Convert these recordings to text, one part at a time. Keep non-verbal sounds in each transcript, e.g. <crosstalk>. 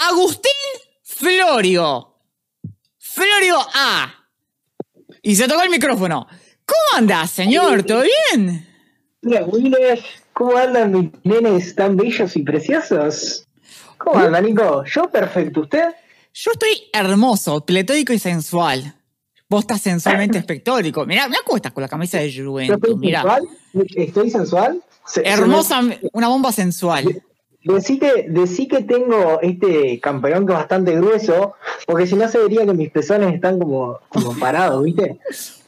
Agustín Florio. Florio A. Y se tocó el micrófono. ¿Cómo andás, señor? ¿Todo bien? Hola, Willis. ¿Cómo andan mis nenes tan bellos y preciosos? ¿Cómo anda, Nico? Yo perfecto. ¿Usted? Yo estoy hermoso, pletórico y sensual. Vos estás sensualmente <laughs> espectórico. Mirá, cómo estás con la camisa de ¿Yo Juventus. estoy Mirá. sensual? ¿Estoy sensual? Se- se Hermosa, una bomba sensual. Decí que, decí que tengo este campeón que es bastante grueso, porque si no se vería que mis pezones están como, como parados, ¿viste?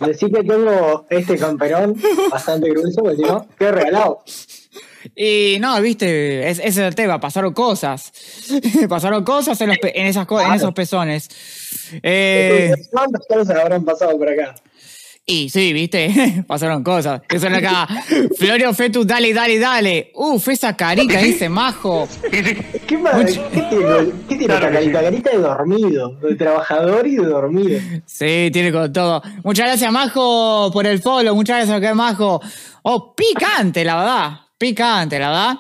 Decí que tengo este campeón bastante grueso, porque si no, qué regalado. Y no, viste, es- ese es el tema, pasaron cosas. <laughs> pasaron cosas en, los pe- en esas co- en esos pezones. Eh, ¿Cuántas cosas habrán pasado por acá? Y sí, viste, <laughs> pasaron cosas. Eso era acá. Florio Fetus, dale, dale, dale. Uf, esa carita, dice majo. <laughs> ¿Qué, ma- ¿qué tiene, ¿qué tiene esta carita? Carita de dormido, de trabajador y de dormido. Sí, tiene con todo. Muchas gracias, Majo, por el follow. Muchas gracias, que Majo. Oh, picante, la verdad. Picante, la verdad.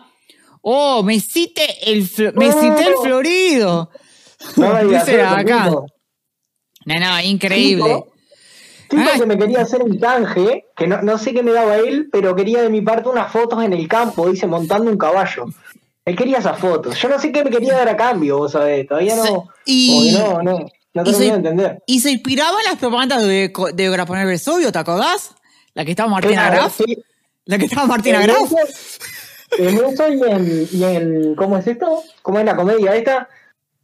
Oh, me cité el, fl- me cité el florido. No Dice acá. No, no, increíble. Tipo, Ay. que me quería hacer un canje, que no, no sé qué me daba él, pero quería de mi parte unas fotos en el campo, dice, montando un caballo. Él quería esas fotos. Yo no sé qué me quería dar a cambio, vos sabés. Todavía no. Y- no, no. No y termino soy- de entender. Y se inspiraba en las propagandas de, de Graponer Vesubio, ¿te acordás? La que estaba Martina Claro, Graf. sí. La que estaba Martina En Graf. eso- En eso y en, y en- ¿Cómo es esto? ¿Cómo es la comedia esta?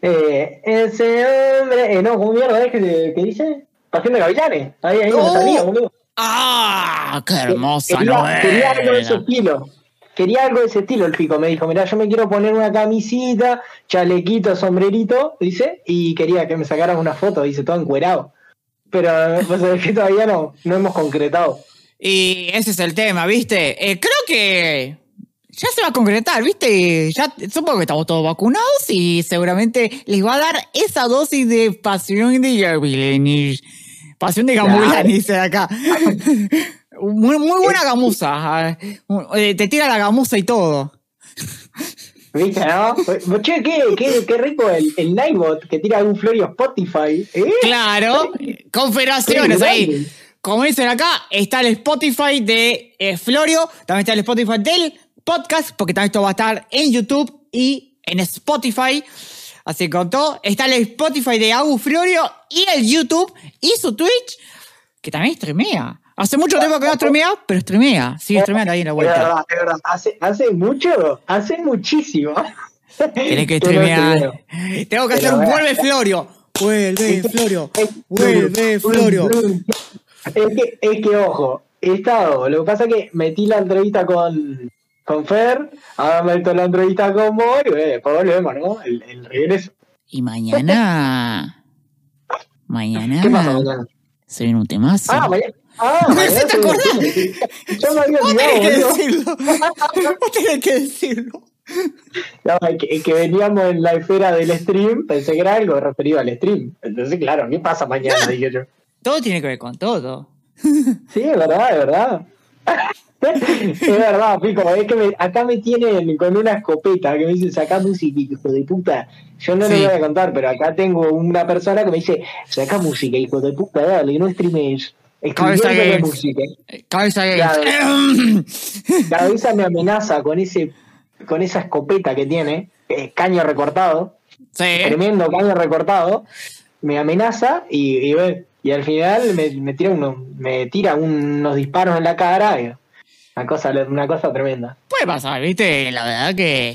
Eh, ese hombre. Eh, no, ¿cómo mierda es que, que dice? Pasión de Gavilanes. Ahí, ahí Oh. me salía, boludo. ¡Ah! ¡Qué hermosa quería, novela! quería algo de ese estilo. Quería algo de ese estilo el pico. Me dijo, mira, yo me quiero poner una camisita, chalequito, sombrerito, dice, y quería que me sacaran una foto, dice, todo encuerado. Pero <laughs> pues, es que todavía no, no hemos concretado. Y ese es el tema, ¿viste? Eh, creo que ya se va a concretar, ¿viste? Ya supongo que estamos todos vacunados y seguramente les va a dar esa dosis de pasión de Gavilanis. Pasión de Gavilanis, dice acá. <laughs> Muy, muy buena gamuza. eh, Te tira la gamuza y todo. ¿Viste, no? Che, qué, qué, qué rico el, el Nightbot que tira un Florio Spotify. ¿eh? Claro, confederaciones ahí. Como dicen acá, está el Spotify de eh, Florio, también está el Spotify del podcast, porque también esto va a estar en YouTube y en Spotify. Así que con todo, está el Spotify de Agu Florio y el YouTube y su Twitch, que también streamea. Hace mucho tiempo que no streamea, pero streamea. Sigue streameando ahí en la Es vuelta. verdad, es verdad. Hace, hace mucho, hace muchísimo. Tienes que <laughs> streamear. Tengo que hacer un vuelve Florio. Vuelve Florio. Es- Vuelve Florio. Es que, es que, ojo, he estado. Lo que pasa es que metí la entrevista con, con Fer, ahora meto la entrevista con vos y bueno, después volvemos, ¿no? El, el regreso. Y mañana. mañana. ¿Qué pasa mañana? Se viene un temazo. Ah, mañana. Ah, <laughs> No sé, ¿te se- acordás? Yo me había Vos olvidado, tenés que decirlo. Vos tenés que decirlo. No, que, que veníamos en la esfera del stream, pensé que era algo referido al stream. Entonces, claro, ¿qué pasa mañana? <laughs> Dije yo. Todo tiene que ver con todo. Sí, es verdad, es verdad. <laughs> es verdad, Pico, es que me- acá me tienen con una escopeta que me dice, saca música, hijo de puta. Yo no Sí. le voy a contar, pero acá tengo una persona que me dice, saca música, hijo de puta, dale, no streames. Cabeza Games. música. Cabeza. Games. <laughs> Cabeza me amenaza con ese con esa escopeta que tiene, es caño recortado, sí. tremendo caño recortado, me amenaza y, y, y al final me, me tira uno, me tira unos disparos en la cara, y una cosa, una cosa tremenda. Puede pasar, ¿viste? La verdad que.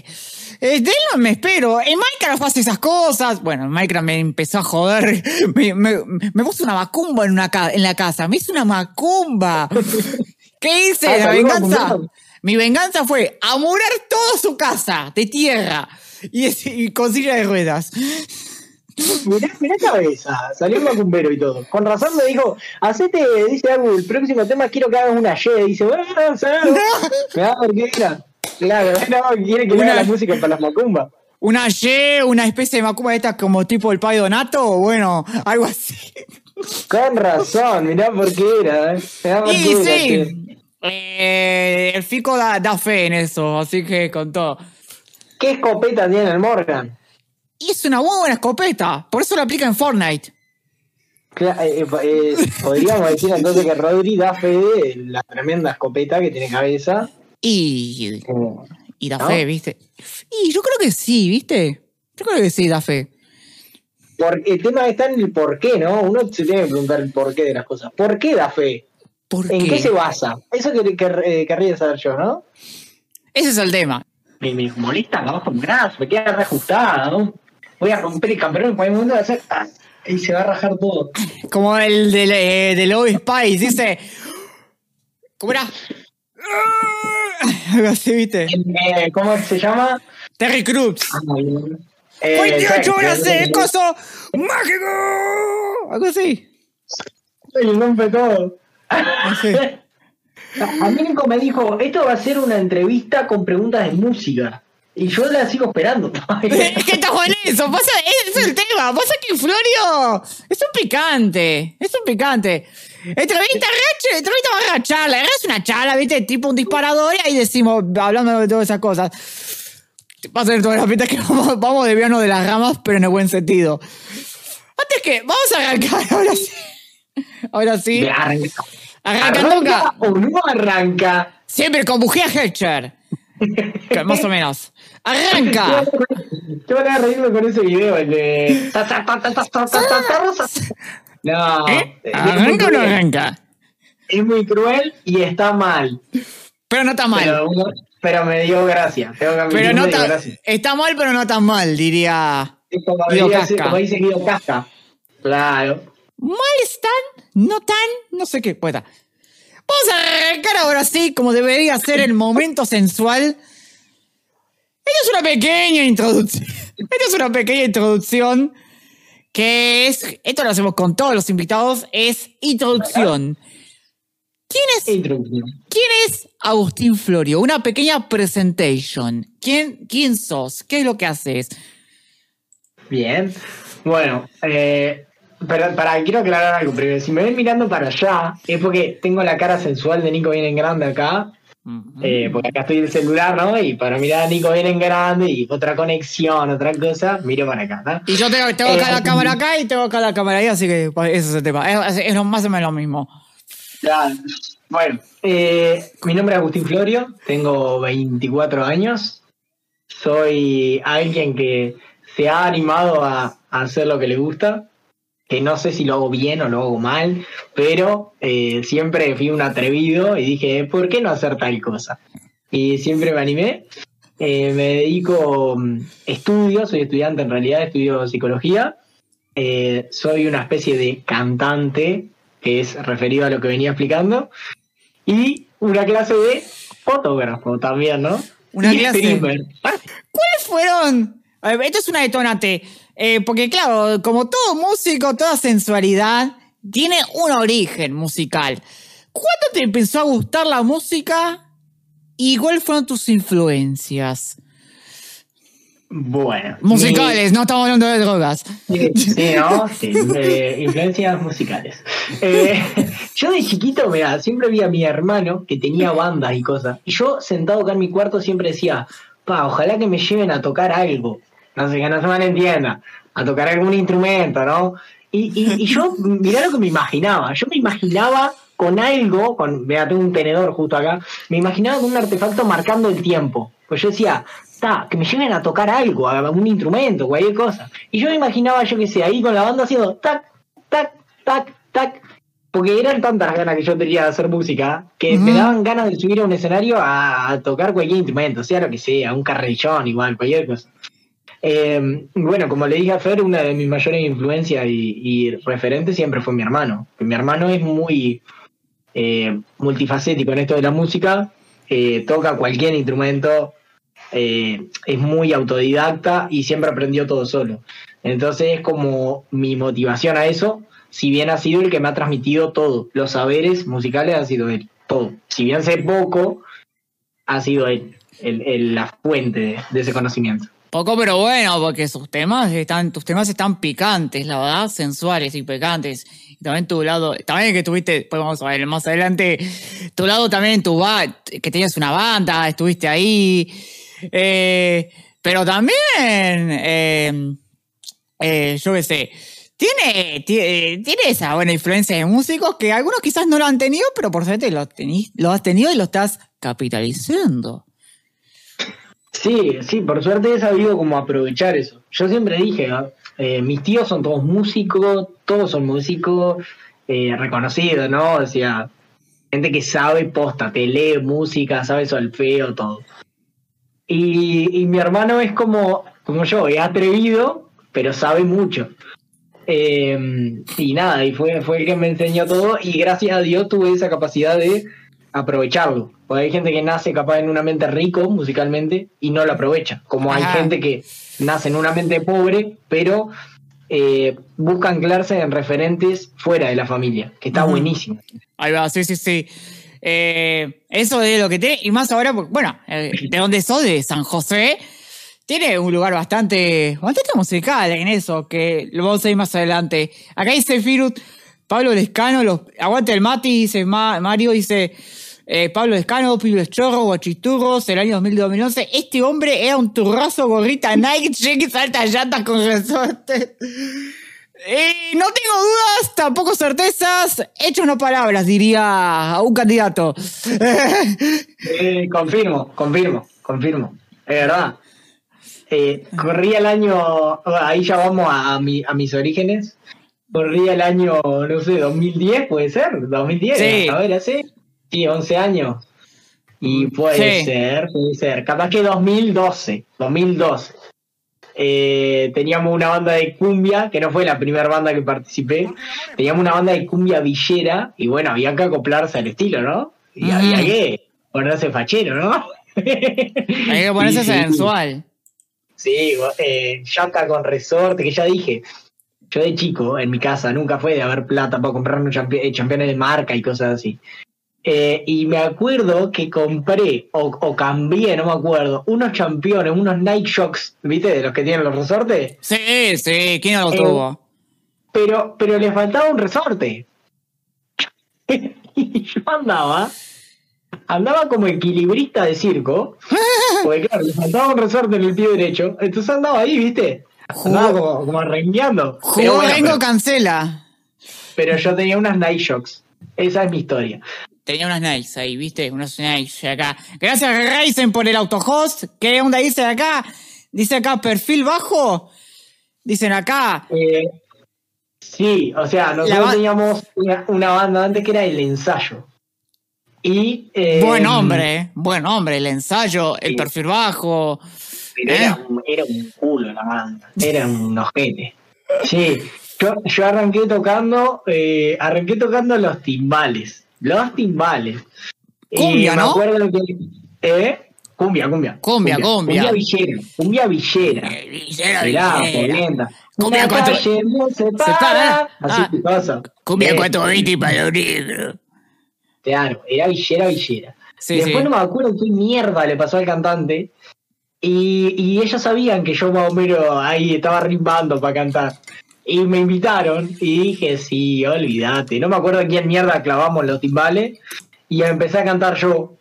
eh, de él no me espero. En Minecraft hace esas cosas. Bueno, en Minecraft me empezó a joder. <laughs> Me, me, me puso una macumba en, una ca- en la casa. Me hizo una macumba. <laughs> ¿Qué hice? Ah, La venganza. Mi venganza fue amurar toda su casa de tierra y, y con silla de ruedas. Mirá, mirá cabeza, salió un macumbero y todo. Con razón me dijo, hacete, dice algo, el próximo tema quiero que hagas una Y. Dice, bueno, no sé. Me da porque era. Claro, no, quiere que le Una- haga la música para las macumbas. Una Y, una especie de macumba de estas como tipo el Pai Donato, o bueno, algo así. Con razón, mirá por qué era. ¿eh? Mirá por Y qué era, che. sí, eh, el Fico da, da fe en eso, así que con todo. ¿Qué escopeta tiene el Morgan? Y es una muy buena escopeta. Por eso la aplica en Fortnite. Cla- eh, eh, <laughs> podríamos decir entonces que Rodri da fe de la tremenda escopeta que tiene cabeza. Y, y da ¿No? fe, ¿viste? Y yo creo que sí, ¿viste? Yo creo que sí, da fe. por- el tema está en el por qué, ¿no? Uno se tiene que preguntar el por qué de las cosas. ¿Por qué da fe? ¿Por ¿En qué? qué se basa? Eso que, que- eh, querría saber yo, ¿no? Ese es el tema. Me, me molesta la bajo un brazo, me queda reajustada, ¿no? Voy a romper el campeón en cualquier momento de hacer. ah, y se va a rajar todo. Como el de, eh, de Love Spice, dice. ¿Cómo era? Algo así, ¿viste? Eh, ¿Cómo se llama? Terry Crews. Eh, 28 horas de coso mágico. Algo así. Y rompe todo. Así. <laughs> A mí me dijo, esto va a ser una entrevista con preguntas de música. Y yo la sigo esperando todavía. <laughs> Es que está Juan eso, pasa, ese es el tema. Pasa que Florio es un picante, es un picante. Entrevista racha, entrevista barra charla, es una charla, viste, tipo un disparador y ahí decimos, hablando de todas esas cosas. Va a ser toda la pinta que <laughs> vamos, vamos desviarnos de las ramas, pero en el buen sentido. Antes que, vamos a arrancar, <laughs> ahora sí. Ahora sí. Arranca. Arranca nunca. ¿Arranca o no arranca? Siempre con bujía Hecher. Que Más o menos. ¡Arranca! Yo van a reírme con ese video, el de. No. ¿Eh? ¿Arranca o no arranca? Es muy cruel y está mal. Pero no está mal. Pero, me dio gracia. Tengo que pero no ta, gracia. está mal, pero no tan mal, diría. Como, Guido diría Casca. como dice Guido Casca. Claro. Mal están, no tan, no sé qué. Pues Vamos a arrancar ahora sí, como debería ser el momento sensual esta es una pequeña introducción. <laughs> Esta es una pequeña introducción que es, esto lo hacemos con todos los invitados, es introducción. ¿Quién es. ¿Quién es Agustín Florio? Una pequeña presentation. ¿Quién, quién sos? ¿Qué es lo que haces? Bien. Bueno, eh, pero para, quiero aclarar algo primero. Si me ven mirando para allá, es porque tengo la cara sensual de Nico bien en grande acá. Eh, porque acá estoy el celular, ¿no? Y para mirar a Nico bien en grande y otra conexión, otra cosa, miro para acá, ¿no? Y yo tengo, tengo acá Eh, la cámara acá y tengo acá la cámara ahí, así que pues, ese es el tema. Es, es lo- más o menos lo mismo. Claro. Bueno, eh, mi nombre es Agustín Florio, tengo 24 años. Soy alguien que se ha animado a, a hacer lo que le gusta, que no sé si lo hago bien o lo hago mal, pero eh, siempre fui un atrevido y dije, ¿por qué no hacer tal cosa? Y siempre me animé. Eh, me dedico, mm, estudio, soy estudiante en realidad, estudio psicología. Eh, soy una especie de cantante, que es referido a lo que venía explicando. Y una clase de fotógrafo también, ¿no? Una Y clase. streamer. ¿Cuáles fueron? A ver, esto es una detonante. Eh, porque, claro, como todo músico, toda sensualidad tiene un origen musical. ¿Cuándo te empezó a gustar la música? ¿Y cuáles fueron tus influencias? Bueno. Musicales, no estamos hablando de drogas. Sí, sí, ¿no? Sí, eh, influencias musicales. Eh, <laughs> yo de chiquito, mira, siempre vi a mi hermano que tenía bandas y cosas. Y yo sentado acá en mi cuarto siempre decía, pa, ojalá que me lleven a tocar algo. No sé, que no se malentienda. A tocar algún instrumento, ¿no? Y, y, y yo, <laughs> mirá lo que me imaginaba. Yo me imaginaba con algo, con, vea, tengo un tenedor justo acá, me imaginaba con un artefacto marcando el tiempo. Pues yo decía, ta, que me lleven a tocar algo, a un instrumento, cualquier cosa. Y yo me imaginaba, yo qué sé, ahí con la banda haciendo tac, tac, tac, tac. Porque eran tantas ganas que yo tenía de hacer música que me daban ganas de subir a un escenario a, a tocar cualquier instrumento, sea lo que sea, un carrillón, igual, cualquier cosa. Eh, bueno, como le dije a Fer, una de mis mayores influencias y, referentes siempre fue mi hermano. Mi hermano es muy eh, multifacético en esto de la música, eh, toca cualquier instrumento, eh, es muy autodidacta y siempre aprendió todo solo. Entonces es como mi motivación a eso, si bien ha sido el que me ha transmitido todo, los saberes musicales han sido él, todo. Si bien sé poco, ha sido él, la fuente de ese conocimiento. Poco pero bueno, porque sus temas están, tus temas están picantes, la verdad, sensuales y picantes. También tu lado, también que tuviste, pues vamos a ver más adelante, tu lado también, tu que tenías una banda, estuviste ahí. Eh, pero también, eh, eh, yo qué sé, tiene, tiene, tiene esa buena influencia de músicos que algunos quizás no lo han tenido, pero por suerte lo has tenido y lo estás capitalizando. Sí, sí, por suerte he sabido cómo aprovechar eso. Yo siempre dije, eh, mis tíos son todos músicos, todos son músicos eh, reconocidos, ¿no? O sea, gente que sabe posta, te lee música, sabe solfeo, todo. Y, y mi hermano es como, como yo, es atrevido, pero sabe mucho. Eh, y nada, y fue, fue el que me enseñó todo y gracias a Dios tuve esa capacidad de aprovecharlo. Porque hay gente que nace capaz en una mente rico musicalmente y no lo aprovecha. Como hay Ajá. gente que nace en una mente pobre, pero eh, busca anclarse en referentes fuera de la familia, que está buenísimo. Ahí va, sí, sí, sí. Eh, eso es lo que tiene, y más ahora, bueno, eh, de donde sos, de San José, tiene un lugar bastante, bastante musical en eso, que lo vamos a ir más adelante. Acá dice Firut, Pablo Lescano, los, aguante el Mati, dice Ma- Mario, dice eh, Pablo Lescano, Pibes Chorro, Guachiturros, el año 2000-2011. Este hombre era un turrazo, gorrita Nike, <laughs> cheques, altas llantas con resorte. Eh, no tengo dudas, tampoco certezas. Hechos no palabras, diría un candidato. <laughs> Eh, confirmo, confirmo, confirmo. Es verdad. Eh, corría el año, ahí ya vamos a, a mi- a mis orígenes. Corría el año, no sé, 2010, puede ser, 2010, Sí. a ver, así. Sí, 11 años. Y puede Sí. ser, puede ser. Capaz que 2012, 2012. Eh, teníamos una banda de cumbia, que no fue la primera banda que participé. Teníamos una banda de cumbia villera, y bueno, había que acoplarse al estilo, ¿no? Y Mm. había que ponerse fachero, ¿no? Hay que <laughs> ponerse sensual. Sí, eh, llanta con resorte, que ya dije. Yo de chico, en mi casa, nunca fue de haber plata para comprarme champi- eh, championes de marca y cosas así. Eh, y me acuerdo que compré o, o cambié, no me acuerdo, unos championes, unos Nike Shocks, ¿viste? De los que tienen los resortes. Sí, sí, ¿quién no lo Eh, tuvo? Pero, pero le faltaba un resorte. <laughs> y yo andaba, andaba como equilibrista de circo, <laughs> porque claro, le faltaba un resorte en el pie derecho, entonces andaba ahí, ¿viste? Andaba como, como rengueando. Pero, Jugó bueno, Rengo pero, cancela. pero yo tenía unas Nike Shocks. Esa es mi historia. Tenía unas nice ahí, ¿viste? Unas nice acá. Gracias Ryzen por el autohost. ¿Qué onda dice acá? Dice acá, perfil bajo. Dicen acá. Eh, sí, o sea, nosotros ba- teníamos una, una banda antes que era el ensayo. Y. eh, Buen hombre, ¿eh? buen hombre. El ensayo, el perfil bajo. Pero ¿Eh? era, un, era un culo la banda. Era un ojete. Sí, yo, yo arranqué tocando, eh, arranqué tocando los timbales. Los timbales. Cumbia, Y me ¿no? acuerdo que. ¿Eh? Cumbia, cumbia. Cumbia, cumbia. Cumbia villera. Cumbia villera. Eh, Villera, Mirá, Villera. Cumbia cuatro- se para. Así Ah. que pasa. Cumbia Eh, 420 para los negros. Claro, era villera, villera. Sí, Después sí. no me acuerdo qué mierda le pasó al cantante. Y, y ellos sabían que yo más o menos ahí estaba rimbando para cantar. Y me invitaron y dije, sí, olvídate. No me acuerdo a quién mierda clavamos los timbales. Y empecé a cantar yo.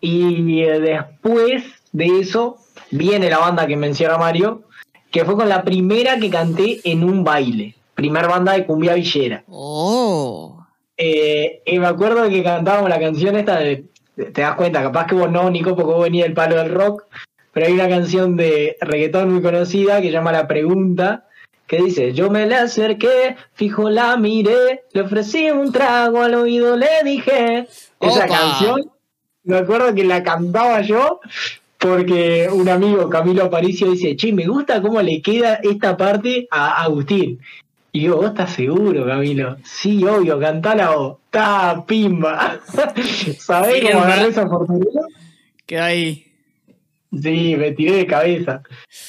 Y eh, después de eso viene la banda que menciona Mario, que fue con la primera que canté en un baile. Primer banda de cumbia villera. Oh. Eh, y me acuerdo que cantábamos la canción esta de. Te das cuenta, capaz que vos no, Nico, porque vos venís del palo del rock. Pero hay una canción de reggaetón muy conocida que se llama La Pregunta. Que dice: Yo me le acerqué, fijo la miré, le ofrecí un trago, al oído le dije. Esa canción, me acuerdo que la cantaba yo. Porque un amigo, Camilo Aparicio, dice, che, me gusta cómo le queda esta parte a Agustín. Y digo, ¿vos estás seguro, Camilo? Sí, obvio, cantala vos. ¡Ta, pimba! <laughs> ¿Sabés Sí, cómo agarré esa oportunidad? Queda ahí. Sí, me tiré de cabeza.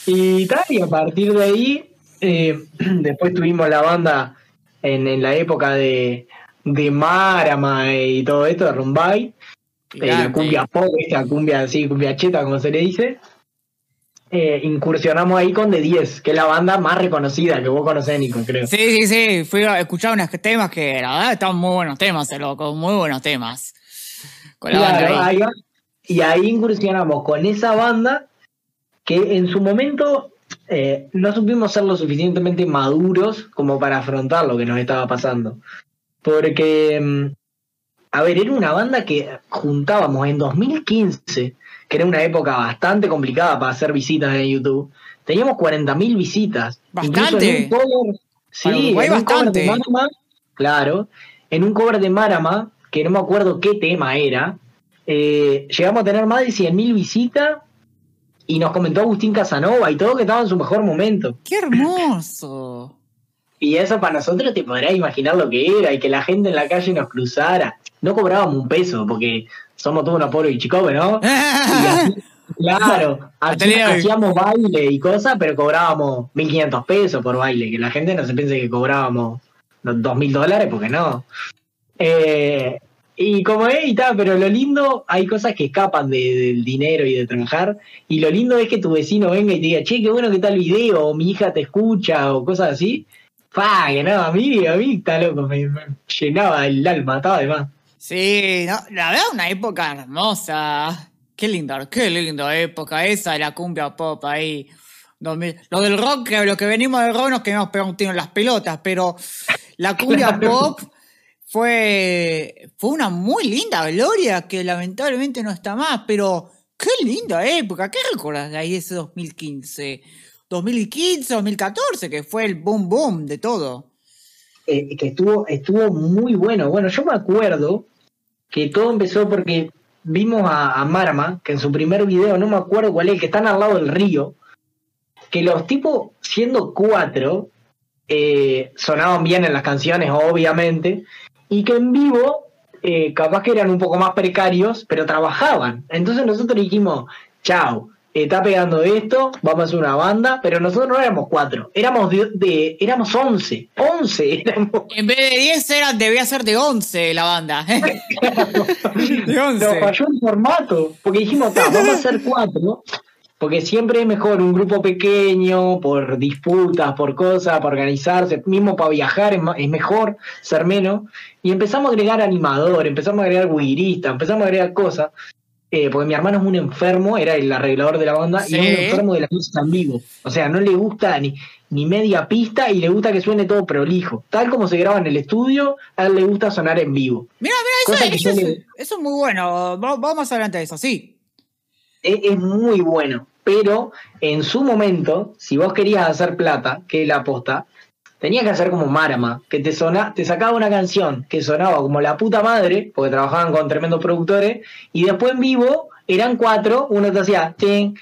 Y tal, y a partir de ahí, eh, <clears throat> después tuvimos la banda en, en la época de, de Marama y todo esto, de Rumbay. eh, la cumbia pop, esta cumbia así, cumbia cheta, como se le dice. Eh, incursionamos ahí con The 10, que es la banda más reconocida que vos conocés, Nico, creo. Sí, sí, sí. Fui a escuchar unos temas que la verdad estaban muy buenos temas, eh, loco. Muy buenos temas. Con la Claro, banda ahí. ahí va. Y ahí incursionamos con esa banda que en su momento eh, no supimos ser lo suficientemente maduros como para afrontar lo que nos estaba pasando. Porque, mm, a ver, era una banda que juntábamos en 2015, que era una época bastante complicada para hacer visitas en YouTube. Teníamos 40.000 visitas. Bastante. sí, en bastante. Marama, claro, en un cover de Marama, que no me acuerdo qué tema era, eh, llegamos a tener más de 100.000 visitas y nos comentó Agustín Casanova y todo que estaba en su mejor momento. ¡Qué hermoso! Y eso para nosotros te podrás imaginar lo que era y que la gente en la calle nos cruzara. No cobrábamos un peso porque somos todos unos pobres y chicos, <laughs> ¿no? claro, hacíamos baile y cosas, pero cobrábamos 1.500 pesos por baile, que la gente no se piense que cobrábamos 2.000 dólares, porque no. Eh, y como es y tal, pero lo lindo, hay cosas que escapan del dinero y de trabajar. Y lo lindo es que tu vecino venga y te diga, che, qué bueno que está el video, o mi hija te escucha, o cosas así. Fa, que no, a mí, a mí está loco, me, llenaba el alma, estaba de más. Sí, no, la verdad, una época hermosa. Qué linda, qué linda época esa de la cumbia pop ahí. Lo del rock, lo que venimos del rock nos quedamos tiro en las pelotas, pero la cumbia <laughs> pop fue, fue una muy linda gloria que lamentablemente no está más, pero qué linda época. ¿Qué recuerdas de ahí ese 2015? 2015, 2014, que fue el boom boom de todo. Eh, que estuvo, estuvo muy bueno. Bueno, yo me acuerdo que todo empezó porque vimos a, Marma, que en su primer video, no me acuerdo cuál es, que están al lado del río, que los tipos, siendo cuatro, eh, sonaban bien en las canciones, obviamente, y que en vivo eh, capaz que eran un poco más precarios, pero trabajaban. Entonces nosotros dijimos, chao, está pegando esto, vamos a hacer una banda, pero nosotros no éramos cuatro, éramos de, éramos once, once éramos. En vez de diez era, debía ser de once la banda. <laughs> de once. Nos falló el formato, porque dijimos, vamos a hacer cuatro, porque siempre es mejor un grupo pequeño, por disputas, por cosas, para organizarse, mismo para viajar es, mejor ser menos. Y empezamos a agregar animador, empezamos a agregar guirista, empezamos a agregar cosas. Eh, porque mi hermano es un enfermo, era el arreglador de la banda, y es un enfermo de la música en vivo. O sea, no le gusta ni, ni media pista y le gusta que suene todo prolijo. Tal como se graba en el estudio, a él le gusta sonar en vivo. Mira, mira, eso, es, muy bueno. Vamos adelante de eso, sí. Es muy bueno pero en su momento, si vos querías hacer plata, que la aposta, tenías que hacer como Marama, que te, te sacaba una canción que sonaba como la puta madre, porque trabajaban con tremendos productores, y después en vivo eran cuatro, uno te hacía ching,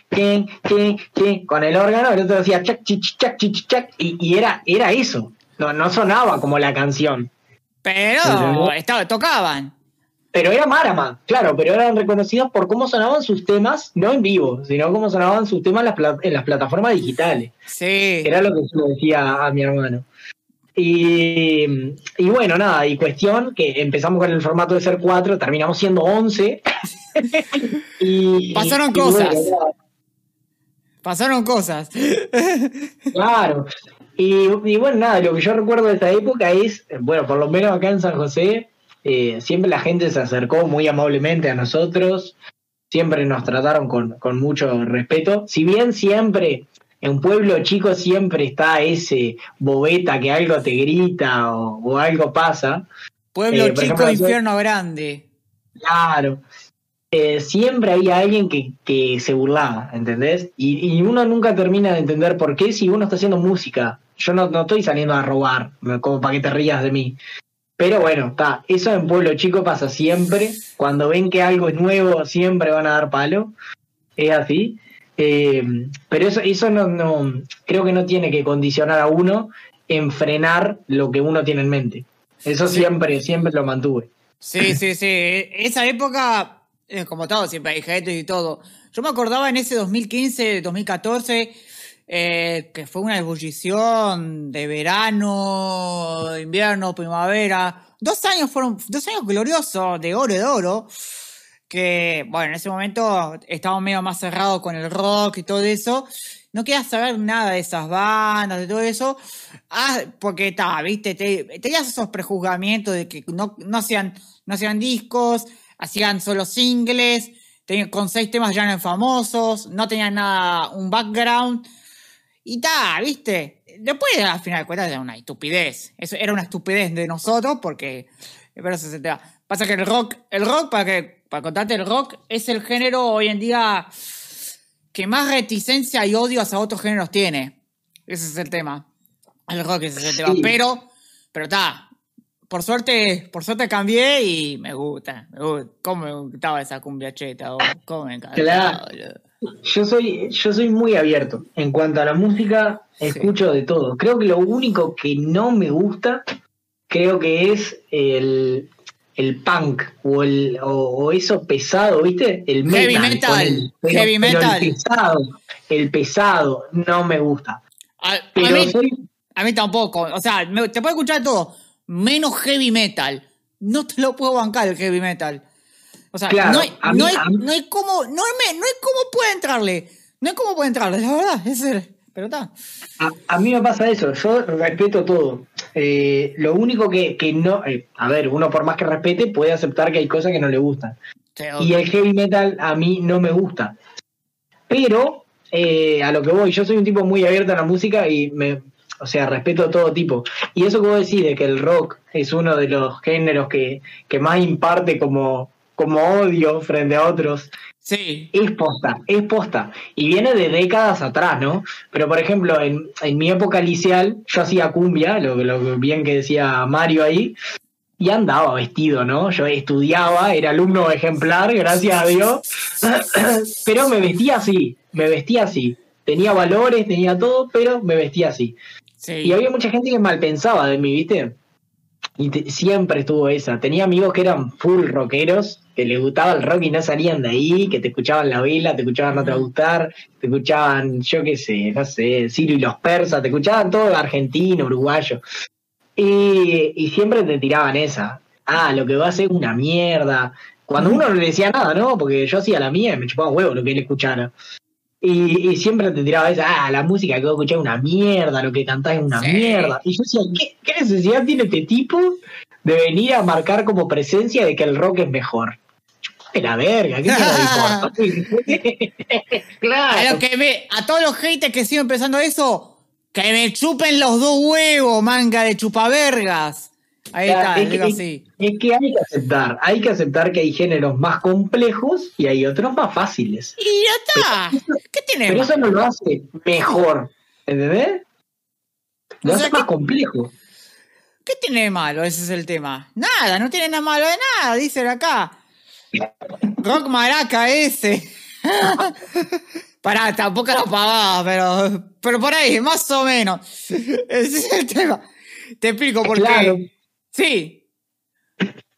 con el órgano, el otro hacía chac, chich, chac, chich, chac, y, y, era, era eso, no, no sonaba como la canción. Pero estaba, tocaban. Pero era Marama, claro, pero eran reconocidos por cómo sonaban sus temas, no en vivo, sino cómo sonaban sus temas en las, plataformas digitales. Sí. Era lo que yo le decía a mi hermano. Y, y, bueno, nada, y cuestión que empezamos con el formato de ser cuatro, terminamos siendo once. <laughs> y, Pasaron cosas. Pasaron cosas. <laughs> claro. Y, y, bueno, nada, lo que yo recuerdo de esta época es, bueno, por lo menos acá en San José, eh, siempre la gente se acercó muy amablemente a nosotros, siempre nos trataron con, mucho respeto. Si bien siempre en un pueblo chico siempre está ese bobeta que algo te grita o, algo pasa. Pueblo eh, chico, infierno grande. Claro. Eh, siempre había alguien que, se burlaba, ¿entendés? Y, uno nunca termina de entender por qué si uno está haciendo música. Yo no, no estoy saliendo a robar, como para que te rías de mí. Pero bueno, está, eso en Pueblo Chico pasa siempre. Cuando ven que algo es nuevo, siempre van a dar palo. Es así. Eh, pero eso, eso no, no, creo que no tiene que condicionar a uno en frenar lo que uno tiene en mente. Eso siempre, siempre lo mantuve. Sí, sí, sí. Esa época, eh, como todo, siempre hay gente y todo. Yo me acordaba en ese 2015, 2014 eh, que fue una ebullición de verano, invierno, primavera. Dos años fueron, dos años gloriosos, de oro de oro, que, bueno, en ese momento estábamos medio más cerrados con el rock y todo eso. No querías saber nada de esas bandas, de todo eso, ah, porque estaba, viste, tenías esos prejuzgamientos de que no, no, hacían, no hacían discos, hacían solo singles, tenían, con seis temas ya eran famosos, no tenían nada, un background Y ta, ¿viste? Después, al final de cuentas, era una estupidez. Eso era una estupidez de nosotros porque. Pero se te va. Pasa que el rock, el rock, para que, para contarte, el rock es el género hoy en día que más reticencia y odio hacia otros géneros tiene. Ese es el tema. El rock ese es el tema. Sí. Pero, pero está. Por suerte, por suerte cambié y me gusta. Me gusta. ¿Cómo me gustaba esa cumbia cheta? ¿Cómo me encantaba, Claro. Yo soy, yo soy muy abierto. En cuanto a la música, escucho de todo. Creo que lo único que no me gusta, creo que es el, el punk o, el, o, o eso pesado, ¿viste? El metal. Heavy metal. Pero- heavy metal. El pesado, el pesado no me gusta. A, a Pero mí, soy, a mí tampoco. O sea, me- te puedo escuchar todo, menos heavy metal. No te lo puedo bancar el heavy metal. O sea, Claro, no, hay, mí- no, hay, no hay cómo, no hay, no hay cómo puede entrarle. No hay cómo puede entrarle, la verdad. Es el- pero está. a, a mí me pasa eso, yo respeto todo. Eh, lo único que, que no, eh, a ver, uno por más que respete puede aceptar que hay cosas que no le gustan. Y el heavy metal a mí no me gusta. Pero eh, a lo que voy, yo soy un tipo muy abierto a la música y me, o sea, respeto todo tipo. Y eso que vos decís de que el rock es uno de los géneros que, que más imparte como, como odio frente a otros, Sí. es posta, es posta. Y viene de décadas atrás, ¿no? Pero por ejemplo, en, en mi época liceal, yo hacía cumbia, lo, lo bien que decía Mario ahí, y andaba vestido, ¿no? Yo estudiaba, era alumno ejemplar, gracias a Dios, <coughs> pero me vestía así, me vestía así. Tenía valores, tenía todo, pero me vestía así. Sí. Y había mucha gente que mal pensaba de mí, ¿viste? Y te- siempre estuvo esa. Tenía amigos que eran full rockeros, que les gustaba el rock y no salían de ahí, que te escuchaban la vela, te escuchaban no te va a gustar, te escuchaban, yo qué sé, no sé, Ciro y los persas, te escuchaban todo argentino, uruguayo. Y, y siempre te tiraban esa. Ah, lo que va a ser una mierda. Cuando uno no le decía nada, ¿no? Porque yo hacía la mía y me chupaba huevo lo que él escuchara. Y, y siempre te tiraba esa, ah, la música que vos escuchás es una mierda, lo que cantás es una Sí. mierda. Y yo decía, ¿qué, qué necesidad tiene este tipo de venir a marcar como presencia de que el rock es mejor? De la verga, ¿qué te <laughs> va <laughs> a importar? A, claro. lo que me- a todos los haters que siguen pensando eso, que me chupen los dos huevos, manga de chupavergas. Ahí está, es, que, digo es- así. es que hay que aceptar, hay que aceptar que hay géneros más complejos y hay otros más fáciles. Y ya está. ¿Qué tiene Pero eso no lo hace mejor, ¿entendés? Lo O sea, hace más ¿qué- complejo. ¿Qué tiene de malo? Ese es el tema. Nada, no tiene nada malo de nada, dicen acá. Rock maraca ese. <laughs> Pará, tampoco la pavada, pero, pero por ahí, más o menos. Ese es el tema. Te explico por Claro. Sí,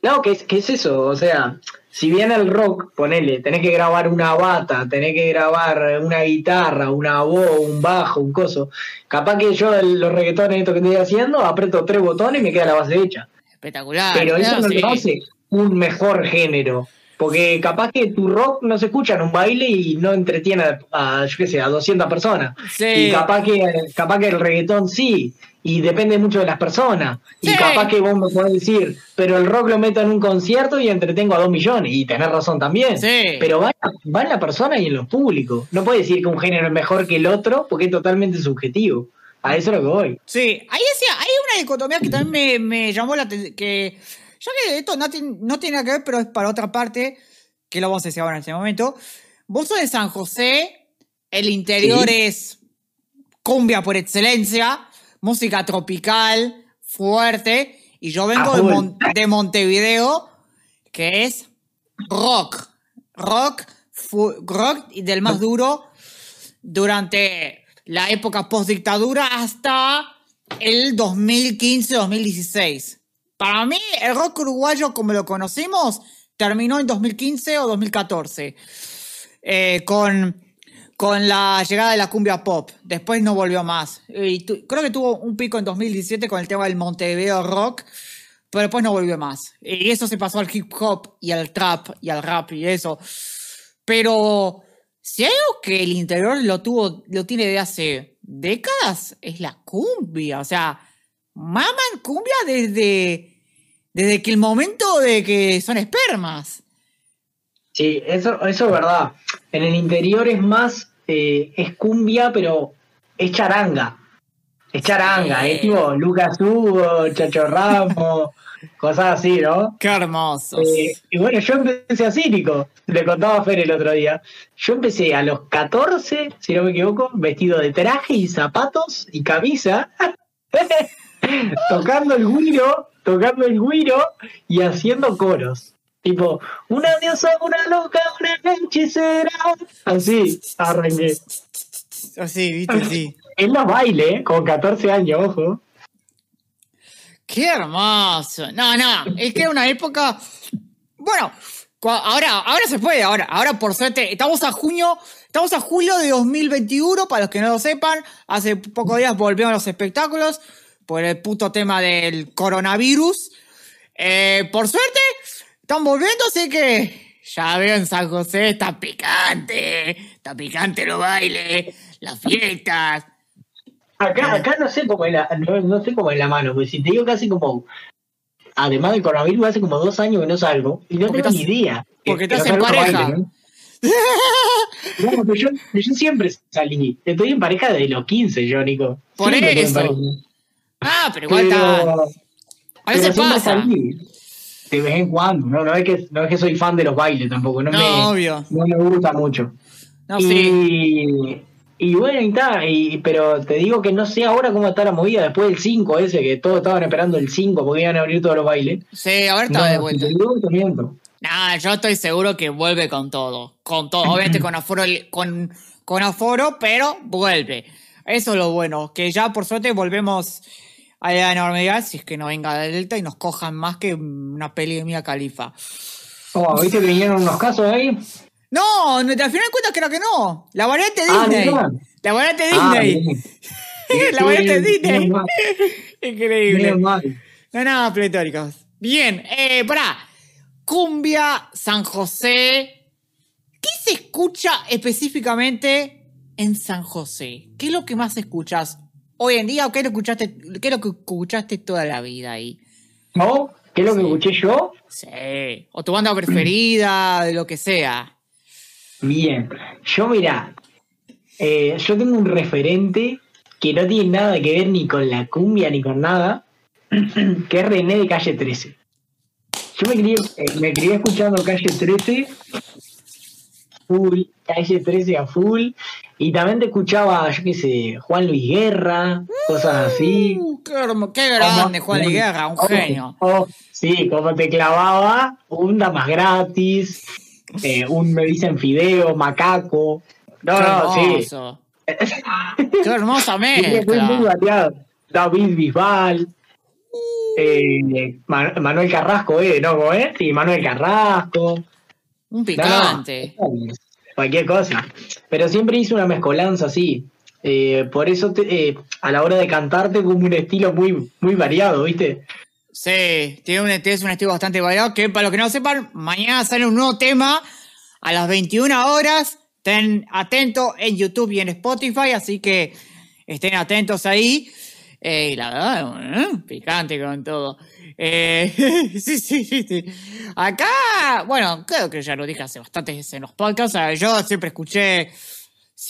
No, ¿qué es, qué es eso? O sea, si bien el rock, ponele, tenés que grabar una bata, tenés que grabar una guitarra, una voz, un bajo, un coso. Capaz que yo el- los reggaetones estos que estoy haciendo, aprieto tres botones y me queda la base hecha. espectacular. Pero eso no sí. lo hace un mejor género. Porque capaz que tu rock no se escucha en un baile y no entretiene a, a, yo qué sé, a 200 personas. Sí. Y capaz que, capaz que el reggaetón sí, y depende mucho de las personas. Y capaz que vos me podés decir, pero el rock lo meto en un concierto y entretengo a dos millones, y tenés razón también. Sí. Pero va, va en la persona y en los públicos. No puedes decir que un género es mejor que el otro porque es totalmente subjetivo. A eso es lo que voy. Sí, ahí decía, hay una dicotomía que también me, me llamó la atención, que ya que esto no tiene, no tiene nada que ver, pero es para otra parte, que lo vamos a decir ahora en este momento. Vos sos de San José, el interior Sí. es cumbia por excelencia, música tropical, fuerte, y yo vengo de. Mon- de Montevideo, que es rock, rock, rock y del más duro durante la época post-dictadura hasta el 2015-2016. Para mí, el rock uruguayo como lo conocimos terminó en 2015 o 2014 eh, con, con la llegada de la cumbia pop. Después no volvió más. Y creo que tuvo un pico en 2017 con el tema del Montevideo Rock, pero después no volvió más. Y eso se pasó al hip hop y al trap y al rap y eso. Pero si hay algo que el interior lo tuvo, lo tiene de hace décadas, es la cumbia. O sea, maman cumbia desde, desde que el momento de que son espermas. Sí, eso, eso es verdad. En el interior es más, eh, es cumbia, pero es charanga. Es charanga, es tipo Lucas Hugo, Chacho Ramos, <laughs> cosas así, ¿no? Qué hermoso. Eh, y bueno, yo empecé así, Nico. Le contaba a Fer el otro día. Yo empecé a los 14, si no me equivoco, vestido de traje y zapatos y camisa, <laughs> tocando el guiro, tocando el guiro y haciendo coros. Tipo, una diosa, una loca, una hechicera. Así, arranqué. Así, viste, sí. En los bailes, con 14 años, ojo. Qué hermoso. No, no, es que una época. Bueno, ahora, ahora se puede, ahora, ahora por suerte, estamos a junio, estamos a julio de 2021, para los que no lo sepan, hace pocos días volvieron los espectáculos por el puto tema del coronavirus. Eh, por suerte, están volviendo, así que ya veo en San José, está picante, está picante los bailes, las fiestas. Acá, acá no sé cómo es la, no, no sé cómo es la mano, porque si te digo casi como, además del coronavirus, hace como dos años que no salgo, y no Porque tengo estás- ni idea. porque Que- estás en pareja. ¿no? <laughs> No, pero yo, yo siempre salí. Estoy en pareja desde los 15, yo, Nico. Por Siempre eso. Ah, pero igual está. A veces pasa. salí. De vez en cuando. No, no, es que, no es que soy fan de los bailes tampoco. No, No, me, obvio. no me gusta mucho. No, sí. y, y bueno, y está. Y, pero te digo que no sé ahora cómo está la movida después del 5 ese, que todos estaban esperando el 5 porque iban a abrir todos los bailes. Sí, a ver, está No, de vuelta. te digo, te miento. Nah, yo estoy seguro que vuelve con todo. Con todo. Obviamente con aforo, con, con aforo, pero vuelve. Eso es lo bueno. Que ya por suerte volvemos a la normalidad. Si es que no venga de Delta y nos cojan más que una peli de Mia Califa. Oh, ¿Viste que vinieron unos casos ahí? No, al final de cuentas creo que no. La variante Ah, Disney. ¿no? la variante Ah, Disney. bien. <laughs> la variante Disney. mal, <laughs> Increíble. mal. No, no, pletóricos. Bien, eh, pará. Cumbia, San José. ¿Qué se escucha específicamente en San José? ¿Qué es lo que más escuchas hoy en día o qué es lo que escuchaste, qué es lo que escuchaste toda la vida ahí? ¿No? ¿Qué es lo que escuché yo? Sí. O tu banda preferida, de lo que sea. Bien. Yo, mira, eh, yo tengo un referente que no tiene nada que ver ni con la cumbia ni con nada, <clears throat> que es René de Calle 13. Yo me crié, eh, me crié escuchando Calle 13, full, Calle 13 a full, y también te escuchaba, yo qué sé, Juan Luis Guerra, cosas así. Uh, qué, hermo- qué grande, Juan Luis Guerra, un Oh, genio. oh, sí, como te clavaba, un damas gratis, eh, un me dicen fideo, macaco. No, Qué no, sí. hermoso. Qué hermosa <laughs> mezcla. David Bisbal, eh, Man- Manuel Carrasco, ¿eh? ¿No? ¿Cómo es? Sí, Manuel Carrasco. Un no, picante. Cualquier cosa. Pero siempre hice una mezcolanza así. Eh, por eso te- eh, a la hora de cantarte como un estilo muy, muy variado, ¿viste? Sí, tiene un, es un estilo bastante variado que para los que no sepan, mañana sale un nuevo tema a las 21 horas. Estén atentos en YouTube y en Spotify, así que estén atentos ahí. Eh, la verdad, eh, picante con todo. Eh, <laughs> sí, sí, sí, sí. Acá, bueno, creo que ya lo dije hace bastantes veces en los podcasts. eh, Yo siempre escuché,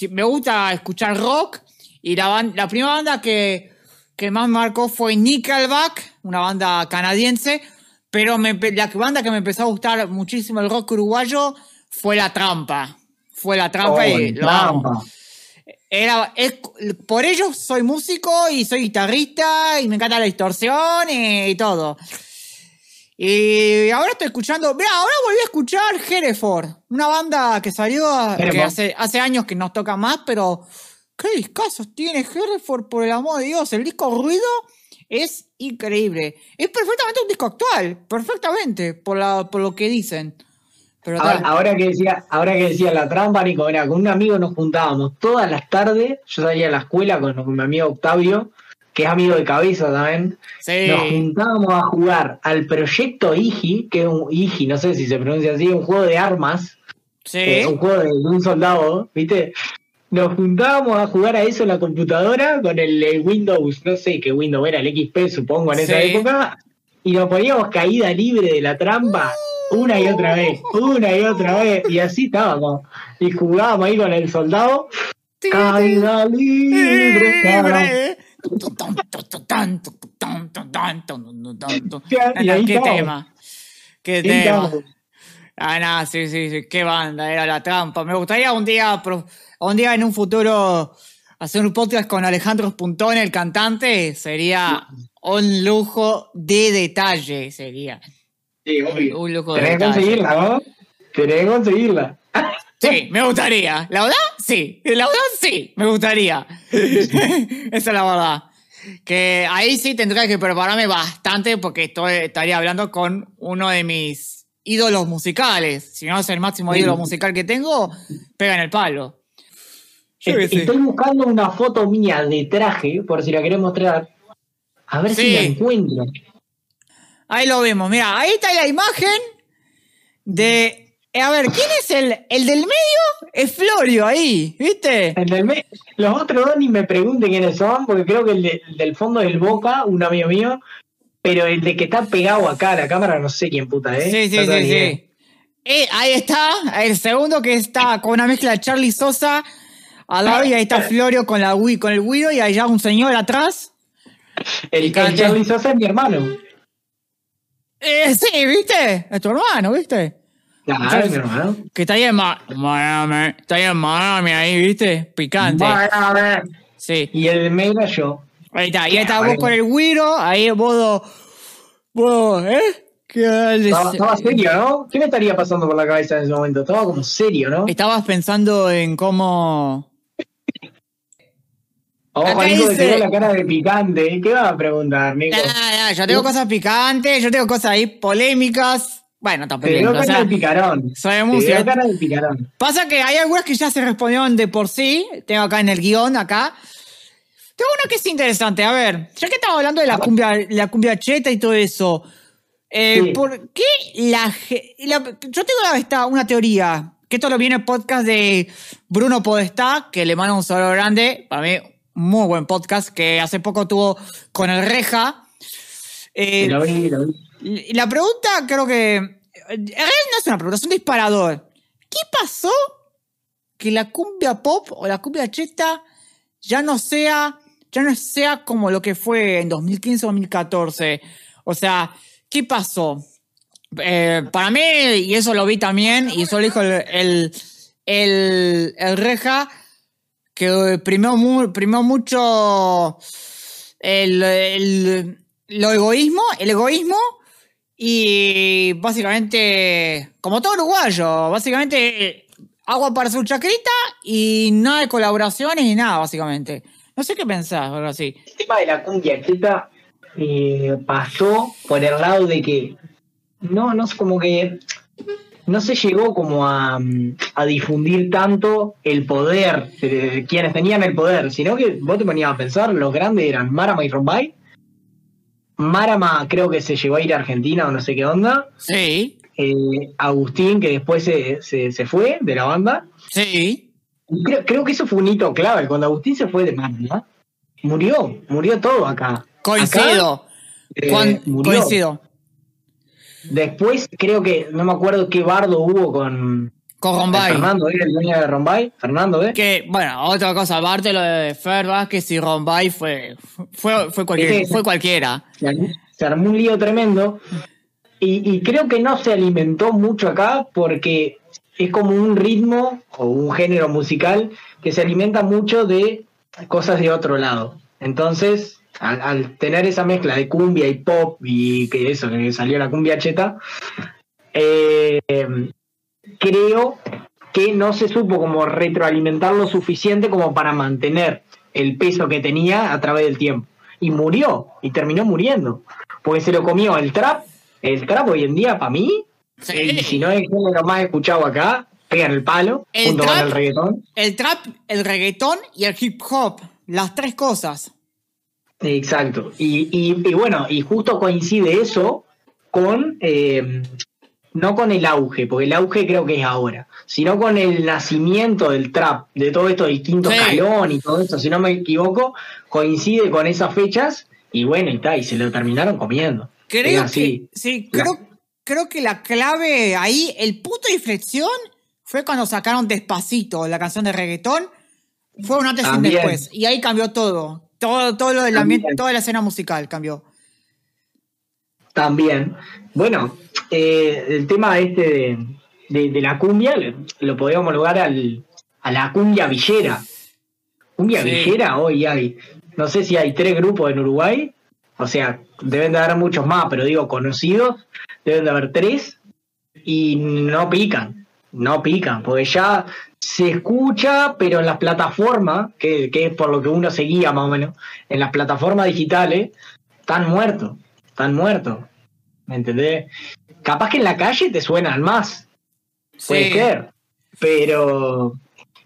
me gusta escuchar rock y la, la primera banda que, que más me marcó fue Nickelback, una banda canadiense, pero me, la banda que me empezó a gustar muchísimo el rock uruguayo fue La Trampa. Fue La Trampa Oh, y lo amo. Era, es- por ello soy músico y soy guitarrista y me encanta la distorsión y, todo. Y ahora estoy escuchando, mira, ahora volví a escuchar Hereford, una banda que salió que hace, hace años que nos toca más, pero qué discazos tiene Hereford, por el amor de Dios. El disco Ruido es increíble. Es perfectamente un disco actual, perfectamente, por, la, por lo que dicen. Pero Ahora, que decía, ahora que decía la trampa, Nico, era con un amigo nos juntábamos todas las tardes. Yo salía a la escuela con, con mi amigo Octavio, que es amigo de cabeza también. Sí. Nos juntábamos a jugar al proyecto IGI, que es un IGI, no sé si se pronuncia así, un juego de armas, Sí. eh, un juego de, de un soldado, ¿viste? Nos juntábamos a jugar a eso en la computadora con el, el Windows, no sé qué Windows era, el XP supongo en esa Sí. época, y nos poníamos caída libre de la trampa una y otra vez, una y otra vez, y así estábamos. Y jugábamos ahí con el soldado, Caída libre. Libre. Y ahí Qué estamos. tema. Qué Ahí tema. estamos. Ah, no, sí, sí, sí, qué banda, era la trampa. Me gustaría un día, un día en un futuro hacer un podcast con Alejandro Spuntone, el cantante, sería un lujo de detalle, sería. Sí, obvio. Un Tenés que conseguirla, ¿no? Tenés que conseguirla. Sí, me gustaría. ¿La verdad? Sí. La verdad, sí, me gustaría. <laughs> Esa es la verdad. Que ahí sí tendría que prepararme bastante porque estoy, estaría hablando con uno de mis ídolos musicales. Si no es el máximo Sí. ídolo musical que tengo, pega en el palo. Yo. Estoy buscando una foto mía de traje, por si la querés mostrar. A ver Sí. si la encuentro. Ahí lo vemos. Mira, ahí está la imagen de. eh, A ver, ¿quién es el, el del medio? Es Florio ahí, ¿viste? El del me- Los otros dos ni me pregunten quiénes son, porque creo que el, de- el del fondo del Boca, un amigo mío, pero el de que está pegado acá a la cámara, no sé quién puta es. Sí, sí, sí, idea. sí. Eh, ahí está, el segundo que está con una mezcla de Charlie Sosa al lado y ahí está Florio con, la, Wii- con el Guido y allá un señor atrás. El, el. Charlie Sosa es mi hermano. Eh, sí, ¿viste? Es tu hermano, ¿viste? Es mi hermano. Que está ahí en Ma- Miami, está ahí en Miami ahí, ¿viste? Picante. Vale. Sí. Y el medio era yo. Ahí está, y ahí está vos con el Guido, ahí vos, vos, ¿eh? ¿Qué Estaba, estaba serio, ¿no? ¿Qué me estaría pasando por la cabeza en ese momento? Estaba como serio, ¿no? Estabas pensando en cómo... Ojo, acá dice- te veo la cara de picante. ¿Qué vas a preguntar, Nico? Ah, ah, yo tengo cosas picantes, yo tengo cosas ahí polémicas. Bueno, tan Te veo polémicas. o cara sea, de picarón. soy de Te música. veo cara de picarón. Pasa que hay algunas que ya se respondieron de por sí. Tengo acá en el guion, acá. Tengo una que es interesante. A ver, ya que estamos hablando de la cumbia, la cumbia cheta y todo eso. eh, Sí. ¿Por qué la, la- Yo tengo esta, una teoría. Que esto lo viene el podcast de Bruno Podestá, que le mando un saludo grande. Para mí, muy buen podcast, que hace poco tuvo con el Reja. Eh, La pregunta creo que... En realidad no es una pregunta, es un disparador. ¿Qué pasó que la cumbia pop o la cumbia cheta ya no sea, ya no sea como lo que fue en 2015-2014? O sea, ¿qué pasó? Eh, para mí, y eso lo vi también, y eso lo dijo el, el, el, el Reja, que mu- primó mucho el, el- lo egoísmo, el egoísmo, y básicamente, como todo uruguayo, básicamente eh, agua para su chacrita y nada de colaboraciones ni nada, básicamente. No sé qué pensás, algo así. El tema de la cumbia cheta eh, pasó por el lado de que no, no es como que no se llegó como a, mm, a difundir tanto el poder de quienes tenían el poder, sino que vos te ponías a pensar, los grandes eran Marama y Rombay. Marama creo que se llegó a ir a Argentina o no sé qué onda. Sí, Eh, Agustín, que después se, se, se fue de la banda. sí. Creo, creo que eso fue un hito clave. Cuando Agustín se fue de Marama, murió, murió todo acá. Coincido. Eh, murió. coincido. Después creo que, no me acuerdo qué bardo hubo con Con Rombay. Fernando, ¿era el dueño de Rombay? Fernando, ¿eh? Que, bueno, otra cosa, aparte lo de Fer Vázquez y Rombay fue, fue, fue, cualquier- Sí. fue cualquiera. Se armó, se armó un lío tremendo. Y, y creo que no se alimentó mucho acá porque es como un ritmo o un género musical que se alimenta mucho de cosas de otro lado. Entonces, al, al tener esa mezcla de cumbia y pop y que eso, que salió la cumbia cheta, eh, creo que no se supo como retroalimentar lo suficiente como para mantener el peso que tenía a través del tiempo. Y murió, y terminó muriendo. Porque se lo comió el trap. El trap hoy en día, para mí, Sí. eh, si no es el género más escuchado acá, pegan el palo, El junto trap- con el reggaetón. El trap, el reggaetón y el hip hop. Las tres cosas. Exacto. Y, y- y bueno, y justo coincide eso con, eh, no con el auge, porque el auge creo que es ahora, sino con el nacimiento del trap, de todo esto del quinto Sí. escalón y todo eso, si no me equivoco, coincide con esas fechas y bueno, y tal, y se lo terminaron comiendo. Creo así. que, sí, La- creo, creo que la clave ahí, el punto de inflexión, fue cuando sacaron Despacito, la canción de reggaetón. Fue un antes y un después. Y ahí cambió todo. Todo, todo lo del ambiente, toda la escena musical cambió. También. Bueno, eh, el tema este de, de- de la cumbia lo, podíamos homologar al, a la cumbia villera. Cumbia Sí. villera hoy hay, no sé si hay tres grupos en Uruguay, o sea, deben de haber muchos más, pero digo, conocidos, deben de haber tres y no pican, no pican, porque ya se escucha, pero en las plataformas, que, que es por lo que uno seguía más o menos, en las plataformas digitales, están muertos, están muertos. ¿Me entendés? Capaz que en la calle te suenan más, puede ser, pero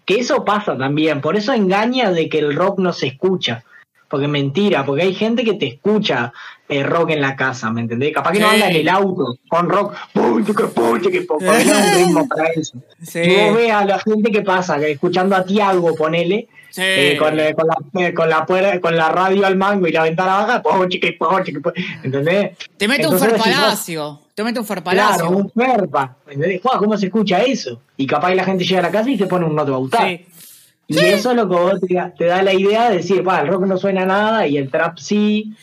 que eso pasa también, por eso engaña de que el rock no se escucha. Porque mentira, porque hay gente que te escucha eh, rock en la casa, ¿me entendés? Capaz que no anda en el auto con rock, ¡pum, chica, pum, chica, pum", porque no hay ritmo para eso. Sí. Y vos ves a la gente que pasa, que escuchando a Tiago, ponele, Sí. eh, con, eh, con la, con, la, puer- con la radio al mango y la ventana baja, ¡pum, chica, pum, chica, pum", ¿entendés? Te mete un Entonces Ferpalacio. Te mete un Ferpalacio. Claro, un ferpa. ¿entendés? ¿Cómo se escucha eso? Y capaz que la gente llega a la casa y se pone un noto bautar. Sí. Y eso es lo que vos te, te da la idea de decir, el rock no suena a nada y el trap sí.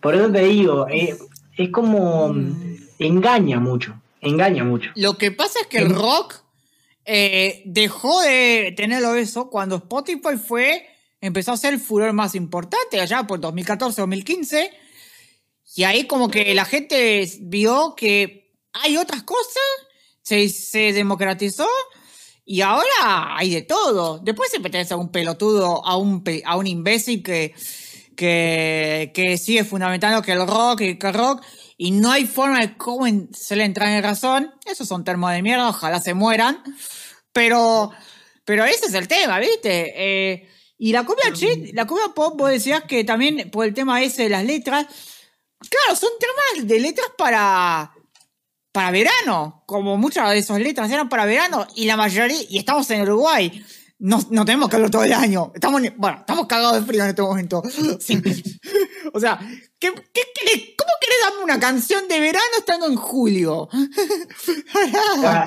Por eso te digo, eh, es como. Mm. engaña mucho. Engaña mucho. Lo que pasa es que el rock eh, dejó de tenerlo eso cuando Spotify fue, empezó a ser el furor más importante allá por 2014-2015. Y ahí como que la gente vio que hay otras cosas, se, se democratizó y ahora hay de todo. Después siempre tenés a un pelotudo, a un, a un imbécil que, que, que sigue fundamentando que el rock y que el rock y no hay forma de cómo se le entra en razón. Esos son termos de mierda, ojalá se mueran. Pero, pero ese es el tema, ¿viste? Eh, y la cumbia chit, la cumbia pop, vos decías que también por el tema ese de las letras, claro, son temas de letras para, para verano, como muchas de esas letras eran para verano, y la mayoría, y estamos en Uruguay, no, no tenemos calor todo el año, estamos, bueno, estamos cagados de frío en este momento. <laughs> Sí. o sea, ¿qué, qué querés- ¿cómo querés darme una canción de verano estando en julio? <laughs> Claro,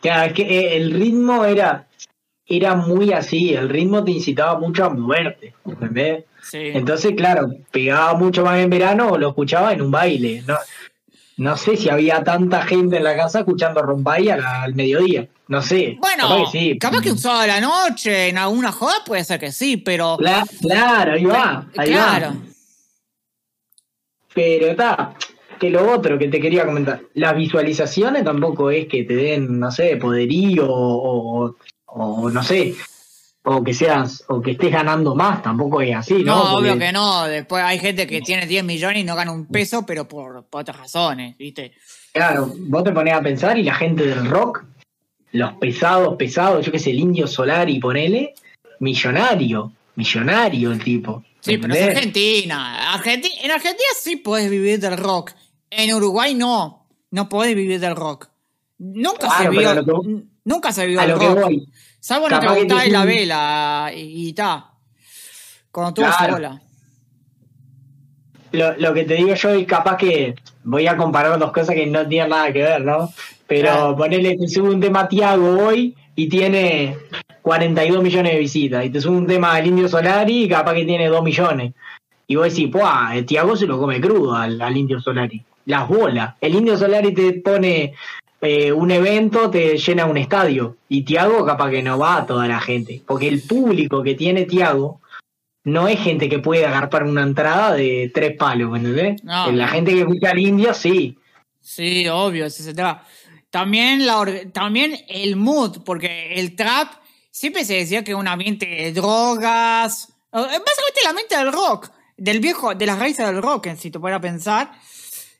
claro, es que eh, el ritmo era, era muy así, el ritmo te incitaba mucho a moverte, ¿entendés? sí. Entonces, claro, pegaba mucho más en verano o lo escuchaba en un baile. No, no sé si había tanta gente en la casa escuchando Rombay al, mediodía. No sé. Bueno, capaz que sí. capaz que usaba la noche en alguna joda, puede ser que sí, pero. Cla- claro, ahí va. Ahí claro. va. Pero está. Que lo otro que te quería comentar, las visualizaciones tampoco es que te den, no sé, poderío o, o- o no sé, o que seas, o que estés ganando más, tampoco es así, ¿no? No, obvio que no. Después hay gente que tiene 10 millones y no gana un peso, pero por, por otras razones, ¿viste? Claro, vos te ponés a pensar y la gente del rock, los pesados, pesados, yo qué sé, el indio solar y ponele, millonario, millonario el tipo. Sí, pero es. Argentina. Argenti- en Argentina sí podés vivir del rock. En Uruguay no. No podés vivir del rock. Nunca se vio. que- Nunca se vio el lo que rock. voy, Salvo no te gustaba la vela y ta. Cuando tuvo Claro. sola. lo, lo que te digo yo es capaz que voy a comparar dos cosas que no tienen nada que ver, ¿no? Pero Claro. ponele, te subo un tema a Tiago hoy y tiene 42 millones de visitas. Y te subo un tema al Indio Solari y capaz que tiene 2 millones. Y vos decís, ¡puah! el Tiago se lo come crudo al, al Indio Solari. Las bolas. El Indio Solari te pone eh, un evento, te llena un estadio. Y Tiago capaz que no va a toda la gente. Porque el público que tiene Tiago no es gente que puede agarpar una entrada de tres palos, ¿me entendés? No. La gente que escucha al indio, sí. Sí, obvio, ese es el tema. También, la, también el mood, porque el trap siempre se decía que es un ambiente de drogas. es Básicamente el ambiente del rock, del viejo, de las raíces del rock, en si te puedes pensar.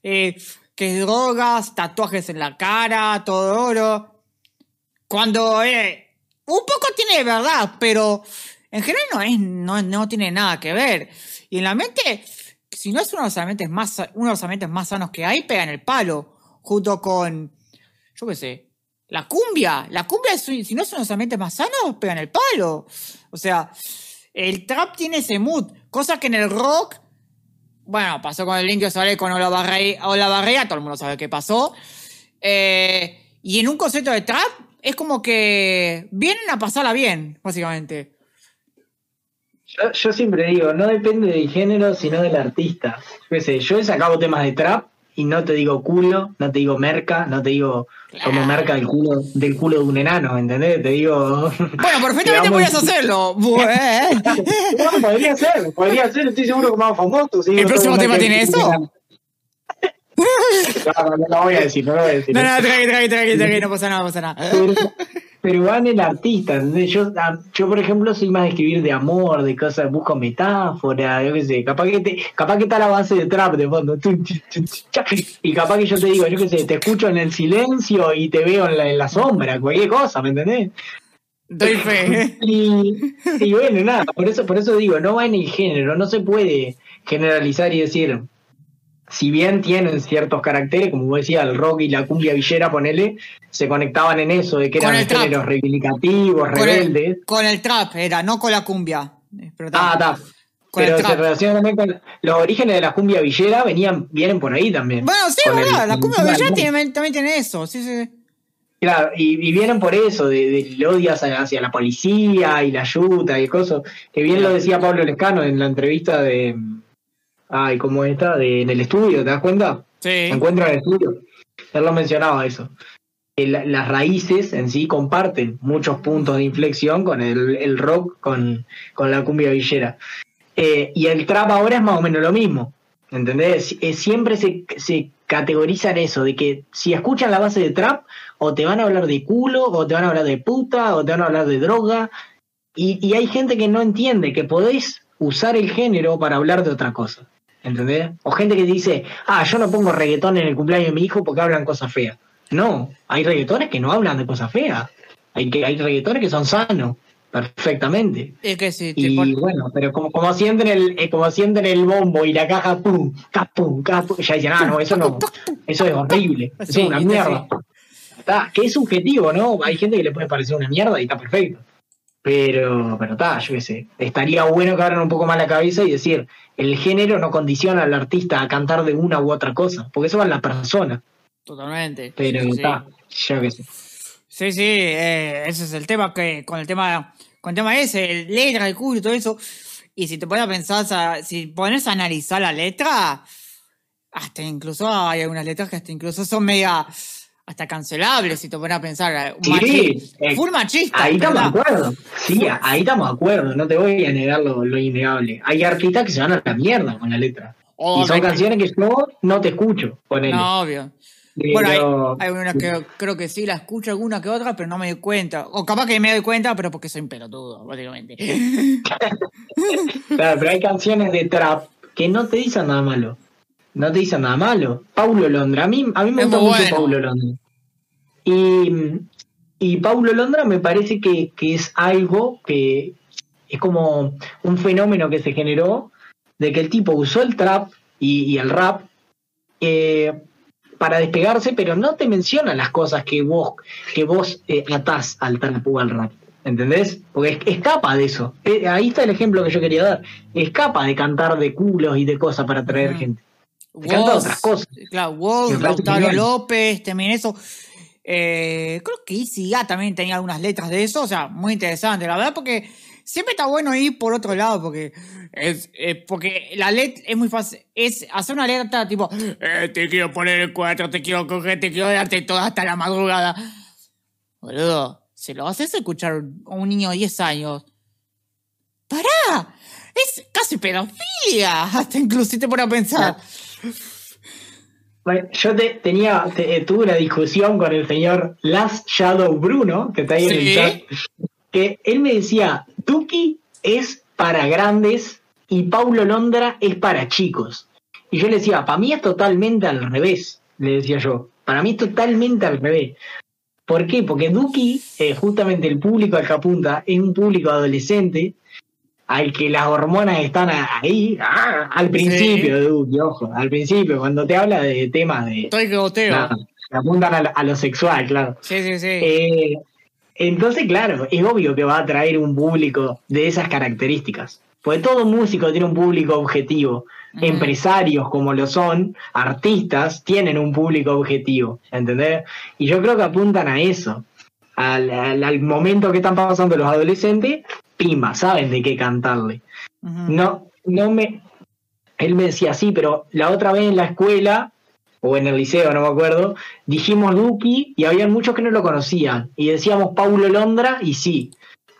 Eh, que drogas, tatuajes en la cara, todo oro. Cuando eh, un poco tiene de verdad, pero en general no es, no, no tiene nada que ver. Y en la mente, si no es uno de los ambientes más, uno de los ambientes más sanos que hay, pega en el palo. Junto con, yo qué sé, la cumbia. La cumbia, es, si no es uno de los ambientes más sanos, pega en el palo. O sea, el trap tiene ese mood. Cosa que en el rock, bueno, pasó con el Indio Solar y con Olavarría, Olavarría, todo el mundo sabe qué pasó. Eh, y en un concepto de trap, es como que vienen a pasarla bien, básicamente. Yo, siempre digo, no depende del género, sino del artista. Yo sé, yo he sacado temas de trap y no te digo culo, no te digo merca, no te digo como merca del culo, del culo de un enano, ¿entendés? Te digo. <laughs> Bueno, perfectamente <laughs> podrías hacerlo. <laughs> Bueno, podría ser, podría ser, estoy seguro que más famoso. sí, ¿El no próximo tema tiene eso? No, no, no lo voy a decir, no lo voy a decir. No, no, tranqui, tranqui, tranqui, tranqui, no pasa nada, no pasa nada. Pero, va en el artista. Yo, ah, yo, por ejemplo, soy más de escribir de amor, de cosas, busco metáforas, yo qué sé. Capaz que, te, capaz que está la base de trap de fondo. <laughs> Y capaz que yo te digo, yo qué sé, te escucho en el silencio y te veo en la, en la sombra, cualquier cosa, ¿me entendés? Doy fe. <laughs> Y, y bueno, nada, por eso, por eso digo, no va en el género, no se puede generalizar y decir, si bien tienen ciertos caracteres, como vos decías, el rock y la cumbia villera, ponele, se conectaban en eso, de que eran géneros reivindicativos, Con rebeldes. el, con el trap era, no con la cumbia. Pero Ah, está. Pero se relaciona también con los orígenes de la cumbia villera, venían, vienen por ahí también. Bueno, sí, verdad, el- la cumbia villera tiene- también tiene eso, sí, sí. sí. Claro, y, y vienen por eso, de, del odio hacia, hacia la policía y la ayuda y cosas, que bien lo decía Pablo Lescano en la entrevista de, ay, ¿cómo está? De, en el estudio, ¿te das cuenta? Sí. Encuentro en el estudio. Él lo mencionaba eso. Las raíces en sí comparten muchos puntos de inflexión con el, el rock, con, con la cumbia villera. Eh, y el trap ahora es más o menos lo mismo. ¿Entendés? Eh, siempre se, se categoriza en eso, de que si escuchan la base de trap, o te van a hablar de culo, o te van a hablar de puta, o te van a hablar de droga. Y, y hay gente que no entiende que podés usar el género para hablar de otra cosa. ¿Entendés? O gente que dice, ah, yo no pongo reggaetón en el cumpleaños de mi hijo porque hablan cosas feas. No, hay reggaetones que no hablan de cosas feas. Hay, que, hay reggaetones que son sanos, perfectamente. Es que sí, Y pon- bueno, pero como, como sienten el, eh, como sienten el bombo y la caja pum, ca, pum, ca, pum, ya dicen, ah, no, eso no, eso es horrible, eso Sí, es una sí. mierda. Está, que es subjetivo, ¿no? Hay gente que le puede parecer una mierda y está perfecto. Pero, pero está, yo qué sé. Estaría bueno que abran un poco más la cabeza y decir, el género no condiciona al artista a cantar de una u otra cosa, porque eso va en la persona. Totalmente. Pero Sí. está, yo qué sé. Sí, sí, eh, ese es el tema que con el tema, con el tema ese, el letra, el culo y todo eso. Y si te pones a pensar, si pones a analizar la letra, hasta incluso hay algunas letras que hasta incluso son media hasta cancelables si te pones a pensar. eh, Sí, machi- eh, full machista. Ahí estamos de acuerdo. Sí, ahí estamos de acuerdo. No te voy a negar lo, lo innegable. Hay artistas que se van a la mierda con la letra. Y son canciones que yo no te escucho con él. No, obvio. Bueno, hay, hay una que creo que sí la escucho alguna que otra, pero no me doy cuenta. O capaz que me doy cuenta, pero porque soy un pelotudo, básicamente. <laughs> Claro, pero hay canciones de trap que no te dicen nada malo. No te dicen nada malo. Paulo Londra. A mí, a mí me gusta mucho bueno. Paulo Londra. Y, y Paulo Londra me parece que, que es algo que es como un fenómeno que se generó de que el tipo usó el trap y, y el rap eh, para despegarse, pero no te menciona las cosas que vos, que vos eh, atás al trap o al rap. ¿Entendés? Porque es- escapa de eso. Eh, ahí está el ejemplo que yo quería dar. Escapa de cantar de culos y de cosas para atraer Ujú. gente. Woz, otras cosas. Claro, Woz, Me Lautaro. López, también eso. Eh, creo que ICA también tenía algunas letras de eso, o sea, muy interesante, la verdad, porque siempre está bueno ir por otro lado, porque es, eh, porque la letra es muy fácil, es hacer una letra tipo, eh, te quiero poner el cuatro, te quiero coger, te quiero darte todo hasta la madrugada. Boludo, se lo haces escuchar a un niño de 10 años. ¡Pará! Es casi pedofilia, <laughs> hasta inclusive te pones a pensar. Bueno, yo te, tenía, te- tuve una discusión con el señor Last Shadow Bruno, que está ahí en el chat, que él me decía, Tuki es para grandes y Paulo Londra es para chicos. Y yo le decía, para mí es totalmente al revés, le decía yo. Para mí es totalmente al revés. ¿Por qué? Porque Duki, eh, justamente el público al que apunta, es un público adolescente al que las hormonas están ahí, ah, al principio ojo, al principio, cuando te habla de temas de... Estoy que goteo. nada, que apuntan a, lo- a lo sexual, claro. Sí, sí, sí. Eh, entonces, claro, es obvio que va a atraer un público de esas características. Porque todo músico tiene un público objetivo. Empresarios como lo son, artistas, tienen un público objetivo. ¿Entendés? Y yo creo que apuntan a eso. Al, al- al momento que están pasando los adolescentes, pimba, saben de qué cantarle. No, no me. Él me decía sí, pero la otra vez en la escuela, o en el liceo, no me acuerdo, dijimos Duki y había muchos que no lo conocían. Y decíamos Paulo Londra y sí.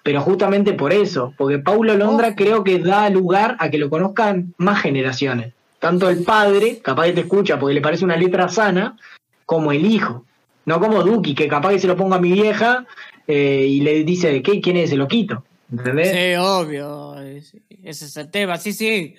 Pero justamente por eso, porque Paulo Londra oh. creo que da lugar a que lo conozcan más generaciones. Tanto el padre, capaz que te escucha porque le parece una letra sana, como el hijo. No como Duki, que capaz que se lo ponga a mi vieja eh, y le dice, ¿qué? ¿quién es? Se lo quito. ¿Entendés? Sí, obvio. Ese es el tema. Sí, sí.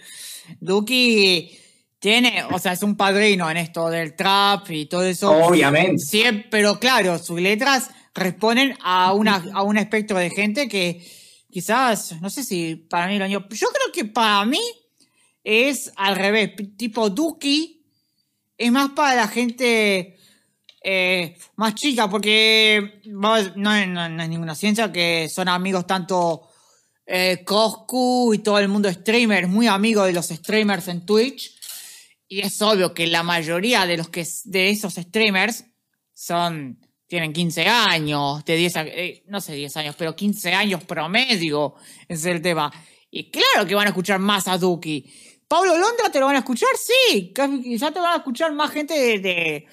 Duki tiene, o sea, es un padrino en esto del trap y todo eso. Obviamente. Sí, pero claro, sus letras responden a, una, a un espectro de gente que quizás, no sé si para mí lo año. Yo creo que para mí es al revés. Tipo Duki es más para la gente eh, más chica, porque no, no, es ninguna ciencia que son amigos tanto eh, Coscu y todo el mundo streamer, muy amigo de los streamers en Twitch. Y es obvio que la mayoría de los que de esos streamers son tienen 15 años, de 10 eh, no sé 10 años, pero 15 años promedio, es el tema. Y claro que van a escuchar más a Duki. Pablo Londra te lo van a escuchar, sí, quizás te van a escuchar más gente de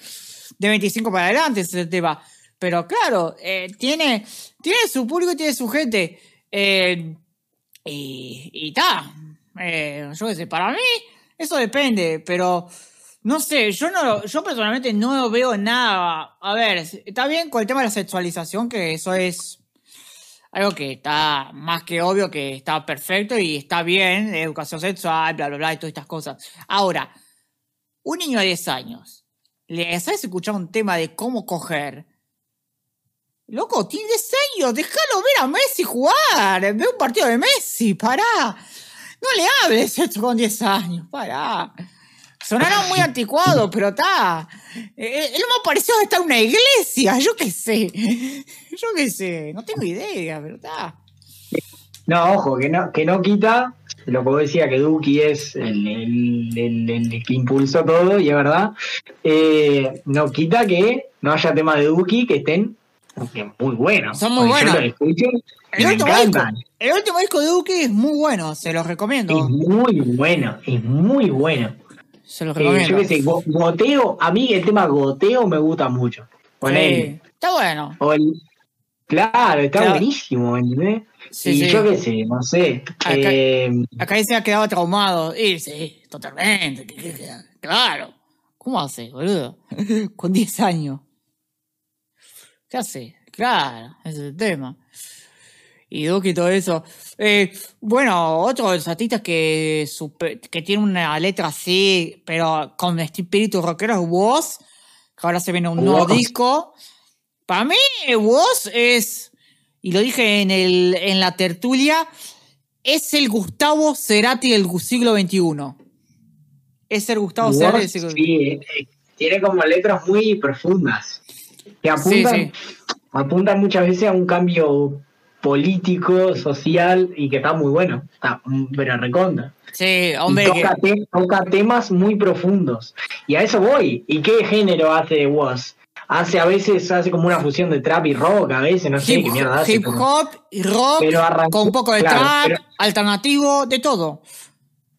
25 para adelante ese tema. Pero claro, eh, tiene, tiene su público y tiene su gente. Eh, y está. Eh, yo qué sé, para mí eso depende, pero no sé, yo no yo personalmente no veo nada. A ver, está bien con el tema de la sexualización, que eso es algo que está más que obvio, que está perfecto y está bien, educación sexual, bla, bla, bla, y todas estas cosas. Ahora, un niño de 10 años le sabes escuchar un tema de cómo coger. Loco, tiene 10 años, déjalo ver a Messi jugar. Ve un partido de Messi, pará. No le hables esto con 10 años, pará. Sonará muy anticuado, pero está. Él me ha parecido estar en una iglesia, yo qué sé. <laughs> Yo qué sé, no tengo idea, pero está. No, ojo, que no, que no quita lo que decía que Duki es el, que impulsó todo, y es verdad, eh, no quita que no haya temas de Duki que estén muy buenos. Son muy buenos. el, último disco, de Duki es muy bueno, se los recomiendo. Es muy bueno, es muy bueno. Se los recomiendo. Eh, yo qué sé, goteo, a mí el tema goteo me gusta mucho. Está bueno. claro, está buenísimo, ¿entendés? Y yo qué sé, no sé. Acá, eh, acá se ha quedado traumado. Y sí, totalmente. Claro. ¿Cómo hace, boludo? <laughs> Con 10 años. ¿Qué hace? Claro, ese es el tema. Y Duki y todo eso. Eh, bueno, otro de los artistas que, que tiene una letra así, pero con espíritu rockero es Woz, que ahora se viene un nuevo disco. Para mí, Woz es y lo dije en, el, en la tertulia, es el Gustavo Cerati del siglo XXI. Es el Gustavo Cerati del siglo XXI. Sí, eh, tiene como letras muy profundas, que apuntan, apuntan muchas veces a un cambio político, social, y que está muy bueno, está pero reconda. Sí, hombre. toca, temas muy profundos. Y a eso voy. ¿Y qué género hace Woz? Hace a veces hace como una fusión de trap y rock, a veces, no sé qué mierda hace. Hip hop y rock, con un poco de trap, alternativo, de todo.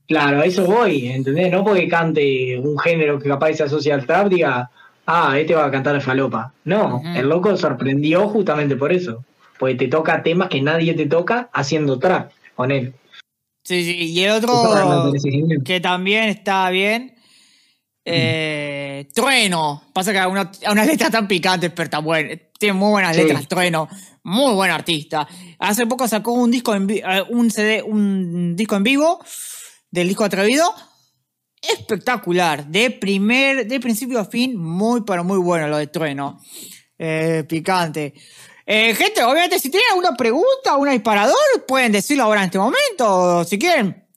Claro, a eso voy, ¿entendés? No porque cante un género que capaz se asocia al trap, diga, ah, este va a cantar falopa. No, el loco sorprendió justamente por eso. Porque te toca temas que nadie te toca haciendo trap con él. Sí, sí, y el otro que también está bien eh, Trueno. Pasa que a una, una letra tan picante, pero está buena. Tiene muy buenas letras, Trueno. Muy buen artista. Hace poco sacó un disco en eh, un CD, un disco en vivo del disco atrevido. Espectacular. De primer, de principio a fin, muy, pero muy bueno lo de Trueno. Eh, picante. Eh, gente, obviamente, si tienen alguna pregunta, un disparador, pueden decirlo ahora en este momento, si quieren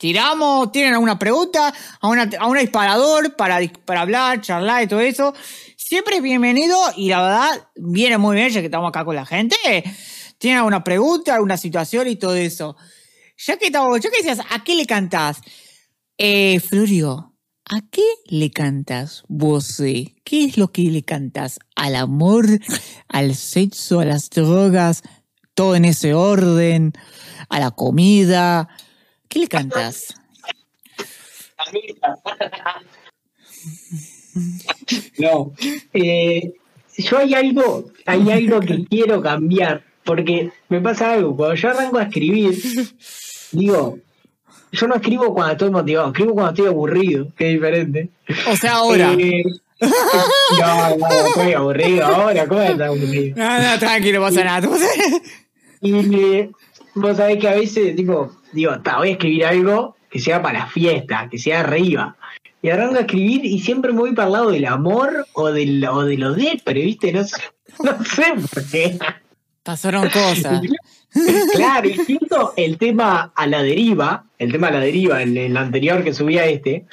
tiramos, tienen alguna pregunta, a, una, a un disparador para, para hablar, charlar y todo eso, siempre es bienvenido y la verdad viene muy bien ya que estamos acá con la gente. Tienen alguna pregunta, alguna situación y todo eso. Ya que estamos, ya que decías, ¿a qué le cantás? Eh, Florio, ¿a qué le cantas vos? ¿Qué es lo que le cantas? ¿Al amor? ¿Al sexo? ¿A las drogas? ¿Todo en ese orden? ¿A la comida? ¿Qué le cantas? <laughs> No. Eh, yo hay algo, hay algo que <laughs> quiero cambiar, porque me pasa algo, cuando yo arranco a escribir, <laughs> digo, yo no escribo cuando estoy motivado, escribo cuando estoy aburrido, que es diferente. O sea, ahora. Eh, no, no, estoy aburrido ahora, ¿cómo estás aburrido? No, no, tranquilo, pasa nada. Y eh, vos sabés que a veces, tipo, digo, ta, voy a escribir algo que sea para la fiesta, que sea arriba. Y arranco a escribir y siempre me voy para el lado del amor o, del, o de lo depre, ¿viste? No sé, <laughs> no sé por qué. Pasaron cosas. <laughs> Claro, y siento el tema a la deriva, el tema a la deriva, el, el anterior que subía este,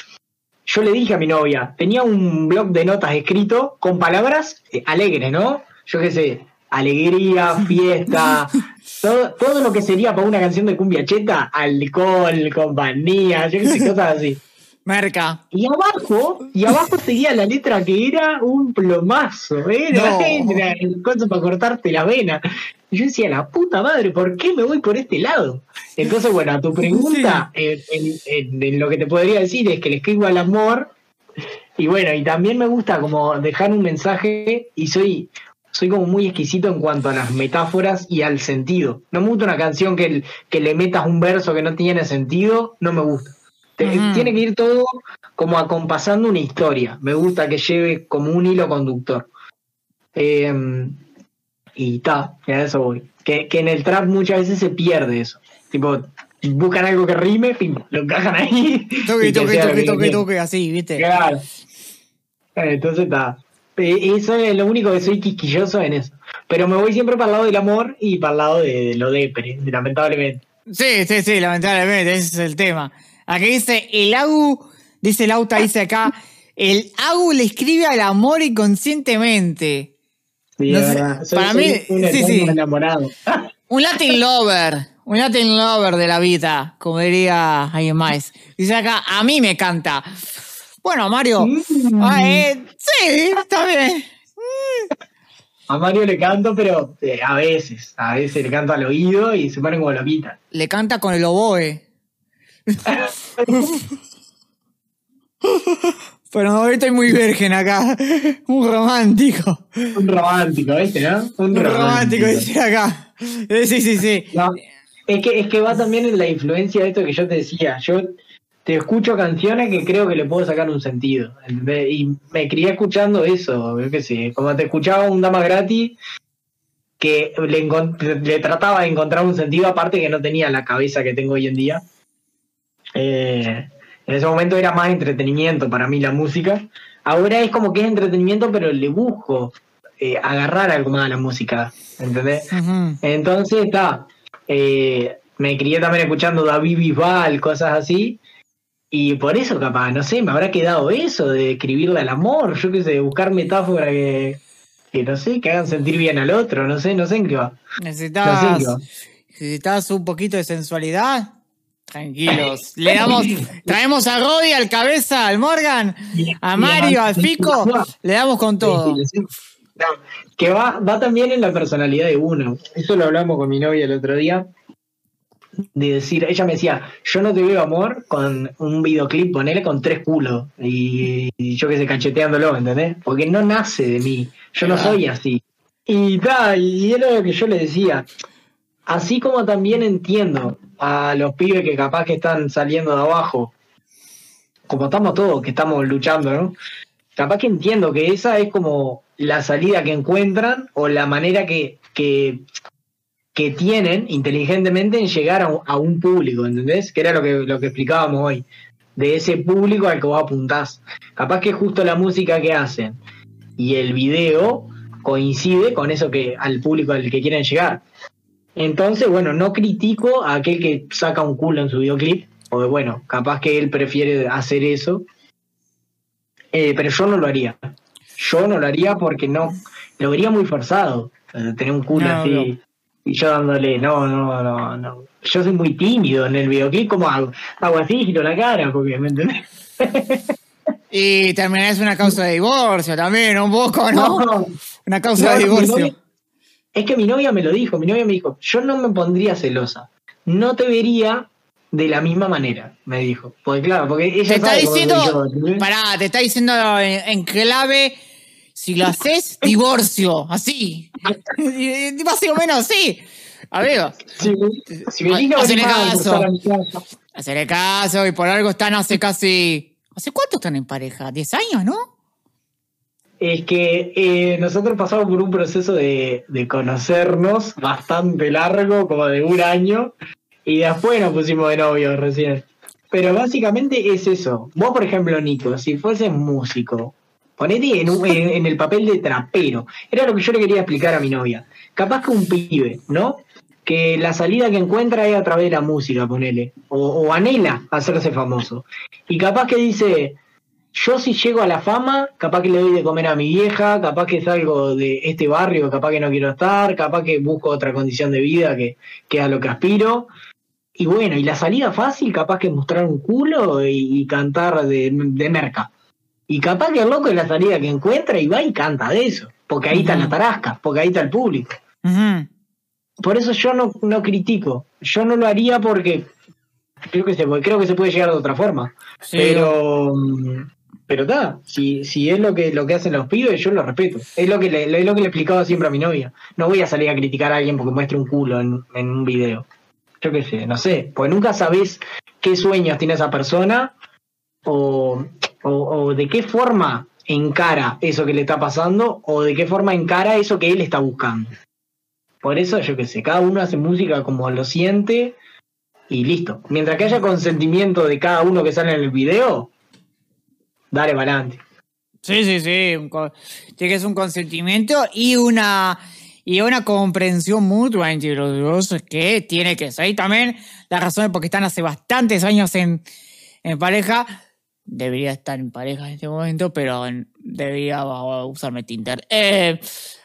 yo le dije a mi novia, tenía un blog de notas escrito con palabras eh, alegres, ¿no? Yo qué sé, alegría, fiesta, <laughs> todo, todo lo que sería para una canción de cumbia cheta, alcohol, compañía, yo qué sé, cosas así. <laughs> Merca. Y abajo, y abajo seguía la letra que era un plomazo, era, No. era el para cortarte la vena. Y yo decía, la puta madre, ¿por qué me voy por este lado? Entonces, bueno, a tu pregunta, <laughs> en- en- en lo que te podría decir es que le escribo al amor. Y bueno, y también me gusta como dejar un mensaje y soy, soy como muy exquisito en cuanto a las metáforas y al sentido. No me gusta una canción que, que le metas un verso que no tiene sentido, no me gusta. Tiene que ir todo como acompasando una historia. Me gusta que lleve como un hilo conductor. Eh, y ta, y a eso voy. Que, que en el trap muchas veces se pierde eso. Tipo, buscan algo que rime, lo encajan ahí. Toque, toque, toque, que toque, toque, así, ¿viste? Claro. Eh, Entonces está. Eh, Eso es lo único que soy quisquilloso en eso. Pero me voy siempre para el lado del amor y para el lado de, de lo depre, lamentablemente. Sí, sí, sí, lamentablemente, ese es el tema. Aquí dice, el Agu, dice el Auta, dice acá, el Agu le escribe al amor inconscientemente. Sí, No sé, verdad. Soy, para soy mí, un sí, sí. enamorado. <laughs> Un Latin lover, un Latin lover de la vida, como diría alguien más. Dice acá, a mí me canta. Bueno, Mario, Mm. ah, eh, sí, está bien. A Mario le canto, pero eh, a veces. A veces le canto al oído y se pone como loquita. Le canta con el oboe. Pero no, estoy muy virgen acá. Un romántico. Un romántico, ¿viste, no? Un romántico, dice acá. Eh, Sí, sí, sí. No, es que, es que va también en la influencia de esto que yo te decía. Yo te escucho canciones que creo que le puedo sacar un sentido. ¿entendés? Y me crié escuchando eso, yo qué sé. Como te escuchaba un Dama Gratis, que le, trataba de encontrar un sentido, aparte que no tenía la cabeza que tengo hoy en día. Eh, en ese momento era más entretenimiento para mí la música. Ahora es como que es entretenimiento, pero le busco eh, agarrar algo más a la música. ¿Entendés? Entonces está. eh, me crié también escuchando David Bisbal, cosas así. Y por eso, capaz, no sé, me habrá quedado eso de escribirle al amor, yo qué sé, de buscar metáforas que, que no sé, que hagan sentir bien al otro, no sé, no sé en qué va. ¿Necesitas, No sé, un poquito de sensualidad? Tranquilos. Le damos, traemos a Rodi, al cabeza, al Morgan, a Mario, al Fico, le damos con todo. No, que va, va también en la personalidad de uno. Eso lo hablamos con mi novia el otro día. De decir, ella me decía, yo no te veo amor con un videoclip, ponele con tres culos. Y, y yo que sé, cacheteándolo, ¿entendés? Porque no nace de mí. Yo no soy así. Y tal, y era lo que yo le decía. Así como también entiendo a los pibes que capaz que están saliendo de abajo, como estamos todos, que estamos luchando, ¿no? Capaz que entiendo que esa es como la salida que encuentran o la manera que, que, que tienen inteligentemente en llegar a un, a un público, ¿entendés? Que era lo que, lo que explicábamos hoy, de ese público al que vos apuntás. Capaz que justo la música que hacen y el video coincide con eso que al público al que quieren llegar. Entonces, bueno, no critico a aquel que saca un culo en su videoclip, o bueno, capaz que él prefiere hacer eso, eh, pero yo no lo haría. Yo no lo haría porque no, lo vería muy forzado, eh, tener un culo No, así. Y yo dándole, no, no, no, no. Yo soy muy tímido en el videoclip, como hago? Hago así, giro la cara, porque, ¿me entendés? Y terminás una causa de divorcio también, un poco, ¿no? No. Una causa de No, divorcio. novia- es que mi novia me lo dijo, mi novia me dijo, yo no me pondría celosa, no te vería de la misma manera, me dijo. Porque claro, porque ella Te está sabe cómo diciendo, yo, pará, te está diciendo en, en clave, si lo haces, divorcio, así. Más o menos así. Amigo, Si si me Ha- diga hacele venir a caso. hacerle caso y por algo están hace casi... ¿Hace cuánto están en pareja? ¿10 años, no? Es que eh, nosotros pasamos por un proceso de, de conocernos bastante largo, como de un año, y después nos pusimos de novios recién. Pero básicamente es eso. Vos, por ejemplo, Nico, si fueses músico, ponete en, el papel de trapero. Era lo que yo le quería explicar a mi novia. Capaz que un pibe, ¿no? Que la salida que encuentra es a través de la música, ponele. O, anhela hacerse famoso. Y capaz que dice, yo si llego a la fama, capaz que le doy de comer a mi vieja, capaz que salgo de este barrio, capaz que no quiero estar, capaz que busco otra condición de vida que, a lo que aspiro. Y bueno, y la salida fácil, capaz que mostrar un culo y, cantar de merca. Y capaz que el loco es la salida que encuentra y va y canta de eso. Porque ahí está Ujú. la tarasca, porque ahí está el público. Por eso yo no, no critico. Yo no lo haría porque creo que se, creo que se puede llegar de otra forma. Sí. Pero, mm, pero está, si, si es lo que, lo que hacen los pibes, yo lo respeto. Es lo que le, es lo que le explicaba siempre a mi novia. No voy a salir a criticar a alguien porque muestre un culo en, en un video. Yo qué sé, no sé, porque nunca sabés qué sueños tiene esa persona o, o, de qué forma encara eso que le está pasando o de qué forma encara eso que él está buscando. Por eso, yo qué sé, cada uno hace música como lo siente y listo. Mientras que haya consentimiento de cada uno que sale en el video, dale para adelante. Sí, sí, sí. Tiene que ser un consentimiento y una y una comprensión mutua entre los dos que tiene que ser. Y también la razón es porque están hace bastantes años en, en pareja. Debería estar en pareja en este momento, pero debería usarme Tinder. Eh,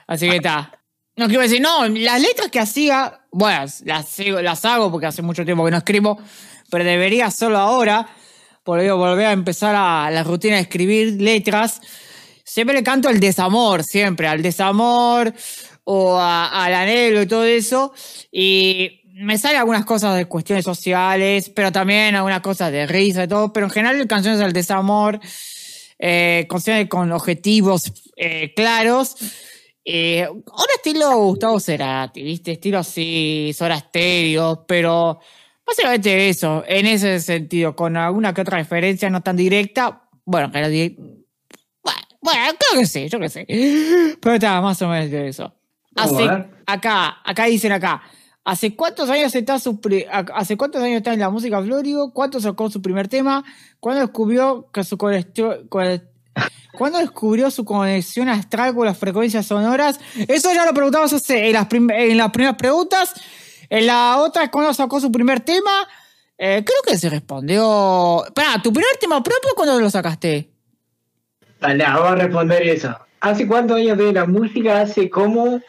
así que está. No quiero decir, no, las letras que hacía, bueno, las, sigo- las hago porque hace mucho tiempo que no escribo, pero debería solo ahora, por ello volver a empezar a la rutina de escribir letras. Siempre le canto al desamor, siempre, al desamor o a- al anhelo y todo eso. Y me salen algunas cosas de cuestiones sociales, pero también algunas cosas de risa y todo, pero en general canciones al desamor, eh, canciones con objetivos eh, claros. Eh, ahora estilo Gustavo Cerati, ¿viste? Estilo así, Soda Stereo, pero básicamente eso, en ese sentido, con alguna que otra referencia no tan directa. Bueno, que di- bueno, bueno, creo que sí, yo que sé. <laughs> Pero está, más o menos de eso. Vamos Hace, a ver. acá, acá dicen acá. ¿Hace cuántos años está hace cuántos años está en la música Florio? ¿Cuánto sacó su primer tema? ¿Cuándo descubrió que su conexión ¿Cuándo descubrió su conexión astral con las frecuencias sonoras? Eso ya lo preguntamos hace, en, las en las primeras preguntas. En la otra, ¿cuándo sacó su primer tema? Eh, creo que se respondió. Pará, ¿tu primer tema propio cuándo lo sacaste? Dale, vamos a responder eso. ¿Hace cuántos años de la música? Hace como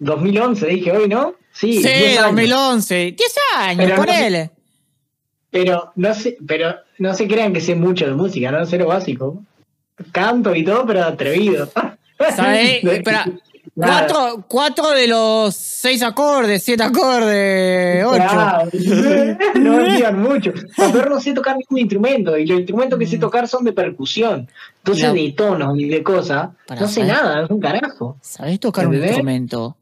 2011, dije hoy, ¿no? Sí, Sí, 10 años. 2011. 10 años, Pero no- ponele. Pero no sé, pero no se crean que sé mucho de música, ¿no? Sé lo básico. Canto y todo, pero atrevido. <laughs> ¿Sabes? <laughs> Cuatro, cuatro de los seis acordes, siete acordes, ocho. Claro, <laughs> no me digan mucho. Pero no sé tocar ningún instrumento y los instrumentos que sé tocar son de percusión. Entonces, La- de tonos y de cosas, no sé nada, es un carajo. ¿Sabés tocar un instrumento?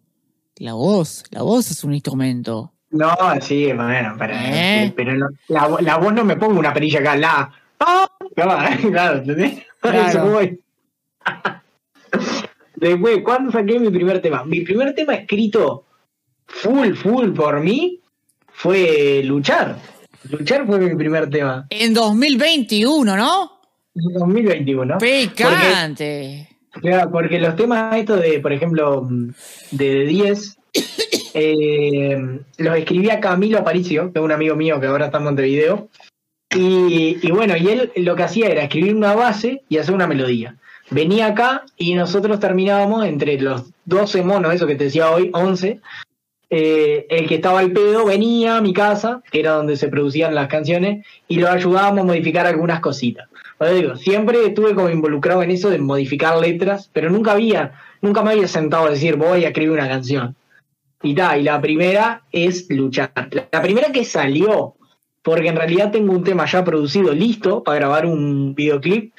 La voz, la voz es un instrumento. No, sí, bueno, pero, ¿Eh? pero no- la, vo- la voz no me pongo una perilla acá, la. ¡Ah! Claro, <laughs> claro, ¿entendés? Claro. <laughs> Eso voy. <laughs> Después, ¿cuándo saqué mi primer tema? Mi primer tema escrito full, full por mí fue Luchar. Luchar fue mi primer tema. En 2021, ¿no? En 2021. Picante. Claro, porque los temas estos de, por ejemplo, mm, de 10, <coughs> eh, los escribía Camilo Aparicio, que es un amigo mío que ahora está en Montevideo. Y, bueno, y él lo que hacía era escribir una base y hacer una melodía. Venía acá y nosotros terminábamos entre los 12 monos, eso que te decía hoy, 11. eh, el que estaba al pedo venía a mi casa, que era donde se producían las canciones, y lo ayudábamos a modificar algunas cositas. Digo, siempre estuve como involucrado en eso de modificar letras, pero nunca había, nunca me había sentado a decir voy a escribir una canción. Y ta, y la primera es luchar. La, primera que salió porque en realidad tengo un tema ya producido, listo, para grabar un videoclip,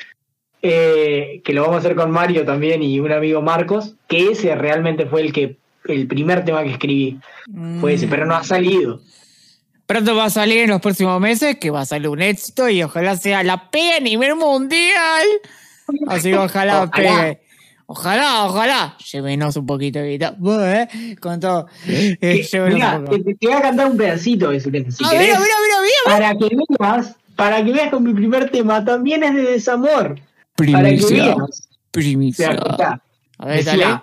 eh, que lo vamos a hacer con Mario también y un amigo Marcos, que ese realmente fue el que el primer tema que escribí. Fue ese, pero no ha salido. Pronto va a salir en los próximos meses, que va a salir un éxito y ojalá sea la pega a nivel mundial. Así que ojalá, Ojalá. pegue. Ojalá, ojalá. Llévenos un poquito de guitarra. ¿eh? Con todo. <laughs> Eh, un poco. te, te voy a cantar un pedacito de Zuleta, si A querés. mira, mira, mira. Para que veas, para que veas con mi primer tema, también es de desamor. Para que Primicia. O Primicia. sea. A ver, dale.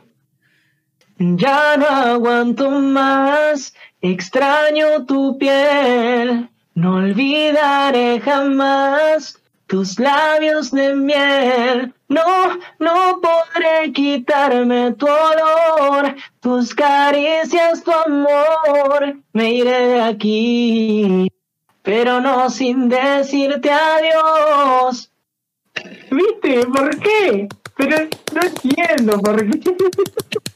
Ya no aguanto más, extraño tu piel, no olvidaré jamás tus labios de miel. No, no podré quitarme tu olor, tus caricias, tu amor. Me iré de aquí, pero no sin decirte adiós. ¿Viste? ¿Por qué? Pero no entiendo por qué.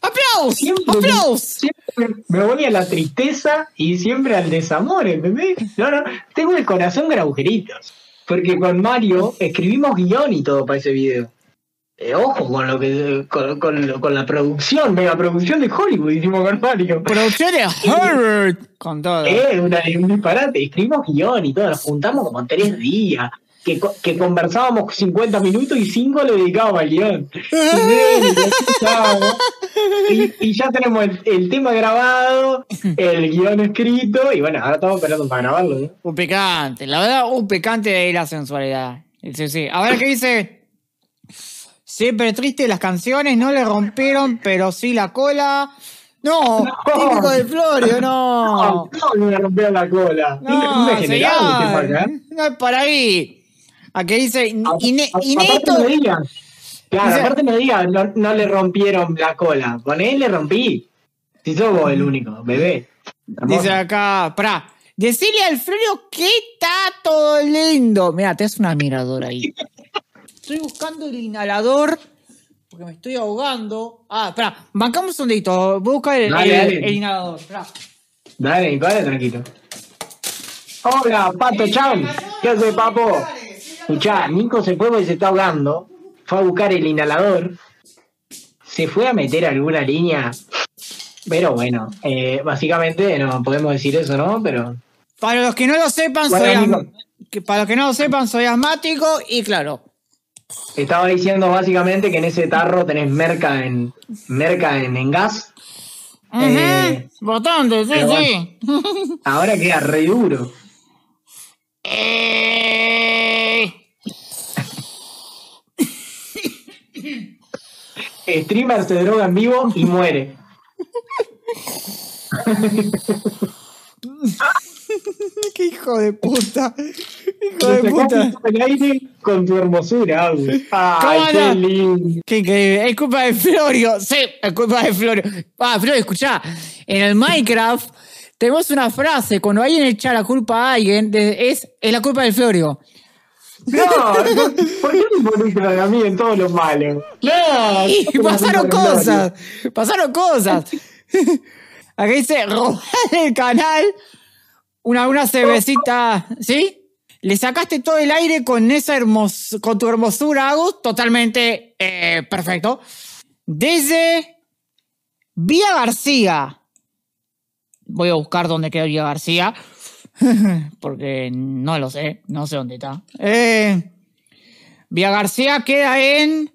¡Aplausos! Siempre, ¡Aplausos! siempre me voy a la tristeza y siempre al desamor, ¿entendés? No, no, tengo el corazón con agujeritos. Porque con Mario escribimos guion y todo para ese video. Eh, ojo con lo que con, con- con la producción, mega producción de Hollywood hicimos con Mario. Producción de <laughs> Harvard. Con todo. Eh, una, un disparate, escribimos guion y todo, nos juntamos como tres días. Que, que conversábamos 50 minutos y 5 le dedicábamos al guion. <laughs> Y, ya tenemos el, el tema grabado, el guion escrito, y bueno, ahora estamos esperando para grabarlo. ¿no? Un picante, la verdad, un picante de ahí la sensualidad. Sí, sí. A ver qué dice. Siempre triste las canciones, no le rompieron, pero sí la cola. No, No. típico de Florio, no. No, no me rompieron la cola. No, un degenerado este señor, acá. no es para ahí. A que dice, A- a- inédito. Claro, Dice- aparte no digan, no, no le rompieron la cola. Con él le rompí. Si sos vos el único, bebé. Hermoso. Dice acá, pará. Decirle al Florio que está todo lindo. Mira, te hace una miradora ahí. Estoy buscando el inhalador porque me estoy ahogando. Ah, espera, bancamos un dedito. Busca el, Dale, el- dale. el inhalador. Dale, padre, tranquilo. Hola, Pato Chan. ¿Qué hace, papo? Escuchá, Nico se fue porque se está ahogando. Fue a buscar el inhalador. Se fue a meter alguna línea. Pero bueno, eh, básicamente no podemos decir eso, ¿no? Pero Para los que no lo sepan, Bueno, soy para los que no lo sepan, soy asmático y claro. estaba diciendo básicamente que en ese tarro tenés merca en merca en, en gas. Ujú, Eh, Bastante, sí, sí. <laughs> Ahora queda re duro. Eh, Streamer se droga en vivo y muere. <laughs> Qué hijo de puta. Hijo de puta. el aire con tu hermosura, Agus. Ay, ¿Cómo qué lindo. Qué increíble. Es culpa de Florio. Sí, es culpa de Florio. Ah, Florio, escuchá. En el Minecraft tenemos una frase. Cuando alguien echa la culpa a alguien, es, es la culpa de Florio. No, <laughs> no, ¿por qué me involucran a mí en todo lo malo? No, Y pasaron cosas. Pasaron cosas. <laughs> Acá dice, robar el canal. Una, una cervecita. ¿Sí? Le sacaste todo el aire con esa hermos con tu hermosura, Agus. Totalmente eh, perfecto. Desde Vía García. Voy a buscar dónde queda Vía García. <laughs> Porque no lo sé. No sé dónde está. Eh, Vía García queda en.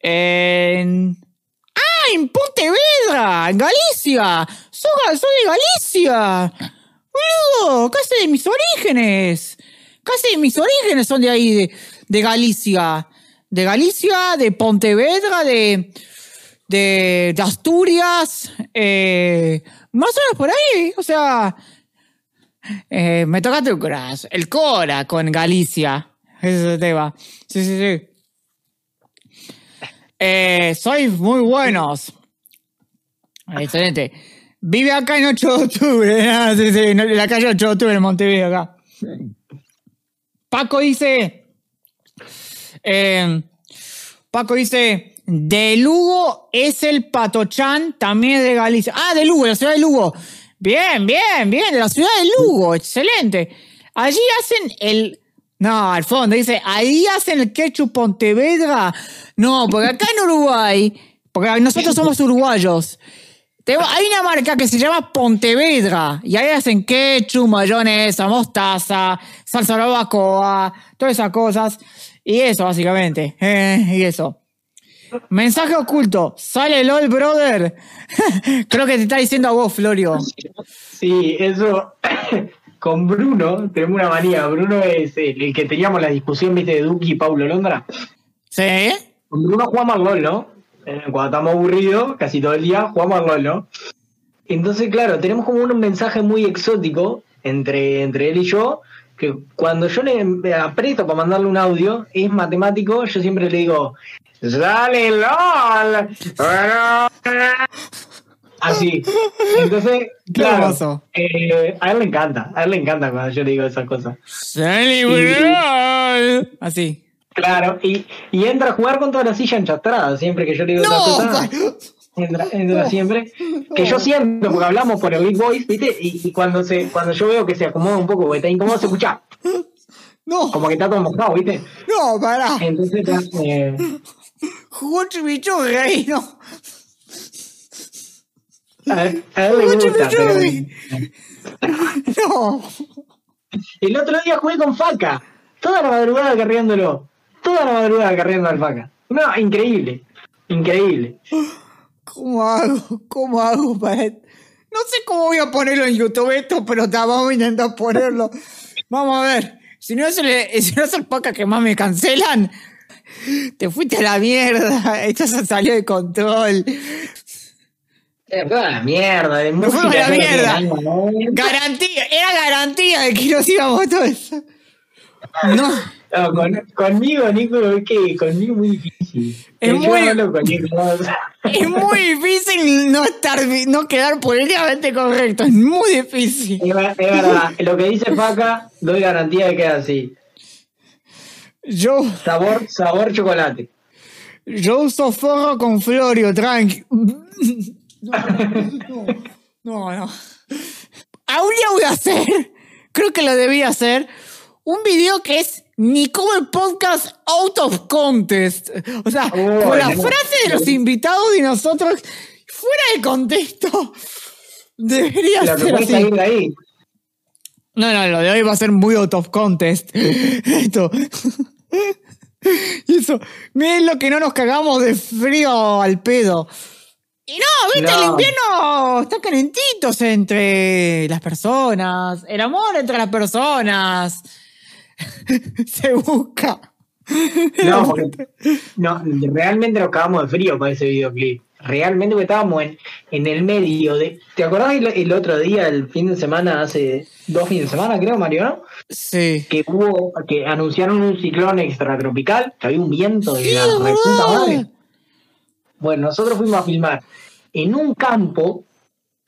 En. ¡Ah! En Pontevedra, en Galicia. Soy, de Galicia. Boludo, casi de mis orígenes. Casi de mis orígenes son de ahí, de, Galicia. De Galicia, de Pontevedra, de. de, de Asturias. eh, más o menos por ahí. O sea. Eh, me tocaste el corazón. El Cora con Galicia. Ese tema. Sí, sí, sí. Eh, sois muy buenos. Excelente. Vive acá en 8 de octubre. <laughs> ah, en la calle 8 de octubre en Montevideo, acá. Paco dice. eh, Paco dice. De Lugo es el Patochán, también de Galicia. Ah, de Lugo, la ciudad de Lugo. Bien, bien, bien. De la ciudad de Lugo, excelente. Allí hacen el. No, al fondo dice, ahí hacen el ketchup Pontevedra. No, porque acá en Uruguay, porque nosotros somos uruguayos. hay una marca que se llama Pontevedra y ahí hacen ketchup, mayonesa, mostaza, salsa barbacoa, todas esas cosas. Y eso, básicamente. Eh, <laughs> y eso. Mensaje oculto. Sale LOL, brother. <laughs> Creo que te está diciendo a vos, Florio. Sí, eso. <coughs> Con Bruno tenemos una manía. Bruno es el, el que teníamos la discusión, viste, de Duki y Paulo Londra. ¿Sí? Con Bruno jugamos al LOL, ¿no? Eh, Cuando estamos aburridos, casi todo el día, jugamos al LOL, ¿no? Entonces, claro, tenemos como un mensaje muy exótico entre, entre él y yo, que cuando yo le aprieto para mandarle un audio, es matemático, yo siempre le digo, ¡Sale LOL! Así. Entonces, claro, eh, a él le encanta, a él le encanta cuando yo le digo esas cosas. Sale LOL. Así. Claro, y, y entra a jugar con toda la silla enchastrada, siempre que yo le digo esas No, cosas. Entra, entra siempre. Que yo siento, porque hablamos por el Big Voice, ¿viste? Y, y cuando se cuando yo veo que se acomoda un poco, porque está incómodo, se escucha no, como que está todo mojado, ¿viste? no, pará. Entonces, eh, Jugó chimichurri no. a, él- a él le Mucho gusta. pero- Michurri. <laughs> No. El otro día jugué con Faca, toda la madrugada carriándolo, toda la madrugada carriando al Faca. No, increíble, increíble. ¿Cómo hago? ¿Cómo hago para.? No sé cómo voy a ponerlo en YouTube esto, pero ta, vamos a intentar ponerlo. Vamos a ver. Si no es el, si no es el podcast que más me cancelan, <laughs> te fuiste a la mierda. <laughs> Esto se salió de control. Eh, toda la mierda, de a la mierda. Garantía, era garantía de que nos íbamos a todo eso. No, No, con- conmigo, Nico, es que conmigo es muy difícil. Es muy- difícil no estar, no quedar políticamente correcto. Es muy difícil. Es, es verdad, lo que dice Faca, doy garantía de que es así. Yo, Sabor, sabor chocolate. yo uso forro con Florio, tranqui. <laughs> No, no, no. Aún ya voy a hacer, creo que lo debía hacer, un video que es ni como el podcast out of contest. O sea, Oh, con la no. frase de los invitados y nosotros fuera de contexto. Debería que ser así. de ahí. No, no, lo de hoy va a ser muy out of contest. <laughs> Esto. <laughs> Y eso. Miren lo que no nos cagamos de frío al pedo. Y no, viste, No. el invierno está calentitos entre las personas. El amor entre las personas. <laughs> Se busca. No, <laughs> no, realmente nos cagamos de frío con ese videoclip. Realmente porque estábamos en, en el medio de. ¿Te acordás el, el otro día, el fin de semana, hace dos fines de semana, creo, Mario, ¿no? Sí. Que hubo, que anunciaron un ciclón extratropical, que había un viento de Sí, la reputa madre. Bueno, nosotros fuimos a filmar en un campo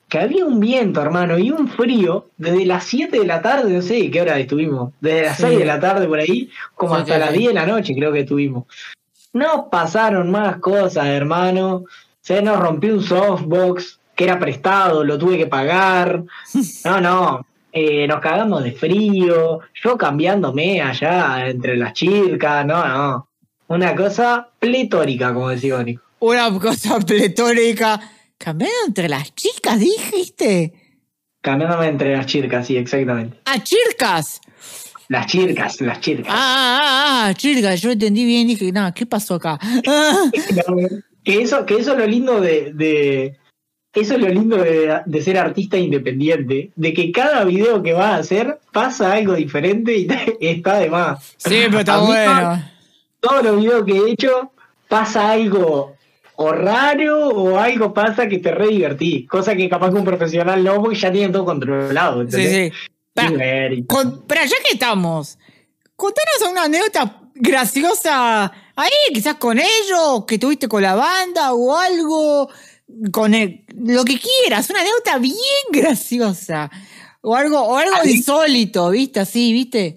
que había un viento, hermano, y un frío desde las 7 de la tarde, no sé qué hora estuvimos, desde las Sí. 6 de la tarde por ahí, como Sí, hasta las sí. 10 de la noche creo que estuvimos. No pasaron más cosas, hermano. Se nos rompió un softbox que era prestado, lo tuve que pagar. <laughs> No, no. eh, nos cagamos de frío. Yo cambiándome allá entre las chicas. No, no. Una cosa pletórica, como decía Nico. Una cosa pletórica. Cambiando entre las chicas, dijiste. Cambiándome entre las chicas, sí, exactamente. ¡Ah, chircas! Las chicas, las chicas. Ah, ah, ah, chircas, yo entendí bien, dije, nada, ¿qué pasó acá? <laughs> <laughs> Ah, Que eso, que eso es lo lindo de, de- eso es lo lindo de, de ser artista independiente, de que cada video que vas a hacer pasa algo diferente y <laughs> está de más. sí, pero está A mí bueno. Todos los videos que he hecho pasa algo o raro o algo pasa que te re divertí, cosa que capaz que un profesional no, porque ya tienen todo controlado. Sí, ¿entendés? sí. Con- pero ya que estamos, contanos una anécdota graciosa ahí, quizás con ellos, que tuviste con la banda o algo, con el- lo que quieras, una anécdota bien <laughs> graciosa. O algo, o algo insólito, ¿viste? Así, ¿viste?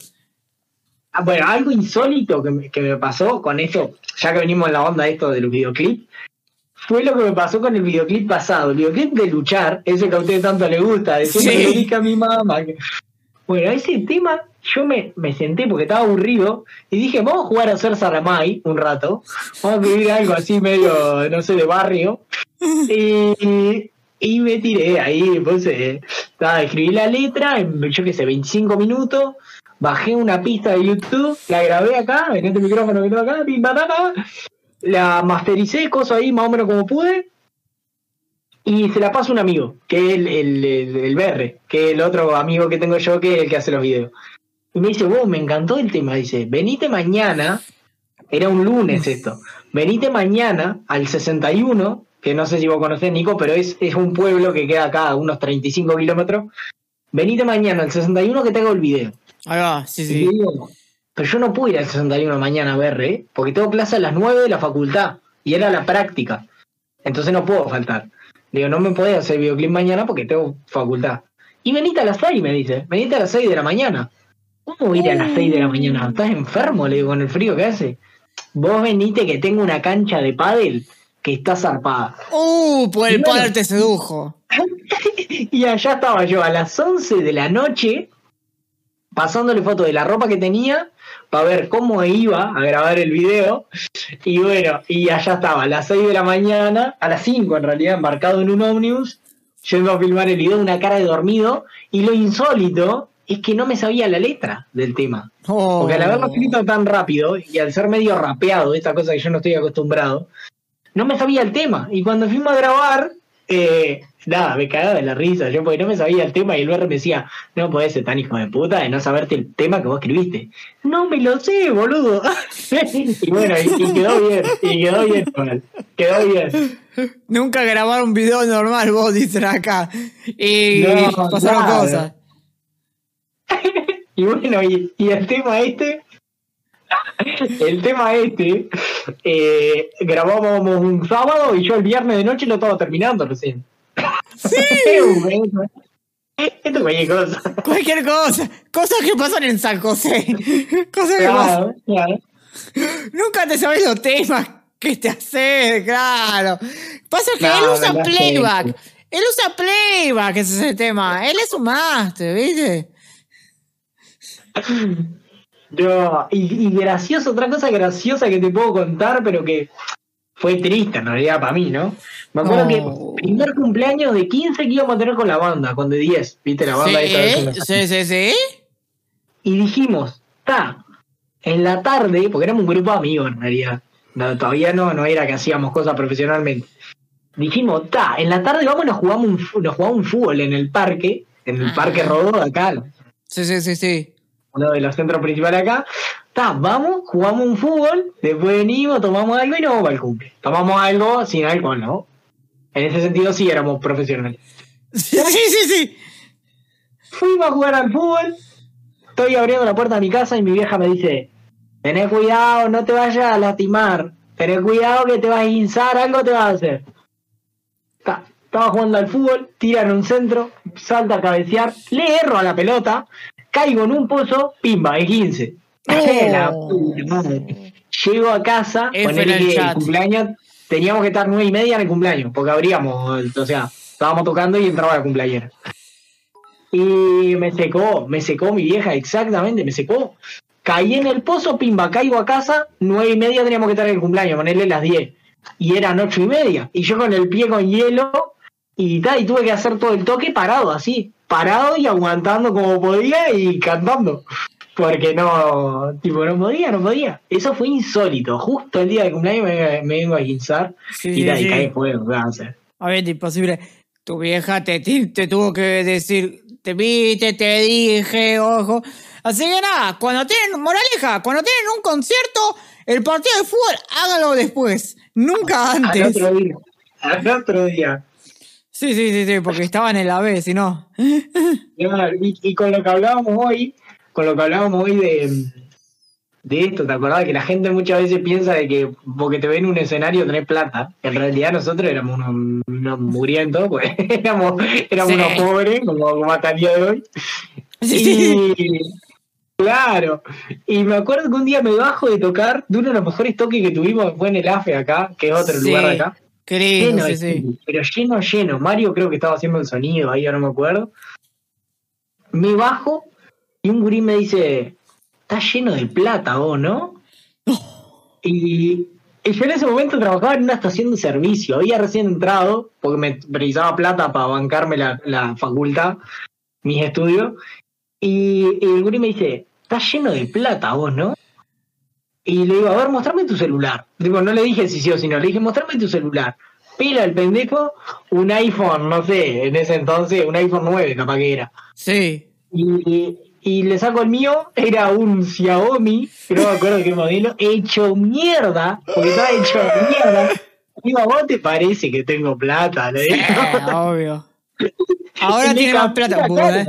Ah, bueno, algo insólito que me, que me pasó con esto, ya que venimos en la onda de esto de los videoclips, fue lo que me pasó con el videoclip pasado. El videoclip de luchar, ese que a ustedes tanto les gusta, de Sí. le dije a mi mamá. Bueno, ese tema yo me, me senté porque estaba aburrido y dije, vamos a jugar a hacer Saramai un rato. Vamos a escribir algo así medio, no sé, de barrio. <laughs> Y, y me tiré ahí, puse, estaba, escribí la letra en, yo qué sé, 25 minutos. Bajé una pista de YouTube, la grabé acá, en este micrófono que tengo acá, pim, la mastericé, cosa ahí más o menos como pude, y se la paso a un amigo, que es el, el, el, el BR, que es el otro amigo que tengo yo, que es el que hace los videos. Y me dice, wow, me encantó el tema, dice, venite mañana, era un lunes esto, venite mañana al 61, que no sé si vos conocés, Nico, pero es, es un pueblo que queda acá a unos 35 kilómetros, venite mañana al 61 que te hago el video. Va, sí, sí. digo, pero yo no puedo ir al 61 mañana a ver, ¿eh? Porque tengo clase a las 9 de la facultad y era la práctica. Entonces no puedo faltar. Digo, no me podés hacer videoclip mañana porque tengo facultad. Y venite a las 6, me dice. Venite a las 6 de la mañana. ¿Cómo ir a las 6 de la mañana? ¿Estás enfermo? Le digo, con el frío que hace. Vos venite que tengo una cancha de pádel que está zarpada. Uh, pues el bueno. te sedujo. <laughs> Y allá estaba yo a las 11 de la noche pasándole fotos de la ropa que tenía para ver cómo iba a grabar el video. Y bueno, y allá estaba a las 6 de la mañana, a las 5 en realidad, embarcado en un ómnibus, yendo a filmar el video, una cara de dormido. Y lo insólito es que no me sabía la letra del tema. Oh. Porque al haberlo escrito tan rápido y al ser medio rapeado, esta cosa que yo no estoy acostumbrado, no me sabía el tema. Y cuando fuimos a grabar, eh, nada, me cagaba de la risa, yo porque no me sabía el tema y el BR me decía, no podés ser tan hijo de puta de no saberte el tema que vos escribiste. No me lo sé, boludo. <laughs> y bueno, y, y quedó bien, y quedó bien, igual, quedó bien. Nunca grabaron un video normal, vos dicen acá. Y No, pasaron cosas. <laughs> Y bueno, y, y el tema este, <laughs> el tema este, eh, grabábamos un sábado y yo el viernes de noche lo estaba terminando recién. Sí. Esto es cualquier cosa. Cualquier cosa. Cosas que pasan en San José. Cosas que pasan. Claro. Nunca te sabes los temas que te hace, claro. Pasa que No, él usa no playback. Él usa playback, ese es el tema. Él es un máster, ¿viste? Yo, y, y gracioso, otra cosa graciosa que te puedo contar, pero que fue triste en realidad para mí, ¿no? Me acuerdo No. que primer cumpleaños de 15 que íbamos a tener con la banda, con de 10, ¿viste? La banda esta de- Sí, sí, sí, sí. y dijimos, está, en la tarde, porque éramos un grupo de amigos en realidad, no, todavía no, no era que hacíamos cosas profesionalmente. Dijimos, está, en la tarde vamos y nos jugamos un, nos jugamos un fútbol en el parque, en el Ah. parque Rodó de acá, Sí, sí, sí, sí. Uno de los centros principales acá. Está, vamos, jugamos un fútbol, después venimos, tomamos algo y nos vamos al cumple. Tomamos algo sin alcohol, ¿no? En ese sentido sí éramos profesionales. Sí, sí, sí. Fuimos a jugar al fútbol. Estoy abriendo la puerta de mi casa y mi vieja me dice: Tené cuidado, no te vayas a lastimar. Tené cuidado que te vas a guinzar, algo te vas a hacer. Ta, Estaba jugando al fútbol, tiran un centro, salta a cabecear, le erro a la pelota, caigo en un pozo, pimba, es 15. La puta madre. Llego a casa, en el cumpleaños, teníamos que estar nueve y media en el cumpleaños, porque abríamos, o sea, estábamos tocando y entraba la cumpleañera. Y me secó, me secó mi vieja, exactamente, me secó. Caí en el pozo, pimba, caigo a casa, nueve y media teníamos que estar en el cumpleaños, ponerle las 10. Y eran ocho y media. Y yo con el pie con hielo, y tal, y tuve que hacer todo el toque parado, así, parado y aguantando como podía y cantando. Porque no, tipo, no podía, no podía. Eso fue insólito. Justo el día del cumpleaños me, me vengo a guinzar Sí, y sí, tal, y sí. caí fuego, ¿qué vas a hacer? A ver, imposible. Tu vieja te, te, tuvo que decir, te viste, te dije, ojo. Así que nada, cuando tienen, moraleja, cuando tienen un concierto, el partido de fútbol, hágalo después, nunca Al antes. otro día. Al otro día. Sí, sí, sí, sí, porque estaban en la B, si no. Y, y con lo que hablábamos hoy, con lo que hablábamos hoy de, de esto, ¿te acordás? Que la gente muchas veces piensa de que porque te ven en un escenario tenés plata. En realidad nosotros éramos unos, unos mugrientos, pues <laughs> éramos, éramos Sí. unos pobres, como, como hasta el día de hoy. Sí. Y, claro, y me acuerdo que un día me bajo de tocar, de uno de los mejores toques que tuvimos fue en el AFE acá, que es otro Sí. lugar de acá. Lindo, lleno sí, pero lleno, lleno. Mario creo que estaba haciendo el sonido ahí, ahora no me acuerdo. Me bajo y un gurí me dice, está lleno de plata vos, ¿no? <laughs> Y, y yo en ese momento trabajaba en una estación de servicio, había recién entrado, porque me precisaba plata para bancarme la, la facultad, mis estudios, y, y el gurí me dice, está lleno de plata vos, ¿no? Y le digo, a ver, mostrame tu celular. Digo, no le dije si sí o si no, le dije, mostrame tu celular. Pila el pendejo, un iPhone, no sé, en ese entonces, un iPhone 9 capaz que era. Sí. Y, y le saco el mío, era un Xiaomi, que no me acuerdo qué modelo, hecho mierda, porque estaba hecho mierda. Digo, ¿a vos te parece que tengo plata? Le digo. Obvio. <laughs> Ahora tiene más plata. cara. eh.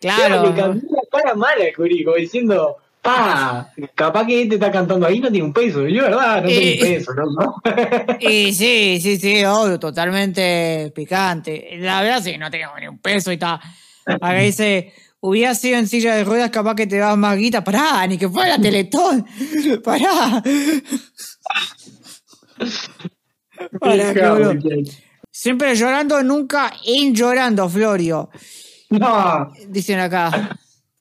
Claro, le cambié la cara mala al Curico, diciendo, pa, capaz que este está cantando ahí, no tiene un peso. Yo, verdad, no Eh, tengo un peso, ¿no? Y sí, sí, sí, obvio, totalmente picante. La verdad sí, no tengo ni un peso y está. Acá dice, hubiera sido en silla de ruedas capaz que te dabas más guita. Pará, ni que fuera Teletón. <laughs> Pará. <laughs> Pará. Siempre llorando, nunca in llorando, Florio. No, Dicen acá.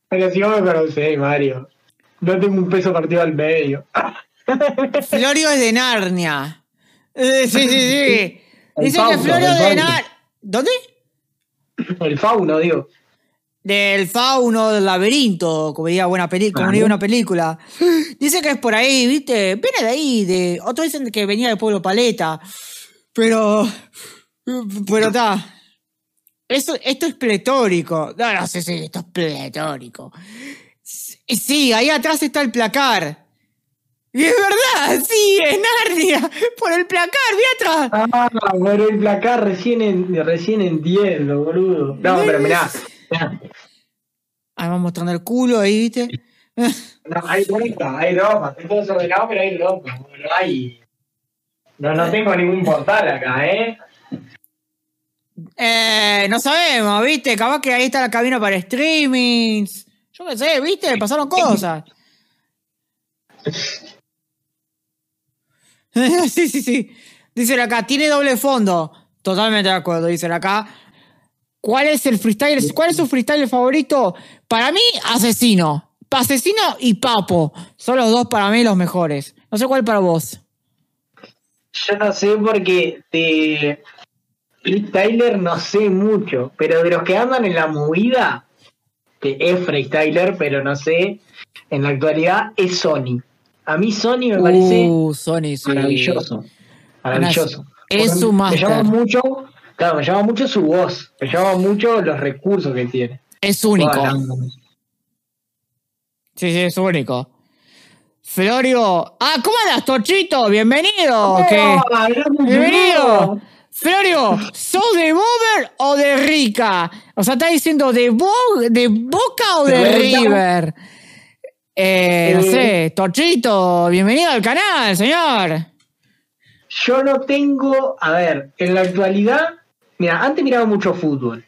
pero si vos me conocés, Mario. No tengo un peso partido al medio. <laughs> Florio es de Narnia. Eh, sí, sí, sí. Dice que Florio es de. Narnia. ¿Dónde? El fauno, digo. Del fauno del laberinto, como diría buena película, como diría una película. Dice que es por ahí, ¿viste? Viene de ahí, de. Otros dicen que venía del pueblo Paleta. Pero. Pero está. Esto, esto es pletórico. No, no sé si esto es pletórico. Sí, ahí atrás está el placar. Y es verdad, sí, es Narnia. <laughs> Por el placar, vi atrás. Ah, pero el placar recién, en- recién entiendo, boludo. No, pero mirá. mirá. Ahí va mostrando el culo ahí, ¿viste? No, hay ropa, hay ropa. Estoy todo desordenado, pero hay ropa. No hay. No, no tengo ningún portal acá, ¿eh? Eh, no sabemos, ¿viste? Capaz que ahí está la cabina para streamings. Yo qué sé, ¿viste? Pasaron cosas. <laughs> sí, sí, sí. Dicen acá, tiene doble fondo. Totalmente de acuerdo, dicen acá. ¿Cuál es el freestyle? ¿Cuál es su freestyle favorito? Para mí, Asesino. Asesino y Papo. Son los dos para mí los mejores. No sé cuál para vos. Yo no sé porque de freestyler no sé mucho, pero de los que andan en la movida, que es freestyler, pero no sé, en la actualidad es Sony. A mí Sony me parece Uh, Sony, sí. maravilloso. Maravilloso. Es Porque su Me máster. llama mucho, claro, me llama mucho su voz, me llama mucho los recursos que tiene. Es único. Sí, sí, es único. Florio. Ah, ¿cómo andas, Tochito? Bienvenido. ¿Qué? ¡Ah, gracias, Bienvenido. Florio, ¿sos de Bober o de Rica? O sea, ¿estás diciendo de, Bo de Boca o de. River? Eh, no Eh. sé, Tochito, bienvenido al canal, señor. Yo no tengo, a ver, en la actualidad, mira, antes miraba mucho fútbol.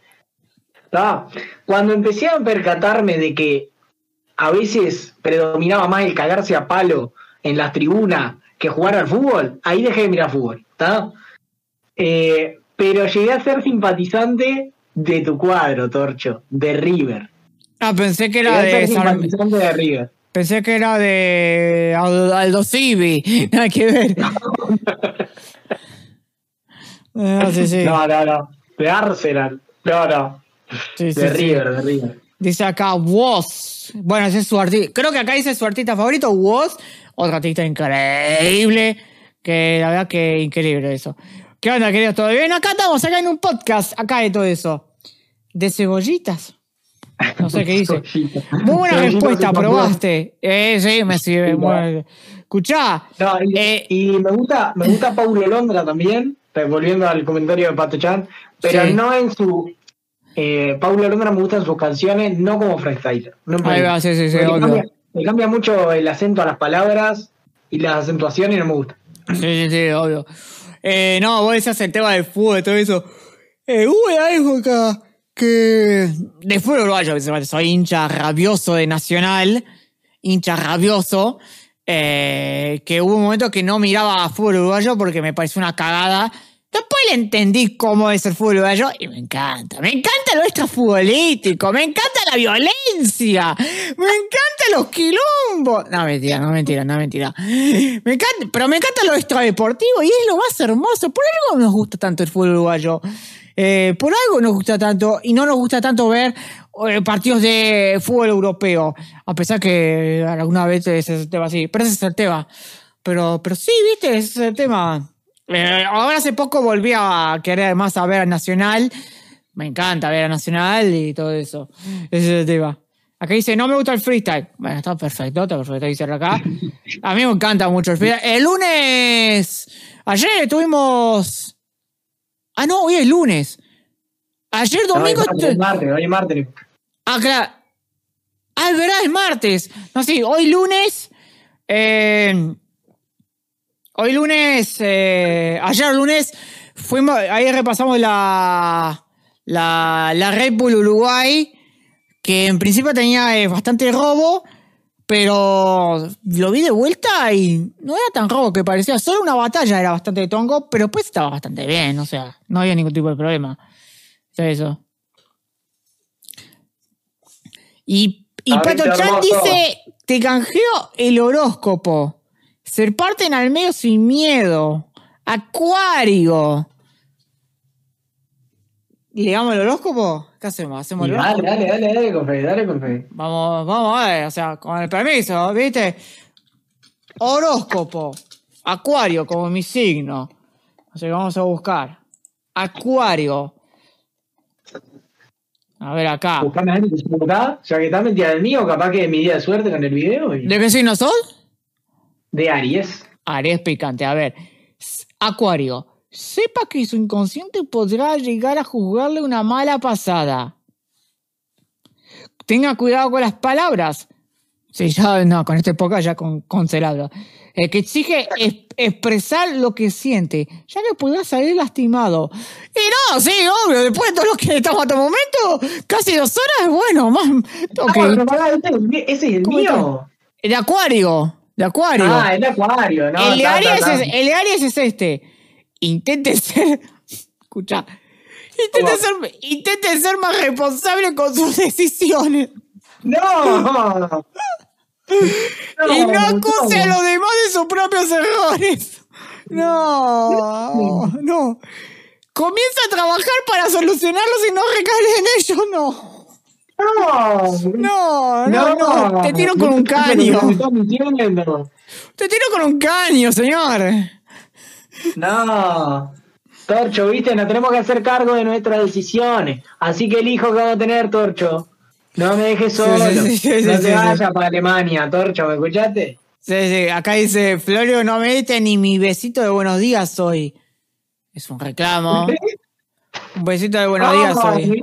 ¿tá? Cuando empecé a percatarme de que a veces predominaba más el cagarse a palo en las tribunas que jugar al fútbol, ahí dejé de mirar fútbol. ¿tá? Eh, pero llegué a ser simpatizante de tu cuadro, Torcho, de River. Ah, pensé que era de simpatizante de River. Pensé que era de Al- Aldo Civi. <laughs> Nada que ver. <laughs> Ah, sí, sí. No, no, no. De Arsenal. No, no. Sí, De. River, de River. Dice acá Woz. Bueno, ese es su artista. Creo que acá dice su artista favorito, Woz. Otro artista increíble. Que la verdad que increíble eso. ¿Qué onda, queridos? ¿Todo bien? Acá estamos, acá en un podcast. Acá de todo eso. ¿De cebollitas? No sé qué dice. <laughs> Muy buena respuesta, probaste. Eh, sí, me sirve. Bueno, Escuchá. No, y, Eh, y me gusta, me gusta Paulo Londra también, eh, volviendo al comentario de Pato Chan, pero Sí. no en su. Eh, Paulo Londra me gustan sus canciones, no como freestyler. No me Ahí gusta. va, sí, sí, sí, Porque obvio. cambia, me cambia mucho el acento a las palabras y las acentuaciones y no me gusta. Sí, sí, sí, obvio. Eh, no, vos decías el tema del fútbol y todo eso. Eh, hubo algo acá que... De fútbol uruguayo, soy hincha rabioso de Nacional, hincha rabioso. eh, que hubo un momento que no miraba fútbol uruguayo porque me pareció una cagada. Después le entendí cómo es el fútbol uruguayo y me encanta. Me encanta lo extrafutbolístico, me encanta la violencia, me encantan los quilombos. No, mentira, no mentira, no mentira. Me encanta, pero me encanta lo extradeportivo y es lo más hermoso. Por algo nos gusta tanto el fútbol uruguayo. Eh, por algo nos gusta tanto y no nos gusta tanto ver eh, partidos de fútbol europeo, a pesar que alguna vez ese es el tema así, pero ese es el tema. Pero, pero sí, viste, ese es el tema. Eh, ahora hace poco volví a querer más a ver a Nacional. Me encanta ver a Nacional y todo eso. Ese es el tema. Acá dice, no me gusta el freestyle. Bueno, está perfecto, está perfecto, dice acá. A mí me encanta mucho el freestyle. El lunes, ayer tuvimos... Ah, no, hoy es lunes. Ayer domingo... No, hoy es martes, hoy es martes. Ah, claro. Ah, es verdad, es martes. No, sí, hoy lunes... Eh, Hoy lunes, eh, ayer lunes, fuimos, ahí repasamos la, la, la Red Bull Uruguay, que en principio tenía eh, bastante robo, pero lo vi de vuelta y no era tan robo que parecía. Solo una batalla era bastante tongo, pero pues estaba bastante bien, o sea, no había ningún tipo de problema. eso. Y, y Pato Chan dice, te canjeo el horóscopo. Ser parten al medio sin miedo. Acuario. ¿Y digamos el horóscopo? ¿Qué hacemos? ¿Hacemos el horóscopo? Dale, dale, dale, dale, dale con fe. Vamos, vamos a ver, o sea, con el permiso, ¿viste? Horóscopo. Acuario, como mi signo. O sea, vamos a buscar. Acuario. A ver acá. Buscame a acá, ya que está mentira del mío, capaz que es mi día de suerte con el video. Y... ¿De qué signo sos? De Aries. Aries picante. A ver, Acuario. Sepa que su inconsciente podrá llegar a juzgarle una mala pasada. Tenga cuidado con las palabras. Sí, ya no, con esta época ya con, con eh, que exige expresar lo que siente, ya que podrá salir lastimado. Y no, sí, obvio, después de todo lo que estamos hasta el momento, casi dos horas, bueno, más. Okay. Ese es el mío. El acuario. De Acuario. Ah, el de Acuario, ¿no? El de, Aries, Es, el de Aries es este. Intente ser. <laughs> Escucha. Intente ser, intente ser más responsable con sus decisiones. No. <laughs> y no acuse a los demás de sus propios errores. No, no. Comienza a trabajar para solucionarlos y no recaer en ellos, no. No, no, no, Te tiro con un caño. Te tiro con un caño, señor. No. Torcho, viste, nos tenemos que hacer cargo de nuestras decisiones. Así que elijo que vamos a tener, Torcho. No me dejes solo. no te vayas para Alemania, Torcho, ¿me escuchaste? Sí, sí, acá dice, Florio, no me diste ni mi besito de buenos días hoy. Es un reclamo. un besito de buenos días hoy.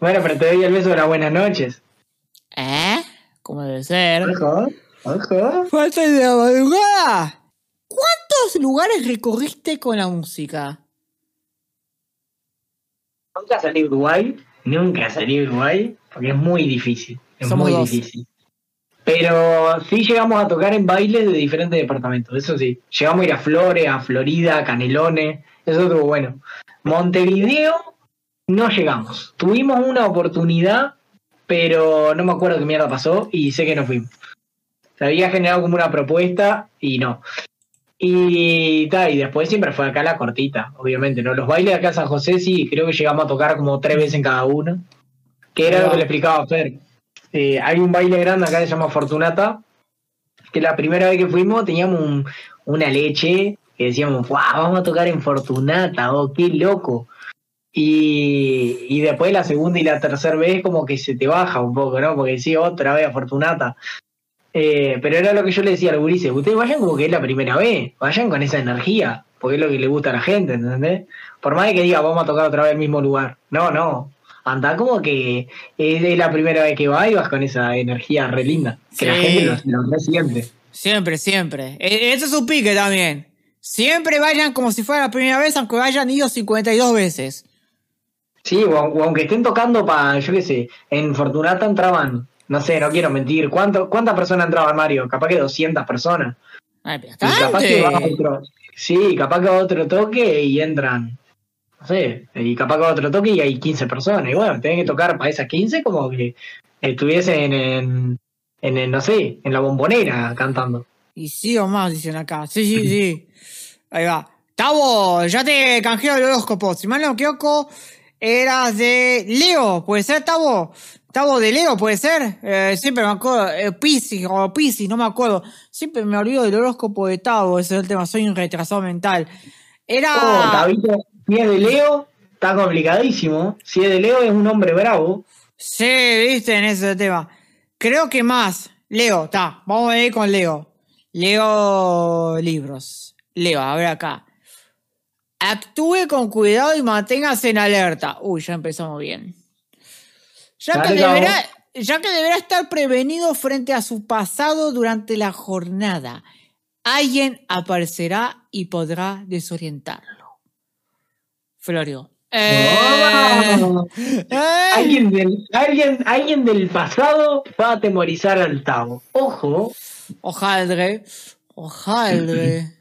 Bueno, pero te doy el beso de las buenas noches. ¿Eh? ¿Cómo debe ser? Ojo, ojo. Falta de la madrugada. ¿Cuántos lugares recorriste con la música? Nunca salí a Uruguay. Nunca salí a Uruguay. Porque es muy difícil. Es muy difícil. Pero sí llegamos a tocar en bailes de diferentes departamentos. Eso sí. Llegamos a ir a Flores, a Florida, a Canelones. Eso estuvo bueno. Montevideo no llegamos. Tuvimos una oportunidad, pero no me acuerdo qué mierda pasó y sé que no fuimos. Se había generado como una propuesta y no. Y, ta, y después siempre fue acá la cortita, obviamente, ¿no? Los bailes de acá en San José sí, creo que llegamos a tocar como tres veces en cada uno. Que era lo que le explicaba a Fer. Eh, hay un baile grande acá que se llama Fortunata, que la primera vez que fuimos teníamos una leche que decíamos, vamos a tocar en Fortunata, oh, qué loco. Y, y, después la segunda y la tercera vez como que se te baja un poco, ¿no? Porque sí, otra vez, afortunata. Eh, pero era lo que yo le decía al gurises, ustedes vayan como que es la primera vez, vayan con esa energía, porque es lo que le gusta a la gente, ¿entendés? Por más de que diga, vamos a tocar otra vez el mismo lugar. No, no. Anda como que es la primera vez que vas y vas con esa energía re linda, que la gente lo, lo siempre. Siempre, siempre. E, eso es un pique también. Siempre vayan como si fuera la primera vez, aunque vayan ido 52 veces. Sí, o, aunque estén tocando para, yo qué sé, en Fortunata entraban no sé, no quiero mentir. ¿Cuánto, ¿Cuántas personas entraban Mario? Capaz que 200 personas. Ay, Y capaz que va otro, sí, capaz que va otro toque y entran, no sé, y capaz que va otro toque y hay 15 personas. Y bueno, tienen que tocar para esas 15 como que estuviesen en, en, en, no sé, en la bombonera cantando. Y sí o más, dicen acá. Sí, sí, sí. Ahí va. Tavo, ya te canjeo el horóscopo. Si mal no me equivoco, eras de Leo, ¿puede ser, Tavo? Tavo de Leo, ¿puede ser? Eh, siempre me acuerdo. Eh, Piscis o Piscis, no me acuerdo. Siempre me olvido del horóscopo de Tavo, ese es el tema. Soy un retrasado mental. Era. Oh, Tabito, si es de Leo, está complicadísimo. Si es de Leo, es un hombre bravo. Sí, viste, en ese tema. Creo que más. Leo, está. Vamos a ir con Leo. Leo libros. Leo, a ver acá. Actúe con cuidado y manténgase en alerta. Uy, ya empezamos bien. Ya que, deberá, ya que deberá estar prevenido frente a su pasado durante la jornada. Alguien aparecerá y podrá desorientarlo. Florio. Eh, eh. Alguien, del, alguien, alguien del pasado va a atemorizar al Tavo. Ojo. Hojaldre. Hojaldre.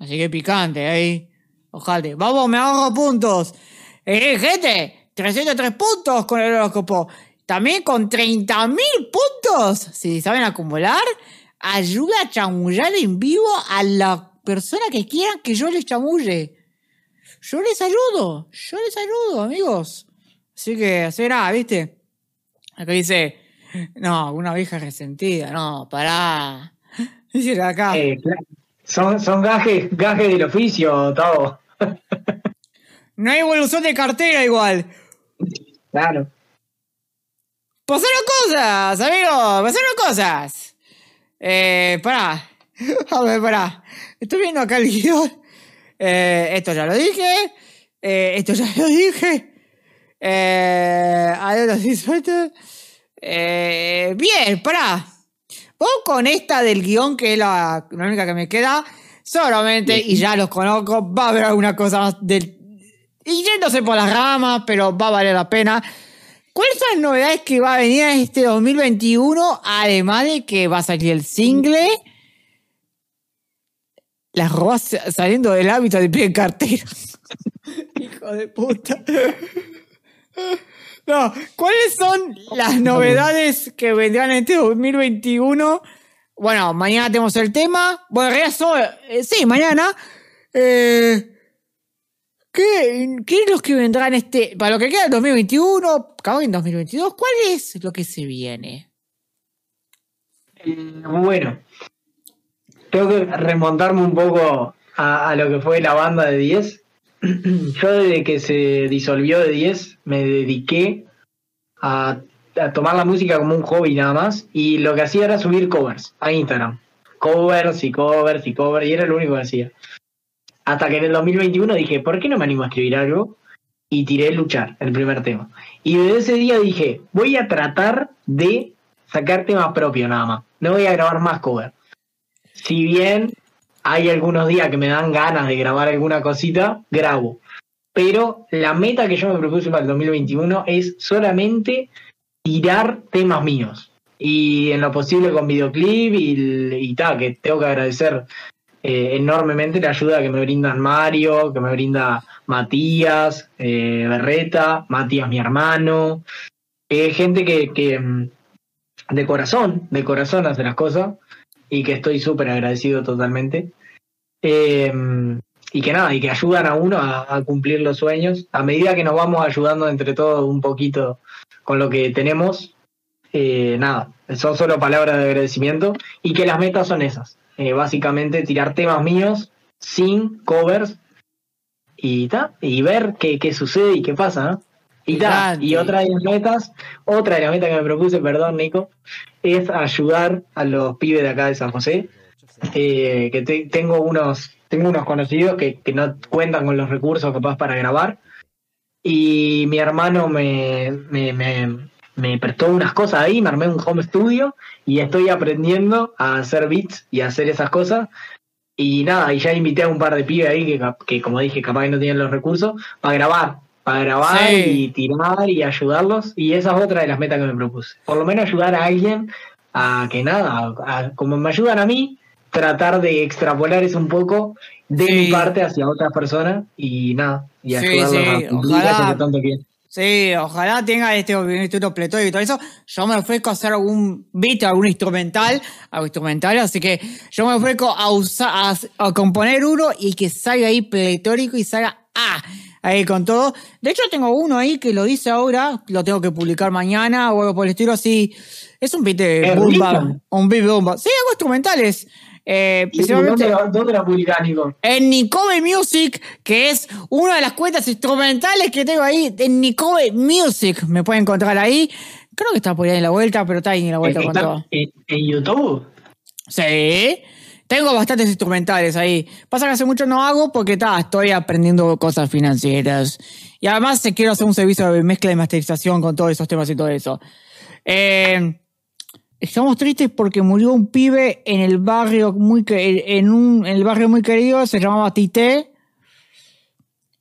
Así que picante ahí. Hojaldre. Vamos, me ahorro puntos. Eh, gente, 303 puntos con el horóscopo. También con 30.000 puntos. Si saben acumular, ayuda a chamullar en vivo a la persona que quieran que yo les chamulle. Yo les ayudo. Yo les ayudo, amigos. Así que, así nada, ¿viste? Acá dice, no, una vieja resentida, no, pará. <laughs> Dice acá. Eh. Son, son gajes, gajes del oficio, Tavo. No hay evolución de cartera igual. Claro. Pasaron cosas, amigos, pasaron cosas. Eh, pará. <laughs> A ver, pará. Estoy viendo acá el guion. Eh, esto ya lo dije. Eh, esto ya lo dije. Eh, adiós, disueltos. Eh, bien, pará. Con esta del guion, que es la, la única que me queda. Solamente, y ya los conozco, va a haber alguna cosa más del. Y yéndose por las ramas, pero va a valer la pena. ¿Cuáles son las novedades que va a venir en este 2021? Además de que va a salir el single. Las robas saliendo del hábito de pie en cartera. <laughs> Hijo de puta. <laughs> ¿cuáles son las novedades que vendrán en este 2021? Bueno, mañana tenemos el tema. Bueno, en eh, sí, mañana. Eh, ¿qué, ¿Qué es lo que vendrá en este. Para lo que queda en 2021, acabó en 2022, ¿cuál es lo que se viene? Eh, bueno, tengo que remontarme un poco a lo que fue la banda de 10. <clears throat> Yo desde que se disolvió de 10 me dediqué a, a tomar la música como un hobby nada más y lo que hacía era subir covers a Instagram. Covers y covers y covers y era lo único que hacía. Hasta que en el 2021 dije, ¿por qué no me animo a escribir algo? Y tiré Luchar, el primer tema. Y desde ese día dije, voy a tratar de sacar temas propios nada más. No voy a grabar más cover. Si bien hay algunos días que me dan ganas de grabar alguna cosita, grabo. Pero la meta que yo me propuse para el 2021 es solamente tirar temas míos. Y en lo posible con videoclip y, y tal, que tengo que agradecer eh, enormemente la ayuda que me brindan Mario, que me brinda Matías, eh, Berreta, Matías mi hermano, eh, gente que, que, mm, de corazón, de corazón hace las cosas y que estoy súper agradecido totalmente. Eh, y que nada, y que ayudan a uno a, cumplir los sueños. A medida que nos vamos ayudando entre todos un poquito con lo que tenemos, eh, nada, son solo palabras de agradecimiento y que las metas son esas. Eh, básicamente tirar temas míos sin covers y ta, y ver qué, qué sucede y qué pasa. Y, ta, Grande. y otra de las metas, otra de las metas que me propuse, perdón Nico, es ayudar a los pibes de acá de San José. eh, que te- tengo unos tengo unos conocidos que, que no cuentan con los recursos capaz para grabar. Y mi hermano me, me, me, me prestó unas cosas ahí, me armé un home studio y estoy aprendiendo a hacer beats y a hacer esas cosas. Y nada, y ya invité a un par de pibes ahí que, que como dije, capaz que no tienen los recursos, para grabar, para grabar Sí. y tirar y ayudarlos. Y esa es otra de las metas que me propuse. Por lo menos ayudar a alguien a que nada, a- a- como me ayudan a mí, tratar de extrapolar eso un poco de Sí. mi parte hacia otras personas y nada, y ayudarlos sí, a cumplir ojalá. que tanto quieren. Sí, ojalá tenga este instituto pletórico y todo eso. Yo me ofrezco a hacer algún beat, algún instrumental, algo instrumental, así que yo me ofrezco a usar, a, a componer uno y que salga ahí pletórico y salga ah, ahí con todo. De hecho, tengo uno ahí que lo dice ahora, lo tengo que publicar mañana o algo por el estilo así. Es un beat de ¿Es boom bap, un beat boom bap. Sí, hago instrumentales. Eh, ¿Y principalmente- ¿Dónde, lo- ¿Dónde la publicás, Nico? en Nicobe Music, que es una de las cuentas instrumentales que tengo ahí, en Nicobe Music, me pueden encontrar ahí. Creo que está por ahí en la vuelta, pero está ahí en la vuelta con ¿Está todo. en, en YouTube? Sí, tengo bastantes instrumentales ahí. Pasa que hace mucho no hago porque ta, estoy aprendiendo cosas financieras. Y además quiero hacer un servicio de mezcla y masterización con todos esos temas y todo eso. Eh, estamos tristes porque murió un pibe en el barrio muy en un en el barrio muy querido, se llamaba Tite.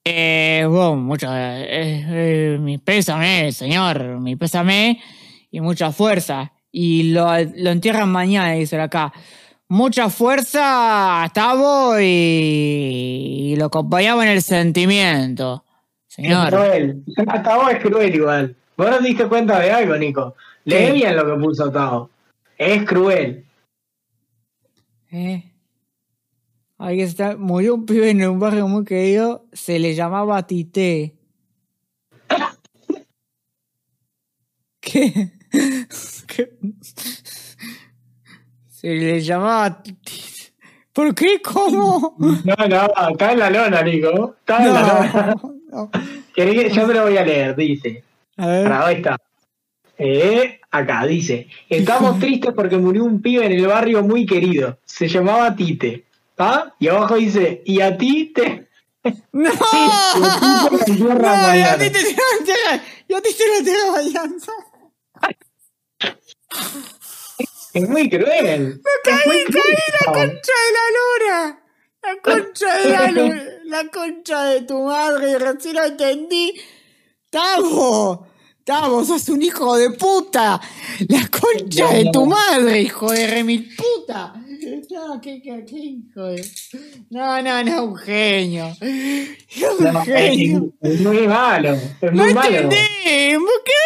Eh, bueno, mucha, eh, eh, mi pésame, señor, mi pésame y mucha fuerza. Y lo, lo entierran mañana, dice acá. Mucha fuerza a Tavo y, y lo acompañaba en el sentimiento. Es Señor. cruel. <laughs> Tavo es cruel igual. Vos no te diste cuenta de algo, Nico. Lee bien lo que puso Tavo. Es cruel. Eh. Ahí está. Murió un pibe en un barrio muy querido. Se le llamaba Tite. <laughs> ¿Qué? <laughs> ¿Qué? Se le llamaba. ¿Por qué? ¿Cómo? No, no, está en la lona, Nico. Está en la lona. No, no. ¿Querés que- Yo te lo voy a leer, dice. A ver. Para, ahí está. Eh, acá dice, estamos <laughs> tristes porque murió un pibe en el barrio muy querido. Se llamaba Tite. ¿Ah? Y abajo dice, y a ti te... <laughs> ¡No! <laughs> Entierra ¡No! Y a ti te tiran- y a ti te bailando. Es muy cruel. Es muy cruel. La concha de la luna. La concha de la luna. La concha de tu madre. Recién lo entendí. Tavo. Tavo, sos un hijo de puta. La concha de tu madre, hijo de remil puta. No, qué, qué, qué hijo de... No, no, no, un genio. Un No, genio. es, es muy malo. Es No muy malo. entendí. ¿Por qué?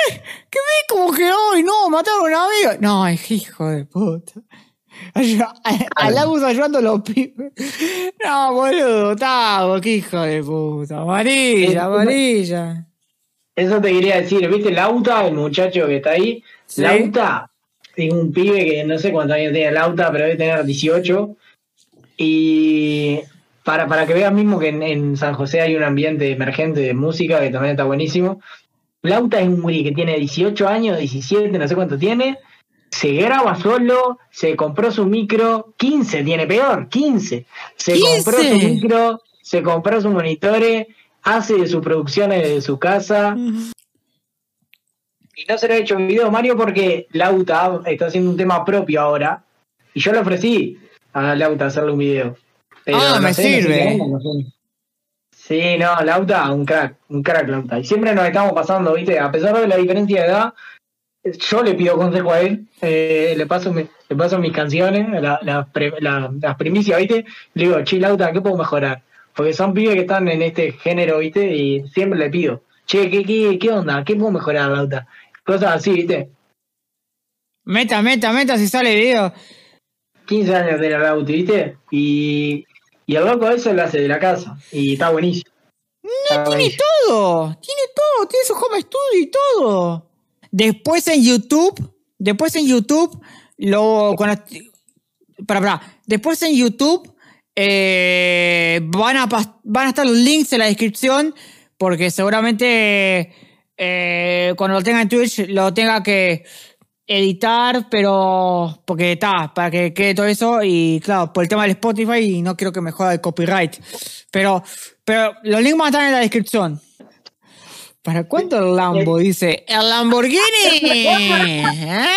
¿Qué ve como que hoy no mataron a un amigo? No, es hijo de puta. Al Agus ayudando a los pibes. No, boludo, Tavo, qué hijo de puta. Amarilla, amarilla. Eso te quería decir, ¿viste? Lauta, el muchacho que está ahí. Sí. Lauta es un pibe que no sé cuántos años tiene Lauta, pero debe tener 18. Y para, para que veas mismo que en, en San José hay un ambiente emergente de música que también está buenísimo. Lauta es un guri que tiene 18 años, 17, no sé cuánto tiene. Se graba solo, se compró su micro, 15 tiene peor, 15. Se 15. compró su micro, se compró sus monitores, hace sus producciones desde su casa. Y no se le ha hecho video Mario porque Lauta está haciendo un tema propio ahora. Y yo le ofrecí a Lauta hacerle un video. Pero Ah, me sé, no sé sirve. no sé. Sí, no, Lauta, un crack, un crack Lauta. Y siempre nos estamos pasando, ¿viste? A pesar de la diferencia de edad, yo le pido consejo a él, eh, le paso mi- le paso mis canciones, la- la pre- la- las primicias, ¿viste? Le digo, che, Lauta, ¿qué puedo mejorar? Porque son pibes que están en este género, ¿viste? Y siempre le pido, che, ¿qué, qué, qué onda? ¿Qué puedo mejorar, Lauta? Cosas así, ¿viste? Meta, meta, meta si sale video. 15 años de la Lauta, ¿viste? Y, y el loco eso lo hace de la casa. Y está buenísimo. Está Tiene buenísimo. todo, tiene todo, tiene su home studio y todo. Después en YouTube, después en YouTube, lo con la- para, para, después en YouTube eh, van, a, van a estar los links en la descripción porque seguramente eh, cuando lo tenga en Twitch lo tenga que editar, pero porque está, para que quede todo eso y claro, por el tema del Spotify y no quiero que me joda el copyright. Pero, pero los links van a estar en la descripción. ¿Para cuánto el Lambo? Dice, el Lamborghini. <laughs> ¿Eh?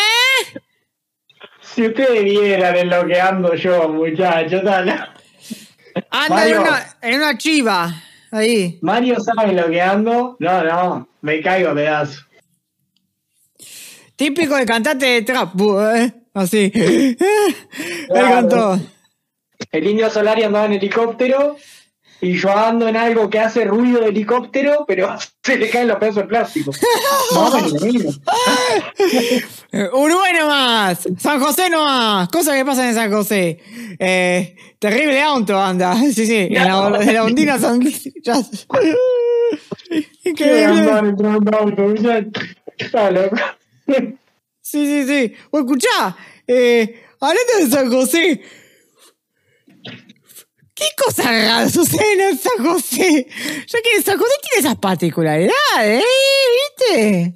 Si ustedes vieran en lo que ando yo, muchachos. Anda en una, en una chiva. Ahí. Mario sabe lo que ando. No, no, me caigo pedazo. Típico de cantante de trap, ¿eh? Así. Él cantó. El indio Solari andaba en helicóptero y yo ando en algo que hace ruido de helicóptero, pero <laughs> se le caen los pedazos de plástico. <laughs> Uruguay nomás, San José nomás, cosas que pasan en San José. Eh, terrible auto anda, <laughs> sí, sí, en la, en la ondina San Increíble. Sí, sí, sí. O escuchá, eh, hablando de San José, ¿Qué cosas raras suceden en San José? Ya que San José tiene esas particularidades, ¿eh? ¿Viste?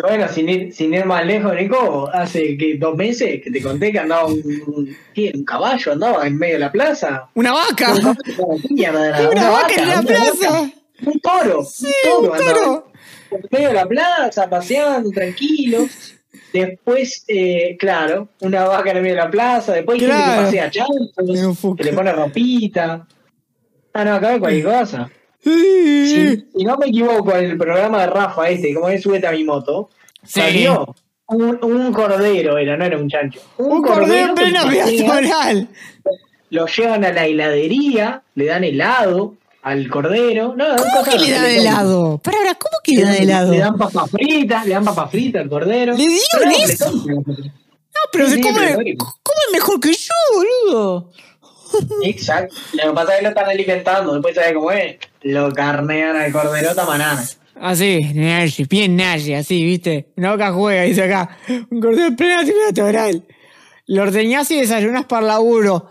Bueno, sin ir, sin ir más lejos, Nico, hace que dos meses que te conté que andaba un, ¿qué? un caballo, andaba en medio de la plaza. ¡Una vaca! Una, una, una vaca en la plaza! Un toro. Sí, un toro. Un toro. En medio de la plaza, paseando, tranquilo. Después, eh, claro, una vaca en el medio de la plaza. Después hay gente que pasea chanchos, que le pone ropita. Ah, no, acá hay cualquier cosa. Si, si, no me equivoco, en el programa de Rafa este, como es Súbete a mi moto, salió un, un, cordero, era, no era un chancho. Un, un cordero, en plena peatonal. Lo llevan a la heladería, le dan helado, al cordero. No, ¿Cómo que le dan helado? Para ahora, ¿cómo que le dan helado? Le dan papas fritas, le dan papas fritas al cordero. ¿Le dieron eso? No, pero se come, come mejor que yo, boludo. Exacto. Lo que pasa es que lo están alimentando, después sabe cómo es. Lo carnean al cordero tamanana. Así, Nashi, bien Nashi, así, viste. Una boca juega, dice acá. Un cordero en plena temperatura. Lo ordeñás y desayunas para laburo.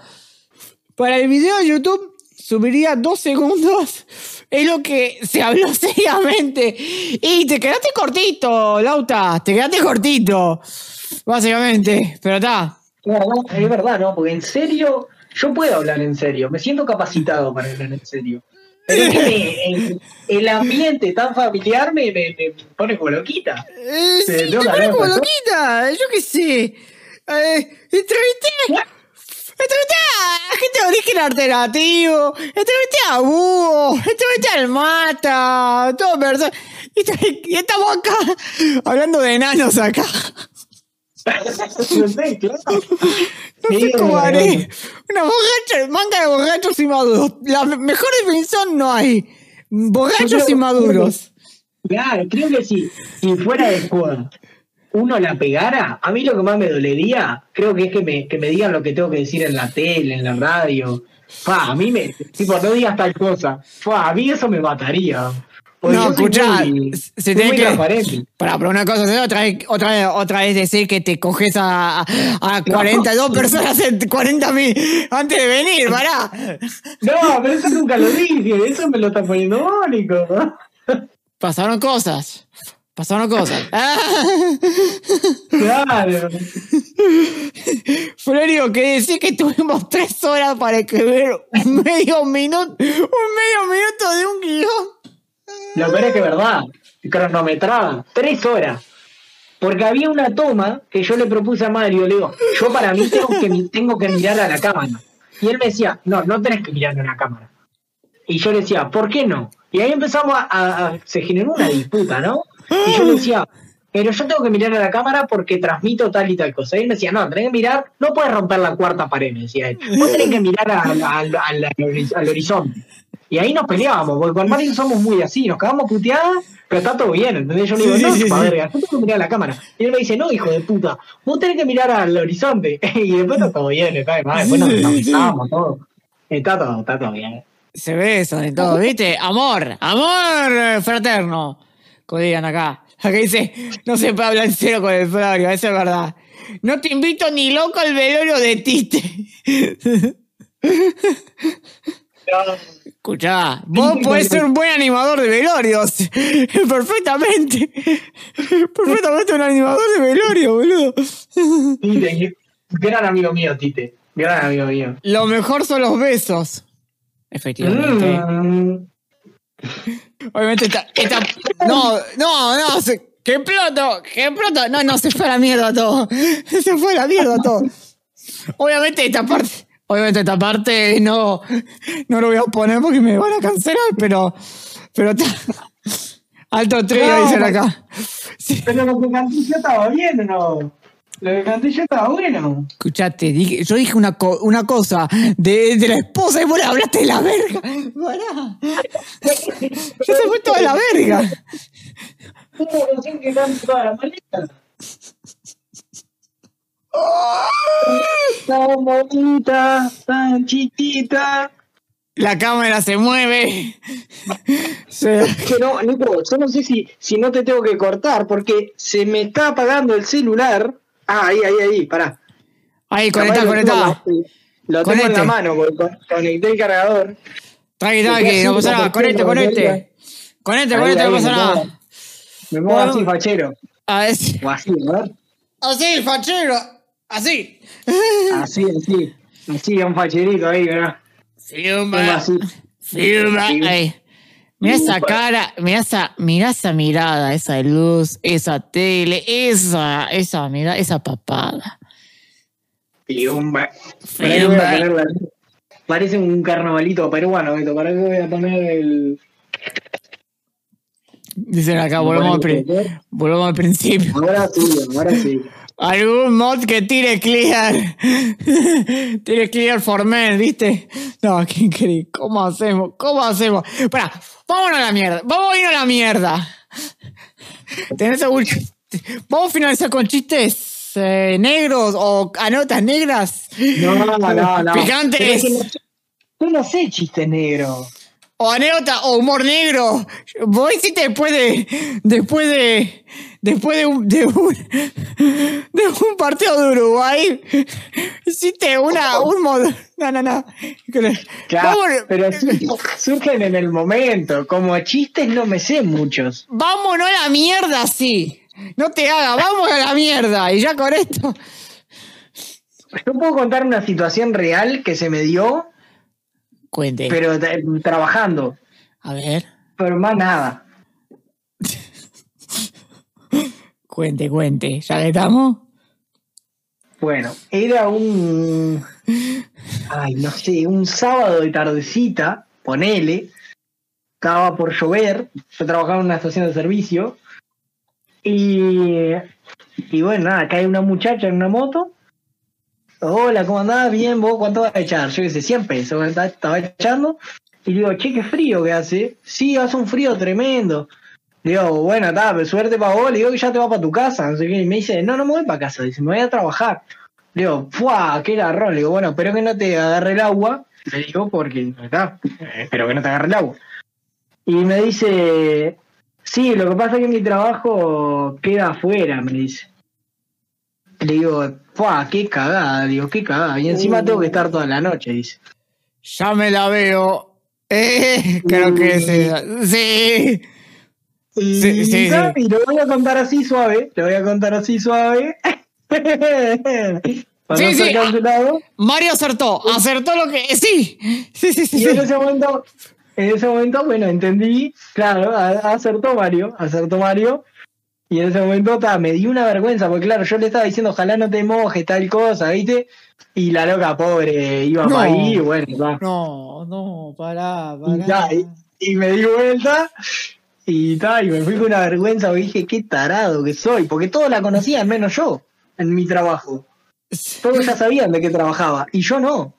Para el video de YouTube subiría dos segundos. Es lo que se habló <laughs> seriamente. Y te quedaste cortito, Lauta. Te quedaste cortito. Básicamente. Pero está. Es verdad, ¿no? Porque en serio, yo puedo hablar en serio. Me siento capacitado para hablar en serio. Pero es que <laughs> el, ambiente tan familiar me, me, pone como loquita. Eh, sí, me pone como loquita. Yo qué sé. Eh, entrevisté Entrevisté a gente de origen alternativo. Entrevisté a Búho. Entrevisté al Mata. Todo persona. Y estamos acá hablando de enanos acá. no sé, claro. No sé cómo haré. Una borracha, manga de borrachos inmaduros. La mejor definición no hay. Borrachos inmaduros. Claro, creo que si, si fuera de escuela uno la pegara, a mí lo que más me dolería, creo que es que me, que me digan lo que tengo que decir en la tele, en la radio. Fa, a mí me, tipo, no digas tal cosa. Fa, a mí eso me mataría. no, escucha, se tiene que. Para, pero una cosa, otra vez, otra vez, otra vez decir que te coges a, a 42 personas en 40 mil antes de venir, pará. No, pero eso nunca lo dije, eso me lo está poniendo mónico. Pasaron cosas. Pasaron cosas. <laughs> Claro. Florio, que decía que tuvimos tres horas para escribir un medio minuto, un medio minuto de un guion. Lo peor es que es verdad, cronometrada, tres horas. Porque había una toma que yo le propuse a Mario, le digo, yo para mí tengo que, tengo que mirar a la cámara. Y él me decía, no, no tenés que mirar a la cámara. Y yo le decía, ¿por qué no? Y ahí empezamos a se generó una disputa, ¿no? Y yo le decía, <gasps> pero yo tengo que mirar a la cámara porque transmito tal y tal cosa. Y él me decía, no, tenés que mirar, no puedes romper la cuarta pared, me decía él. Vos tenés que mirar al, horizonte. Y ahí nos peleábamos, porque con Mario somos muy así, nos cagamos puteadas, pero está todo bien, ¿entendés? Yo le digo, no, sí, verga, yo tengo que mirar a la cámara. Y él me dice, no, hijo de puta, vos tenés que mirar al horizonte. <laughs> y después está todo bien, está de madre, después nos avisamos todo. Está todo, está todo bien. Se ve eso de todo, ¿viste? Amor, amor fraterno digan acá. Acá dice, no se puede hablar en serio con el Florio, eso es verdad. No te invito ni loco al velorio de Tite. Escuchá, vos <laughs> podés ser un buen animador de velorios. <laughs> Perfectamente. <laughs> Perfectamente un animador de velorio, boludo. Tite, gran amigo mío, Tite. Gran amigo mío. Lo mejor son los besos. Efectivamente. Mm. Obviamente está, no, no, no, se, que pronto, que pronto, no, no, se fue a la mierda todo, <laughs> se fue a la mierda todo. Obviamente esta parte, Obviamente esta parte no, no lo voy a poner porque me van a cancelar, pero, pero está- alto trío No, dicen acá. Sí. Pero lo que canté estaba bien, ¿o no? Lo que canté yo estaba bueno. Escuchate, dije- yo dije una, co- una cosa de, de la esposa y vos hablaste de la verga. Pará. Ya se fue toda la verga. Una canción que canta toda la maleta. Tan bonita, tan chiquita. La cámara se mueve. Se- Que no, Nico, yo no sé si, si no te tengo que cortar porque se me está apagando el celular. Ah, ahí, ahí, ahí, pará. Ahí, conectá, lo tengo en conectá. la- Lo tengo en la mano, porque con- conecté el cargador. Tranqui, tranqui, no pasa nada. Conecte, conecte. Conecte, Ahí, conecte, ahí, no pasa nada. Me Bueno. así, fachero. A ver. O así, a ver. Así, fachero. Así. Así, así. Así, un facherito ahí, ¿verdad? Filma. Filma. Ay. Mira esa cara, mira esa, mira esa mirada, esa luz, esa tele, esa, esa mira, esa papada. Piumba. Piumba. Pará que voy a poner la- Parece un carnavalito peruano esto. ¿Para qué voy a poner el. Dicen acá, volvamos al, pri- volvamos al principio. Ahora sí, ahora sí. Algún mod que tire clear. <laughs> tire clear for men, ¿viste? No, <laughs> qué increíble. ¿Cómo hacemos? ¿Cómo hacemos? Pará, vámonos a la mierda. Vamos a irnos a la mierda. <laughs> ¿Tenés algún chiste? Vamos a finalizar con chistes eh, negros o anotas negras. No, no, no. Picantes. Yo no sé chiste negro. O anécdota o humor negro. Vos hiciste después de. Después de. Después de un. De un, <laughs> de un partido de Uruguay. Hiciste una. Un mod. No, no, no. Claro, Vámonos, pero surgen en el momento. Como chistes no me sé muchos. vámonos a la mierda, sí. No te hagas, vamos a la mierda. Y ya con esto. Yo puedo contar una situación real que se me dio, Cuente. pero tra- trabajando. A ver. Pero más nada. <laughs> Cuente, cuente. ¿Ya que estamos? Bueno, era un. Ay, no sé, un sábado de tardecita, ponele. Estaba por llover. Yo trabajaba en una estación de servicio. Y. Y bueno, nada, cae una muchacha en una moto. Hola, ¿cómo andás? Bien, ¿vos cuánto vas a echar? Yo sé, 100 pesos. Estaba- echando. Y digo, che, qué frío que hace. Sí, hace un frío tremendo. Digo, bueno, está, suerte para vos. Le digo ya te vas para tu casa. No sé qué. Y me dice, no, no me voy para casa. Dice, me voy a trabajar. Le digo, ¡fuah! ¡Qué garrón! Le digo, bueno, espero que no te agarre el agua. Le digo, porque, está, espero que no te agarre el agua. Y me dice, sí, lo que pasa es que mi trabajo queda afuera, me dice. Le digo, ¡fuah! ¡Qué cagada! Digo, ¡qué cagada! Y encima tengo que estar toda la noche, dice. Ya me la veo. Eh, creo que sí. Sí. Y, Sí, sí, sí. y lo voy a contar así suave, lo voy a contar así suave. <laughs> Para Sí, no sí, cancelado. Mario acertó, acertó lo que. Sí, sí, sí, sí. Y en ese momento, en ese momento, bueno, entendí, claro, acertó Mario, acertó Mario. Y en ese momento ta, me dio una vergüenza, porque claro, yo le estaba diciendo, ojalá no te mojes, tal cosa, ¿viste? Y la loca pobre iba No. para ahí, y bueno, ta. No, no, pará, Y, pará. ta, y- y me di vuelta y ta, y me fui con una vergüenza porque dije, qué tarado que soy, porque todos la conocían, menos yo, en mi trabajo. Todos ya sabían de qué trabajaba, y yo no.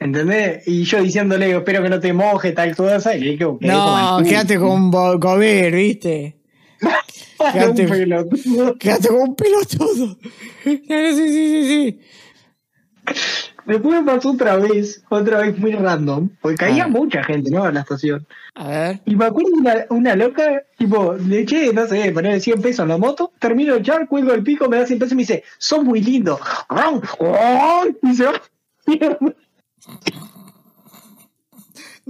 ¿Entendés? Y yo diciéndole, espero que no te moje, tal cosa, y le dije, "Quedé como No, el culo". quédate con Bocovir, ¿viste? Quédate- Un pelotudo. Quédate con un pelotudo. Sí, sí, sí, sí. Después me pasó otra vez, otra vez muy random, porque caía Ah. mucha gente, ¿no? En la estación. A ver. Y me acuerdo una, una loca, tipo, le eché, no sé, ponerle 100 pesos en la moto, termino de echar, cuelgo el pico, me da 100 pesos y me dice, sos muy lindo. Y se va.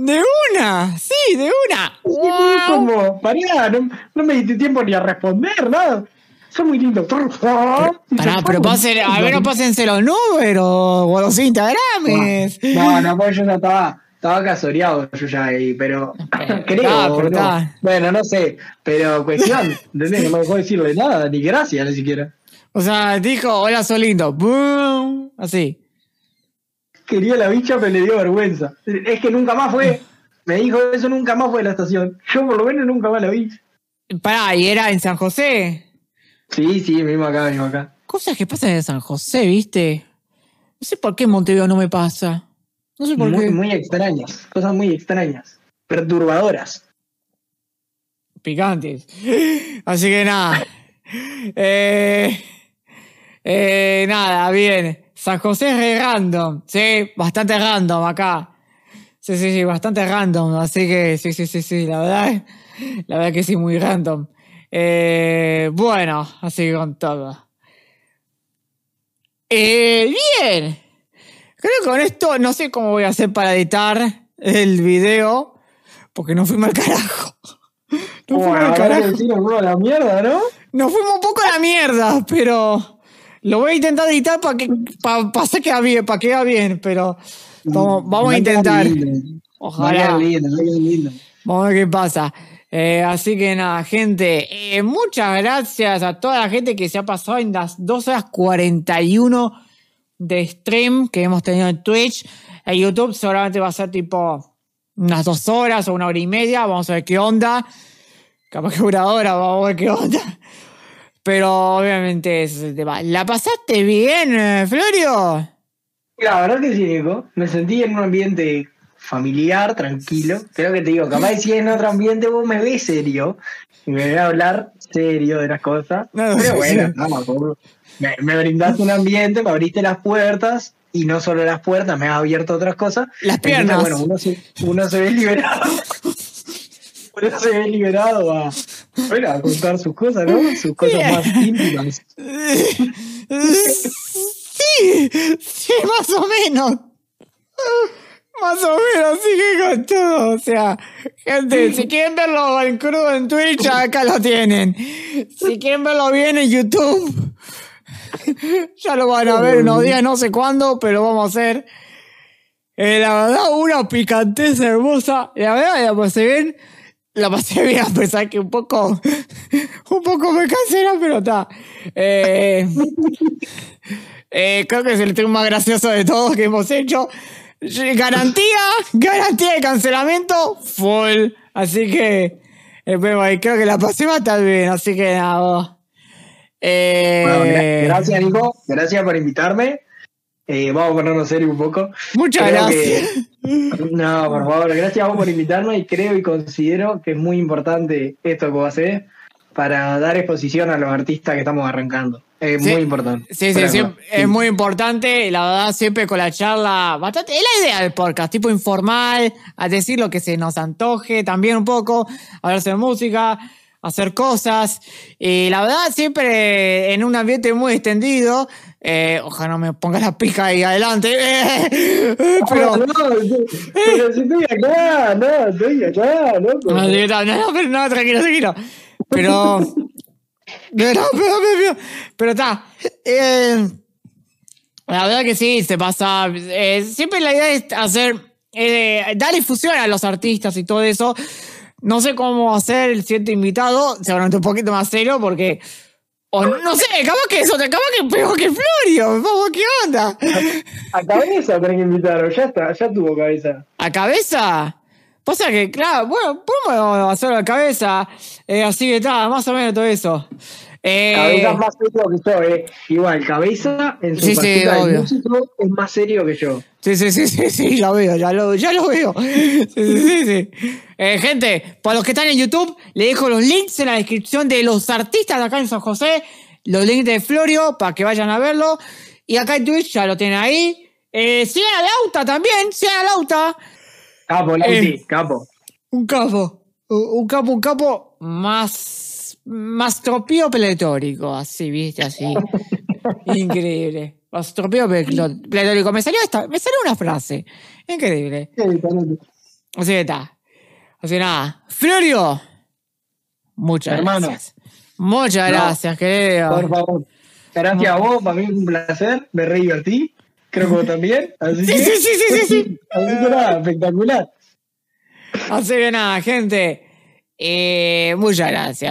¡De una! ¡Sí, de una! Y ¡Wow! como, pará, no, no me diste tiempo ni a responder, nada. Sos muy lindo. Y se Pará, pero pasen, a ver, no pásense los números o los Instagrames. No, no, pues yo ya estaba, estaba casoreado yo ya ahí, pero <laughs> creo, ah, pero. Bueno, no sé, pero cuestión, ¿entendés? No me dejó decirle nada, ni gracias ni siquiera. O sea, dijo, hola, soy lindo. ¡Boom! Así. Quería la bicha, pero le dio vergüenza. Es que nunca más fue. Me dijo eso, nunca más fue a la estación. Yo por lo menos nunca más la vi. Pará, ¿y era en San José? Sí, sí, mismo acá, mismo acá. Cosas que pasan en San José, ¿viste? No sé por qué en Montevideo no me pasa. No sé por muy, qué. muy extrañas, cosas muy extrañas, perturbadoras. Picantes. Así que nada. Eh, eh, nada, bien. San José es re random. Sí, bastante random acá. Sí, sí, sí, bastante random. Así que sí, sí, sí, sí, la verdad. La verdad que sí, muy random. Eh, bueno, así con todo. Eh, bien. Creo que con esto no sé cómo voy a hacer para editar el video. Porque no fuimos al carajo. <laughs> No fuimos al carajo. a la mierda, ¿no? Nos fuimos un poco a la mierda, pero lo voy a intentar editar para que para que bien, para que quede bien, pero vamos, vamos a intentar. Ojalá. Vamos a ver qué pasa. Eh, así que nada, gente, eh, muchas gracias a toda la gente que se ha pasado en las 2 horas 41 de stream que hemos tenido en Twitch. En YouTube seguramente va a ser tipo unas dos horas o una hora y media. Vamos a ver qué onda. Capaz que una hora, vamos a ver qué onda. Pero obviamente ese es el tema. ¿La pasaste bien, eh, Florio? La verdad que sí, Nico. Me sentí en un ambiente familiar, tranquilo. Creo que te digo, capaz si en otro ambiente vos me ves serio y me voy a hablar serio de las cosas. No, Pero bueno, no, me, me brindaste un ambiente, me abriste las puertas y no solo las puertas, me has abierto otras cosas. Las Entonces, piernas. bueno, uno se, uno se ve liberado. <laughs> uno se ve liberado a, bueno, a contar sus cosas, ¿no? Sus cosas más íntimas. Sí, sí, más o menos. Más o menos, sí que con todo. O sea, gente, si quieren verlo en crudo en Twitch, acá lo tienen. Si quieren verlo bien en YouTube, ya lo van a ver unos días, no sé cuándo, pero vamos a hacer. Eh, la verdad, una picanteza hermosa. La verdad, la pasé bien. La pasé bien, a pesar que un poco. <laughs> Un poco me cansera, pero está. Eh, <laughs> eh, creo que es el stream más gracioso de todos que hemos hecho. Garantía, garantía de cancelamiento, full. Así que, eh, creo que la pasé bastante bien, así que nada. Eh, Bueno, gra- gracias, Nico. Gracias por invitarme. Eh, vamos a ponernos serio un poco. Muchas Creo gracias. que- <laughs> no, por favor, gracias a vos por invitarme y creo y considero que es muy importante esto que vos haces para dar exposición a los artistas que estamos arrancando. Es Sí. muy importante. Sí, sí, es muy importante, la verdad, siempre con la charla, bastante, es la idea del podcast, tipo informal, a decir lo que se nos antoje, también un poco, hablarse de música, hacer cosas, y la verdad, siempre en un ambiente muy extendido, eh, ojalá no me ponga la pica ahí adelante, <laughs> pero... No, pero si estoy acá, no, estoy acá, loco. No, no, no, pero no, tranquilo, tranquilo. Pero. <laughs> Pero, pero, pero, pero está. Eh, la verdad que sí, se pasa. eh, siempre la idea es hacer. eh, dar difusión a los artistas y todo eso. No sé cómo hacer el siguiente invitado, seguramente un poquito más serio, porque. O no sé, capaz que eso, capaz que peor que Florio. Vamos, ¿qué onda? A cabeza tenés que invitarlo, ya está, ya tuvo cabeza. ¿A cabeza? Pasa que, claro, bueno, podemos hacerlo a cabeza. eh, así que está, más o menos todo eso. Eh, Cabeza es más serio que yo, eh. Igual, cabeza en su Sí, sí, obvio. músico es más serio que yo. Sí, sí, sí, sí, sí, lo veo, ya lo, ya lo veo. <laughs> Sí, sí, sí, sí. Eh, gente, para los que están en YouTube, le dejo los links en la descripción de los artistas de acá en San José, los links de Florio, para que vayan a verlo. Y acá en Twitch ya lo tienen ahí. Eh, sigan a Lauta también, sigan a Lauta. Capo, Lauti, Eh. capo. Un capo, un capo, un capo más, más tropío pletórico, así, viste, así. Increíble. Más tropío pletó- pletórico. Me salió esta, me salió una frase. Increíble. Así que está. Así que nada. Florio. Muchas Hermano. gracias. Muchas No. gracias, querido. Por favor. Gracias a vos, para mí es un placer, me re divertí. Creo que vos también. Así Sí, que, sí, sí, sí, sí, sí. <laughs> Así que nada, espectacular. Así que nada, gente. Eh, muchas gracias.